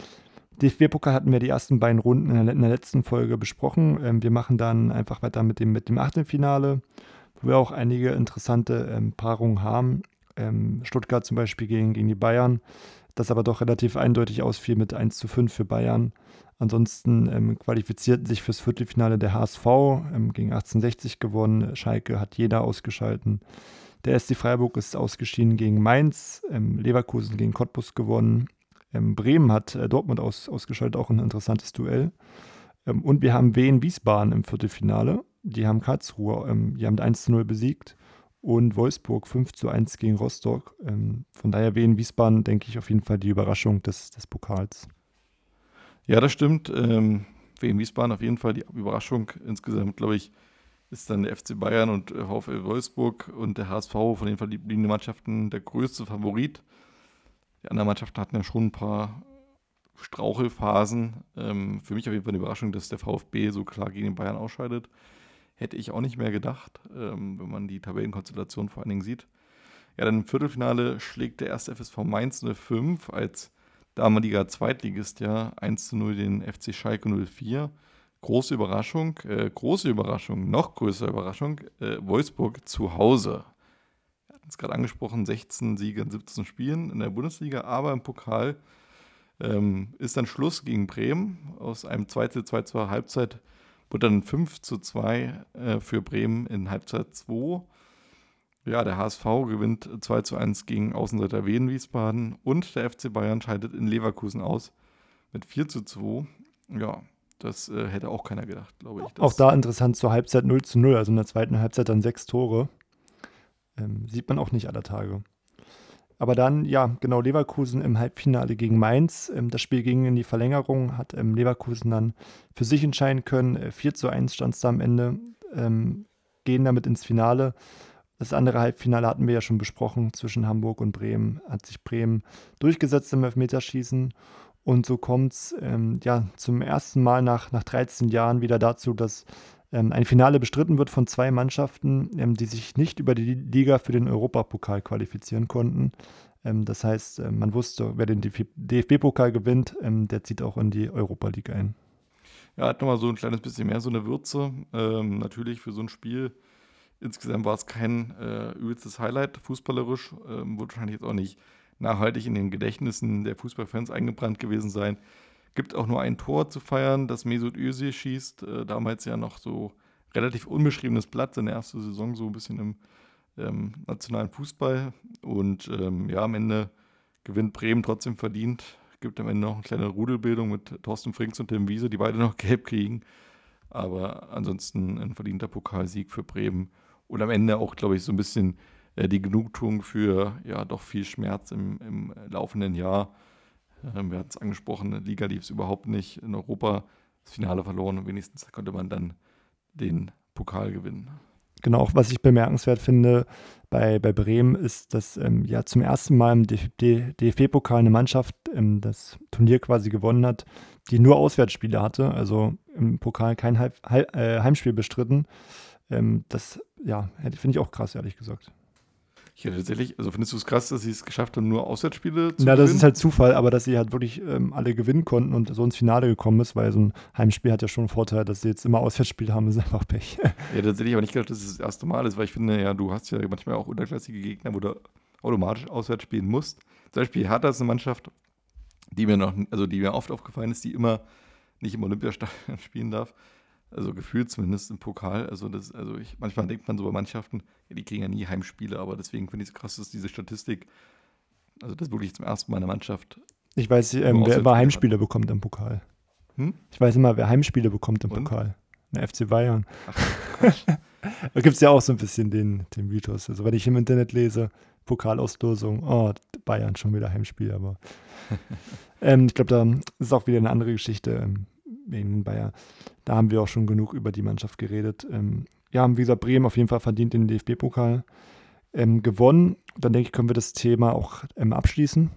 DFB-Pokal hatten wir die ersten beiden Runden in der, in der letzten Folge besprochen. Ähm, wir machen dann einfach weiter mit dem, mit dem Achtelfinale, wo wir auch einige interessante ähm, Paarungen haben. Ähm, Stuttgart zum Beispiel gegen, gegen die Bayern das aber doch relativ eindeutig ausfiel mit 1 zu 5 für Bayern. Ansonsten ähm, qualifizierten sich fürs Viertelfinale der HSV ähm, gegen 1860 gewonnen. Schalke hat jeder ausgeschalten. Der SC Freiburg ist ausgeschieden gegen Mainz. Ähm, Leverkusen gegen Cottbus gewonnen. Ähm, Bremen hat äh, Dortmund aus, ausgeschaltet, auch ein interessantes Duell. Ähm, und wir haben Wien Wiesbaden im Viertelfinale. Die haben Karlsruhe, ähm, die haben 1 zu 0 besiegt und Wolfsburg 5 zu 1 gegen Rostock. Ähm, von daher Wien Wiesbaden, denke ich, auf jeden Fall die Überraschung des, des Pokals. Ja, das stimmt. Ähm, Wien Wiesbaden auf jeden Fall die Überraschung. Insgesamt, glaube ich, ist dann der FC Bayern und äh, VfL Wolfsburg und der HSV von den verbliebenen Mannschaften der größte Favorit. Die anderen Mannschaften hatten ja schon ein paar Strauchelphasen. Ähm, für mich auf jeden Fall eine Überraschung, dass der VfB so klar gegen den Bayern ausscheidet. Hätte ich auch nicht mehr gedacht, ähm, wenn man die Tabellenkonstellation vor allen Dingen sieht. Ja, dann im Viertelfinale schlägt der erste FSV Mainz 05 als damaliger Zweitligist ja 1 zu 0 den FC Schalke 04. Große Überraschung, äh, große Überraschung, noch größere Überraschung, äh, Wolfsburg zu Hause. Wir hatten es gerade angesprochen, 16 Siege in 17 Spielen in der Bundesliga, aber im Pokal ähm, ist dann Schluss gegen Bremen aus einem 2 zu 2 zur Halbzeit Wurde dann 5 zu 2 äh, für Bremen in Halbzeit 2. Ja, der HSV gewinnt 2 zu 1 gegen Außenseiter Wien Wiesbaden und der FC Bayern scheidet in Leverkusen aus mit 4 zu 2. Ja, das äh, hätte auch keiner gedacht, glaube ich. Auch da interessant zur Halbzeit 0 zu 0, also in der zweiten Halbzeit dann sechs Tore. Ähm, sieht man auch nicht aller Tage. Aber dann, ja, genau, Leverkusen im Halbfinale gegen Mainz. Ähm, das Spiel ging in die Verlängerung, hat ähm, Leverkusen dann für sich entscheiden können. Äh, 4 zu 1 stand es da am Ende. Ähm, gehen damit ins Finale. Das andere Halbfinale hatten wir ja schon besprochen zwischen Hamburg und Bremen. Hat sich Bremen durchgesetzt im Elfmeterschießen. Und so kommt es ähm, ja, zum ersten Mal nach, nach 13 Jahren wieder dazu, dass ein Finale bestritten wird von zwei Mannschaften, ähm, die sich nicht über die Liga für den Europapokal qualifizieren konnten. Ähm, das heißt, äh, man wusste, wer den DFB-Pokal gewinnt, ähm, der zieht auch in die Europa League ein. Ja, hat nochmal so ein kleines bisschen mehr so eine Würze. Ähm, natürlich für so ein Spiel. Insgesamt war es kein äh, übelstes Highlight, fußballerisch. Ähm, wird wahrscheinlich jetzt auch nicht nachhaltig in den Gedächtnissen der Fußballfans eingebrannt gewesen sein. Gibt auch nur ein Tor zu feiern, das Mesut Özil schießt. Äh, damals ja noch so relativ unbeschriebenes Blatt, seine erste Saison so ein bisschen im ähm, nationalen Fußball. Und ähm, ja, am Ende gewinnt Bremen trotzdem verdient gibt am Ende noch eine kleine Rudelbildung mit Thorsten Frings und Tim Wiese, die beide noch (laughs) gelb kriegen. Aber ansonsten ein verdienter Pokalsieg für Bremen. Und am Ende auch, glaube ich, so ein bisschen äh, die Genugtuung für ja doch viel Schmerz im, im laufenden Jahr. Ähm, wir hatten es angesprochen, in Liga lief es überhaupt nicht. In Europa das Finale verloren und wenigstens konnte man dann den Pokal gewinnen. Genau, auch was ich bemerkenswert finde bei, bei Bremen ist, dass ähm, ja zum ersten Mal im DFB-Pokal eine Mannschaft ähm, das Turnier quasi gewonnen hat, die nur Auswärtsspiele hatte, also im Pokal kein Halb, Halb, äh, Heimspiel bestritten. Ähm, das ja, finde ich auch krass, ehrlich gesagt. Ja, tatsächlich, also findest du es krass, dass sie es geschafft haben, nur Auswärtsspiele zu Na, das ist halt Zufall, aber dass sie halt wirklich ähm, alle gewinnen konnten und so ins Finale gekommen ist, weil so ein Heimspiel hat ja schon einen Vorteil, dass sie jetzt immer Auswärtsspiele haben, ist (laughs) einfach Pech. ja, tatsächlich aber nicht gedacht, dass es das erste Mal ist, weil ich finde, ja, du hast ja manchmal auch unterklassige Gegner, wo du automatisch auswärts spielen musst. Zum Beispiel Hertha ist eine Mannschaft, die mir noch, also die mir oft aufgefallen ist, die immer nicht im Olympiastadion (laughs) spielen darf. Also gefühlt zumindest im Pokal. Also, das, also ich, manchmal denkt man so bei Mannschaften, ja, die kriegen ja nie Heimspiele, aber deswegen finde ich es krass, dass diese Statistik, also das wirklich zum ersten Mal eine Mannschaft. Ich weiß, ähm, wer immer Heimspiele hat. bekommt im Pokal. Hm? Ich weiß immer, wer Heimspiele bekommt im Und? Pokal. Der FC Bayern. Ach, (laughs) da gibt es ja auch so ein bisschen den, den Mythos. Also wenn ich im Internet lese, Pokalauslosung, oh, Bayern schon wieder Heimspiel, aber (laughs) ähm, ich glaube, da ist auch wieder eine andere Geschichte. Wegen den Bayern. Da haben wir auch schon genug über die Mannschaft geredet. Ähm, ja, haben, wie gesagt, Bremen auf jeden Fall verdient den DFB-Pokal ähm, gewonnen. Dann denke ich, können wir das Thema auch ähm, abschließen.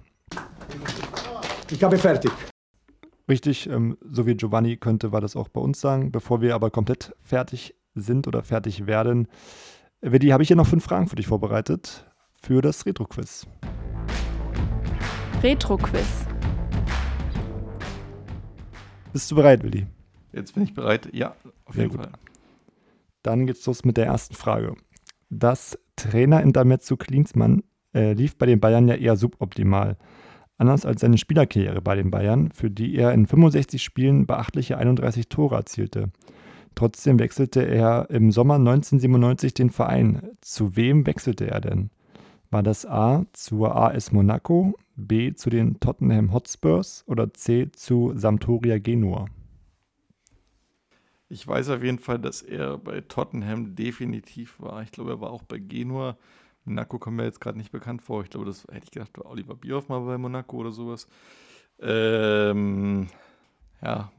Ich habe fertig. Richtig, ähm, so wie Giovanni könnte, war das auch bei uns sagen. Bevor wir aber komplett fertig sind oder fertig werden, Willi, habe ich hier noch fünf Fragen für dich vorbereitet für das Retro-Quiz. Retro-Quiz. Bist du bereit, Willi? Jetzt bin ich bereit. Ja, auf jeden Fall. Dann geht's los mit der ersten Frage. Das Trainer-Intermezzo Klinsmann äh, lief bei den Bayern ja eher suboptimal. Anders als seine Spielerkarriere bei den Bayern, für die er in 65 Spielen beachtliche 31 Tore erzielte. Trotzdem wechselte er im Sommer 1997 den Verein. Zu wem wechselte er denn? War das A zur AS Monaco, B zu den Tottenham Hotspurs oder C zu Sampdoria Genua? Ich weiß auf jeden Fall, dass er bei Tottenham definitiv war. Ich glaube, er war auch bei Genua. Monaco kommt mir jetzt gerade nicht bekannt vor. Ich glaube, das hätte ich gedacht, war Oliver Bierhoff mal bei Monaco oder sowas. Ähm, ja,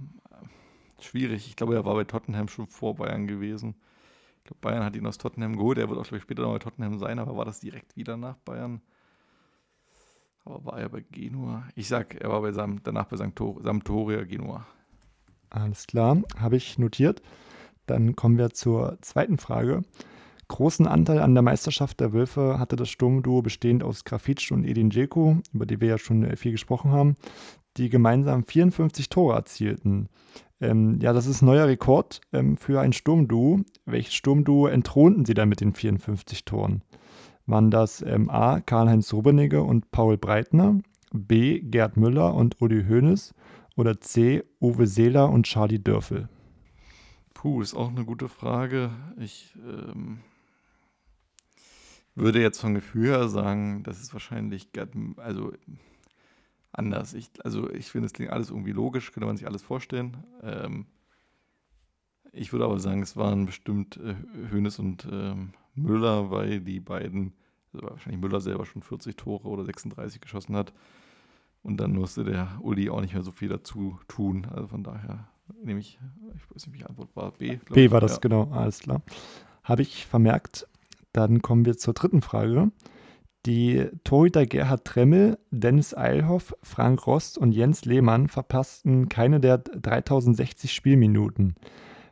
schwierig. Ich glaube, er war bei Tottenham schon vor Bayern gewesen. Ich glaube, Bayern hat ihn aus Tottenham geholt. Er wird auch vielleicht später noch bei Tottenham sein, aber war das direkt wieder nach Bayern? Aber war er bei Genua? Ich sag, er war bei Sam, danach bei Sampdoria Genua. Alles klar, habe ich notiert. Dann kommen wir zur zweiten Frage. Großen Anteil an der Meisterschaft der Wölfe hatte das Sturmduo bestehend aus Grafitsch und Edin Dzeko, über die wir ja schon viel gesprochen haben, die gemeinsam 54 Tore erzielten. Ähm, ja, das ist ein neuer Rekord ähm, für ein Sturmduo. Welches Sturmduo entthronten sie dann mit den 54 Toren? Waren das ähm, A. Karl-Heinz Rummenigge und Paul Breitner, B. Gerd Müller und Uli Hoeneß oder C. Uwe Seeler und Charlie Dörfel? Puh, ist auch eine gute Frage. Ich ähm, würde jetzt von Gefühl her sagen, das ist wahrscheinlich Gerd, also anders. Ich, also ich finde, es klingt alles irgendwie logisch, könnte man sich alles vorstellen. Ähm, Ich würde aber sagen, es waren bestimmt äh, Hoeneß und ähm, Müller, weil die beiden, also wahrscheinlich Müller selber schon 40 Tore oder 36 geschossen hat. Und dann musste der Uli auch nicht mehr so viel dazu tun. Also von daher nehme ich, ich weiß nicht, welche Antwort war, B. B ich. war das, ja. genau, alles klar. Habe ich vermerkt. Dann kommen wir zur dritten Frage. Die Torhüter Gerhard Tremmel, Dennis Eilhoff, Frank Rost und Jens Lehmann verpassten keine der 3060 Spielminuten.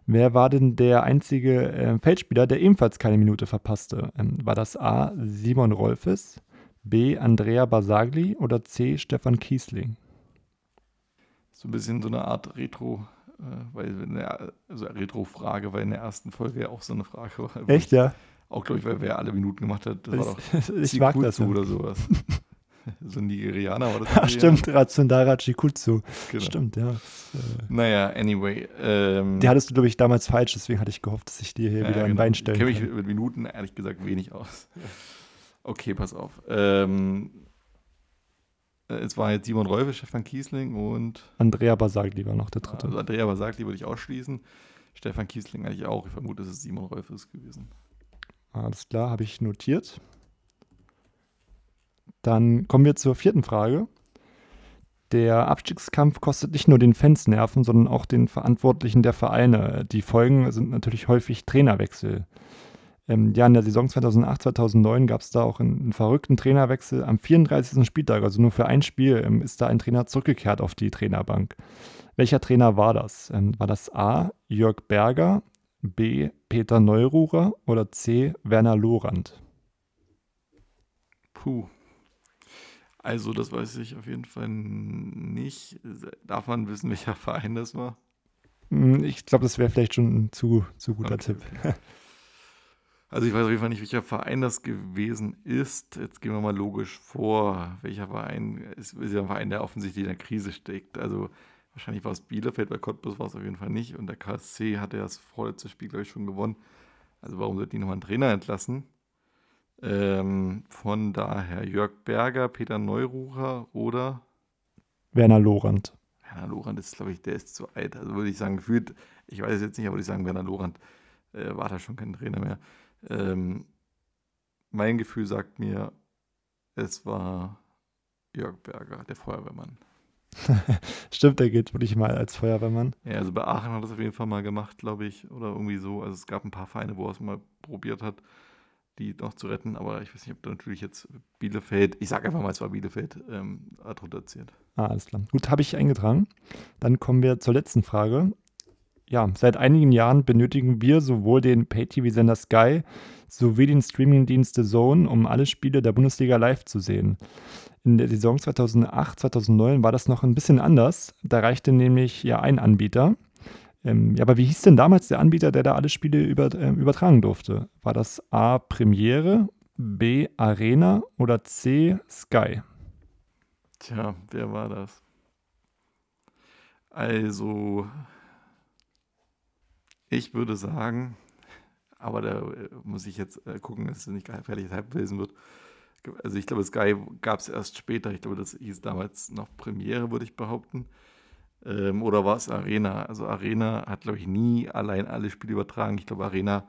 Wer war denn der einzige äh, Feldspieler, der ebenfalls keine Minute verpasste? Ähm, war das A. Simon Rolfes, B. Andrea Basagli oder C. Stefan Kiesling? So ein bisschen so eine Art Retro, äh, weil in der, also Retro-Frage, weil in der ersten Folge ja auch so eine Frage war. Echt, ich- ja? Auch, glaube ich, weil wer alle Minuten gemacht hat, das war doch (laughs) ich mag das. Chikutsu Ja. oder sowas. (laughs) (laughs) so ein Nigerianer. Ach, Nigerianer? stimmt, Ratsundara Chikutsu. Genau. Stimmt, ja. Das, äh, Naja, anyway. Ähm, Die hattest du, glaube ich, damals falsch, deswegen hatte ich gehofft, dass ich dir hier ja, wieder ein genau. Bein Ich stellen kenne mich kann. mit, Minuten ehrlich gesagt wenig aus. Okay, pass auf. Ähm, äh, es war jetzt Simon Rolfe, Stefan Kiesling und Andrea Basagli war noch der dritte. also Andrea Basagli würde ich ausschließen. Stefan Kiesling eigentlich auch. Ich vermute, dass es Simon Rolfe ist gewesen. Alles klar, habe ich notiert. Dann kommen wir zur vierten Frage. Der Abstiegskampf kostet nicht nur den Fans Nerven, sondern auch den Verantwortlichen der Vereine. Die Folgen sind natürlich häufig Trainerwechsel. Ähm, ja, in der Saison 2008, 2009 gab es da auch einen, einen verrückten Trainerwechsel. Am 34. Spieltag, also nur für ein Spiel, ähm, ist da ein Trainer zurückgekehrt auf die Trainerbank. Welcher Trainer war das? Ähm, war das A. Jörg Berger, B. Peter Neururer oder C. Werner Lorand? Puh. Also, das weiß ich auf jeden Fall nicht. Darf man wissen, welcher (laughs) Verein das war? Hm, Ich glaube, das wäre vielleicht schon ein zu, zu guter Okay, Tipp. (laughs) Also ich weiß auf jeden Fall nicht, welcher Verein das gewesen ist. Jetzt gehen wir mal logisch vor. Welcher Verein ist, ist ja ein Verein, der offensichtlich in der Krise steckt. Also wahrscheinlich war es Bielefeld, bei Cottbus war es auf jeden Fall nicht. Und der KSC hatte ja das vorletzte Spiel, glaube ich, schon gewonnen. Also warum sollten die nochmal einen Trainer entlassen? Ähm, von daher Jörg Berger, Peter Neururer oder Werner Lorand. Werner Lorand ist, glaube ich, der ist zu alt. Also würde ich sagen, gefühlt, ich weiß es jetzt nicht, aber würde ich sagen, Werner Lorand äh, war da schon kein Trainer mehr. Ähm, mein Gefühl sagt mir, es war Jörg Berger, der Feuerwehrmann. (laughs) Stimmt, der geht wirklich mal als Feuerwehrmann. Ja, also bei Aachen hat er es auf jeden Fall mal gemacht, glaube ich, oder irgendwie so. Also es gab ein paar Vereine, wo er es mal probiert hat, die noch zu retten, aber ich weiß nicht, ob da natürlich jetzt Bielefeld, ich sage einfach mal, es war Bielefeld, ähm, darunter zählt. Ah, alles klar. Gut, habe ich eingetragen. Dann kommen wir zur letzten Frage. Ja, seit einigen Jahren benötigen wir sowohl den Pay-TV-Sender Sky sowie den Streamingdienst Zone, um alle Spiele der Bundesliga live zu sehen. In der Saison 2008, 2009 war das noch ein bisschen anders. Da reichte nämlich ja ein Anbieter. Ähm, ja, aber wie hieß denn damals der Anbieter, der da alle Spiele über, äh, übertragen durfte? War das A. Premiere, B. Arena oder C. Sky? Tja, wer war das? Also, ich würde sagen, aber da äh, muss ich jetzt äh, gucken, dass es nicht gefährliches Halbwesen wird. Also ich glaube, Sky gab es erst später. Ich glaube, das hieß damals noch Premiere, würde ich behaupten. Ähm, oder war es Arena? Also Arena hat, glaube ich, nie allein alle Spiele übertragen. Ich glaube, Arena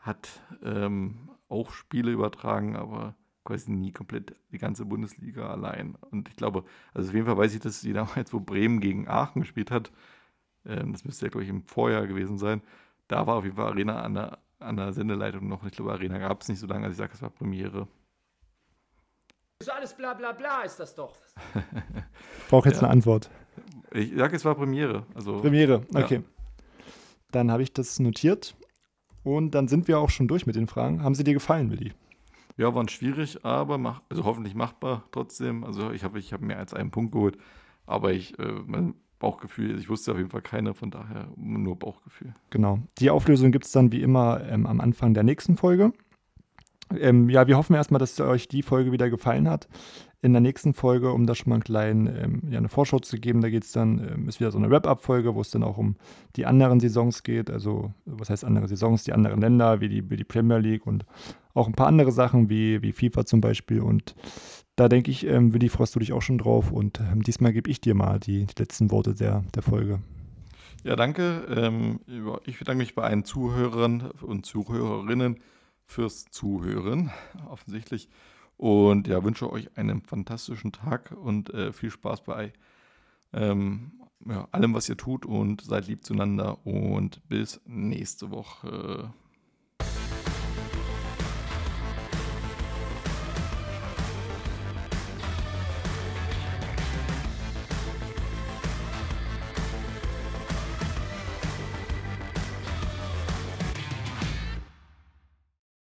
hat ähm, auch Spiele übertragen, aber quasi nie komplett die ganze Bundesliga allein. Und ich glaube, also auf jeden Fall weiß ich, dass sie (laughs) damals, wo Bremen gegen Aachen gespielt hat, ähm, das müsste ja, glaube ich, im Vorjahr gewesen sein, da war auf jeden Fall Arena an der, an der Sendeleitung noch. Ich glaube, Arena gab es nicht so lange, als ich sage, es war Premiere. So alles bla bla bla ist das doch. Ich brauche jetzt Ja. eine Antwort. Ich sage, es war Premiere. Also, Premiere, Ja. okay. Dann habe ich das notiert. Und dann sind wir auch schon durch mit den Fragen. Haben sie dir gefallen, Willi? Ja, waren schwierig, aber mach, also hoffentlich machbar trotzdem. Also ich habe ich hab mehr als einen Punkt geholt, aber ich, äh, mein Bauchgefühl, ich wusste auf jeden Fall keine, von daher nur Bauchgefühl. Genau. Die Auflösung gibt es dann wie immer ähm, am Anfang der nächsten Folge. Ähm, ja, wir hoffen erstmal, dass euch die Folge wieder gefallen hat. In der nächsten Folge, um da schon mal einen kleinen, ähm, ja, eine Vorschau zu geben, da geht es dann, ähm, ist wieder so eine Wrap-Up-Folge, wo es dann auch um die anderen Saisons geht. Also, was heißt andere Saisons, die anderen Länder, wie die, wie die Premier League und auch ein paar andere Sachen, wie, wie FIFA zum Beispiel. Und da denke ich, ähm, Willi, freust du dich auch schon drauf. Und ähm, diesmal gebe ich dir mal die, die letzten Worte der, der Folge. Ja, danke. Ähm, ich bedanke mich bei allen Zuhörern und Zuhörerinnen fürs Zuhören, offensichtlich. Und ja, wünsche euch einen fantastischen Tag und äh, viel Spaß bei ähm, ja, allem, was ihr tut und seid lieb zueinander und bis nächste Woche.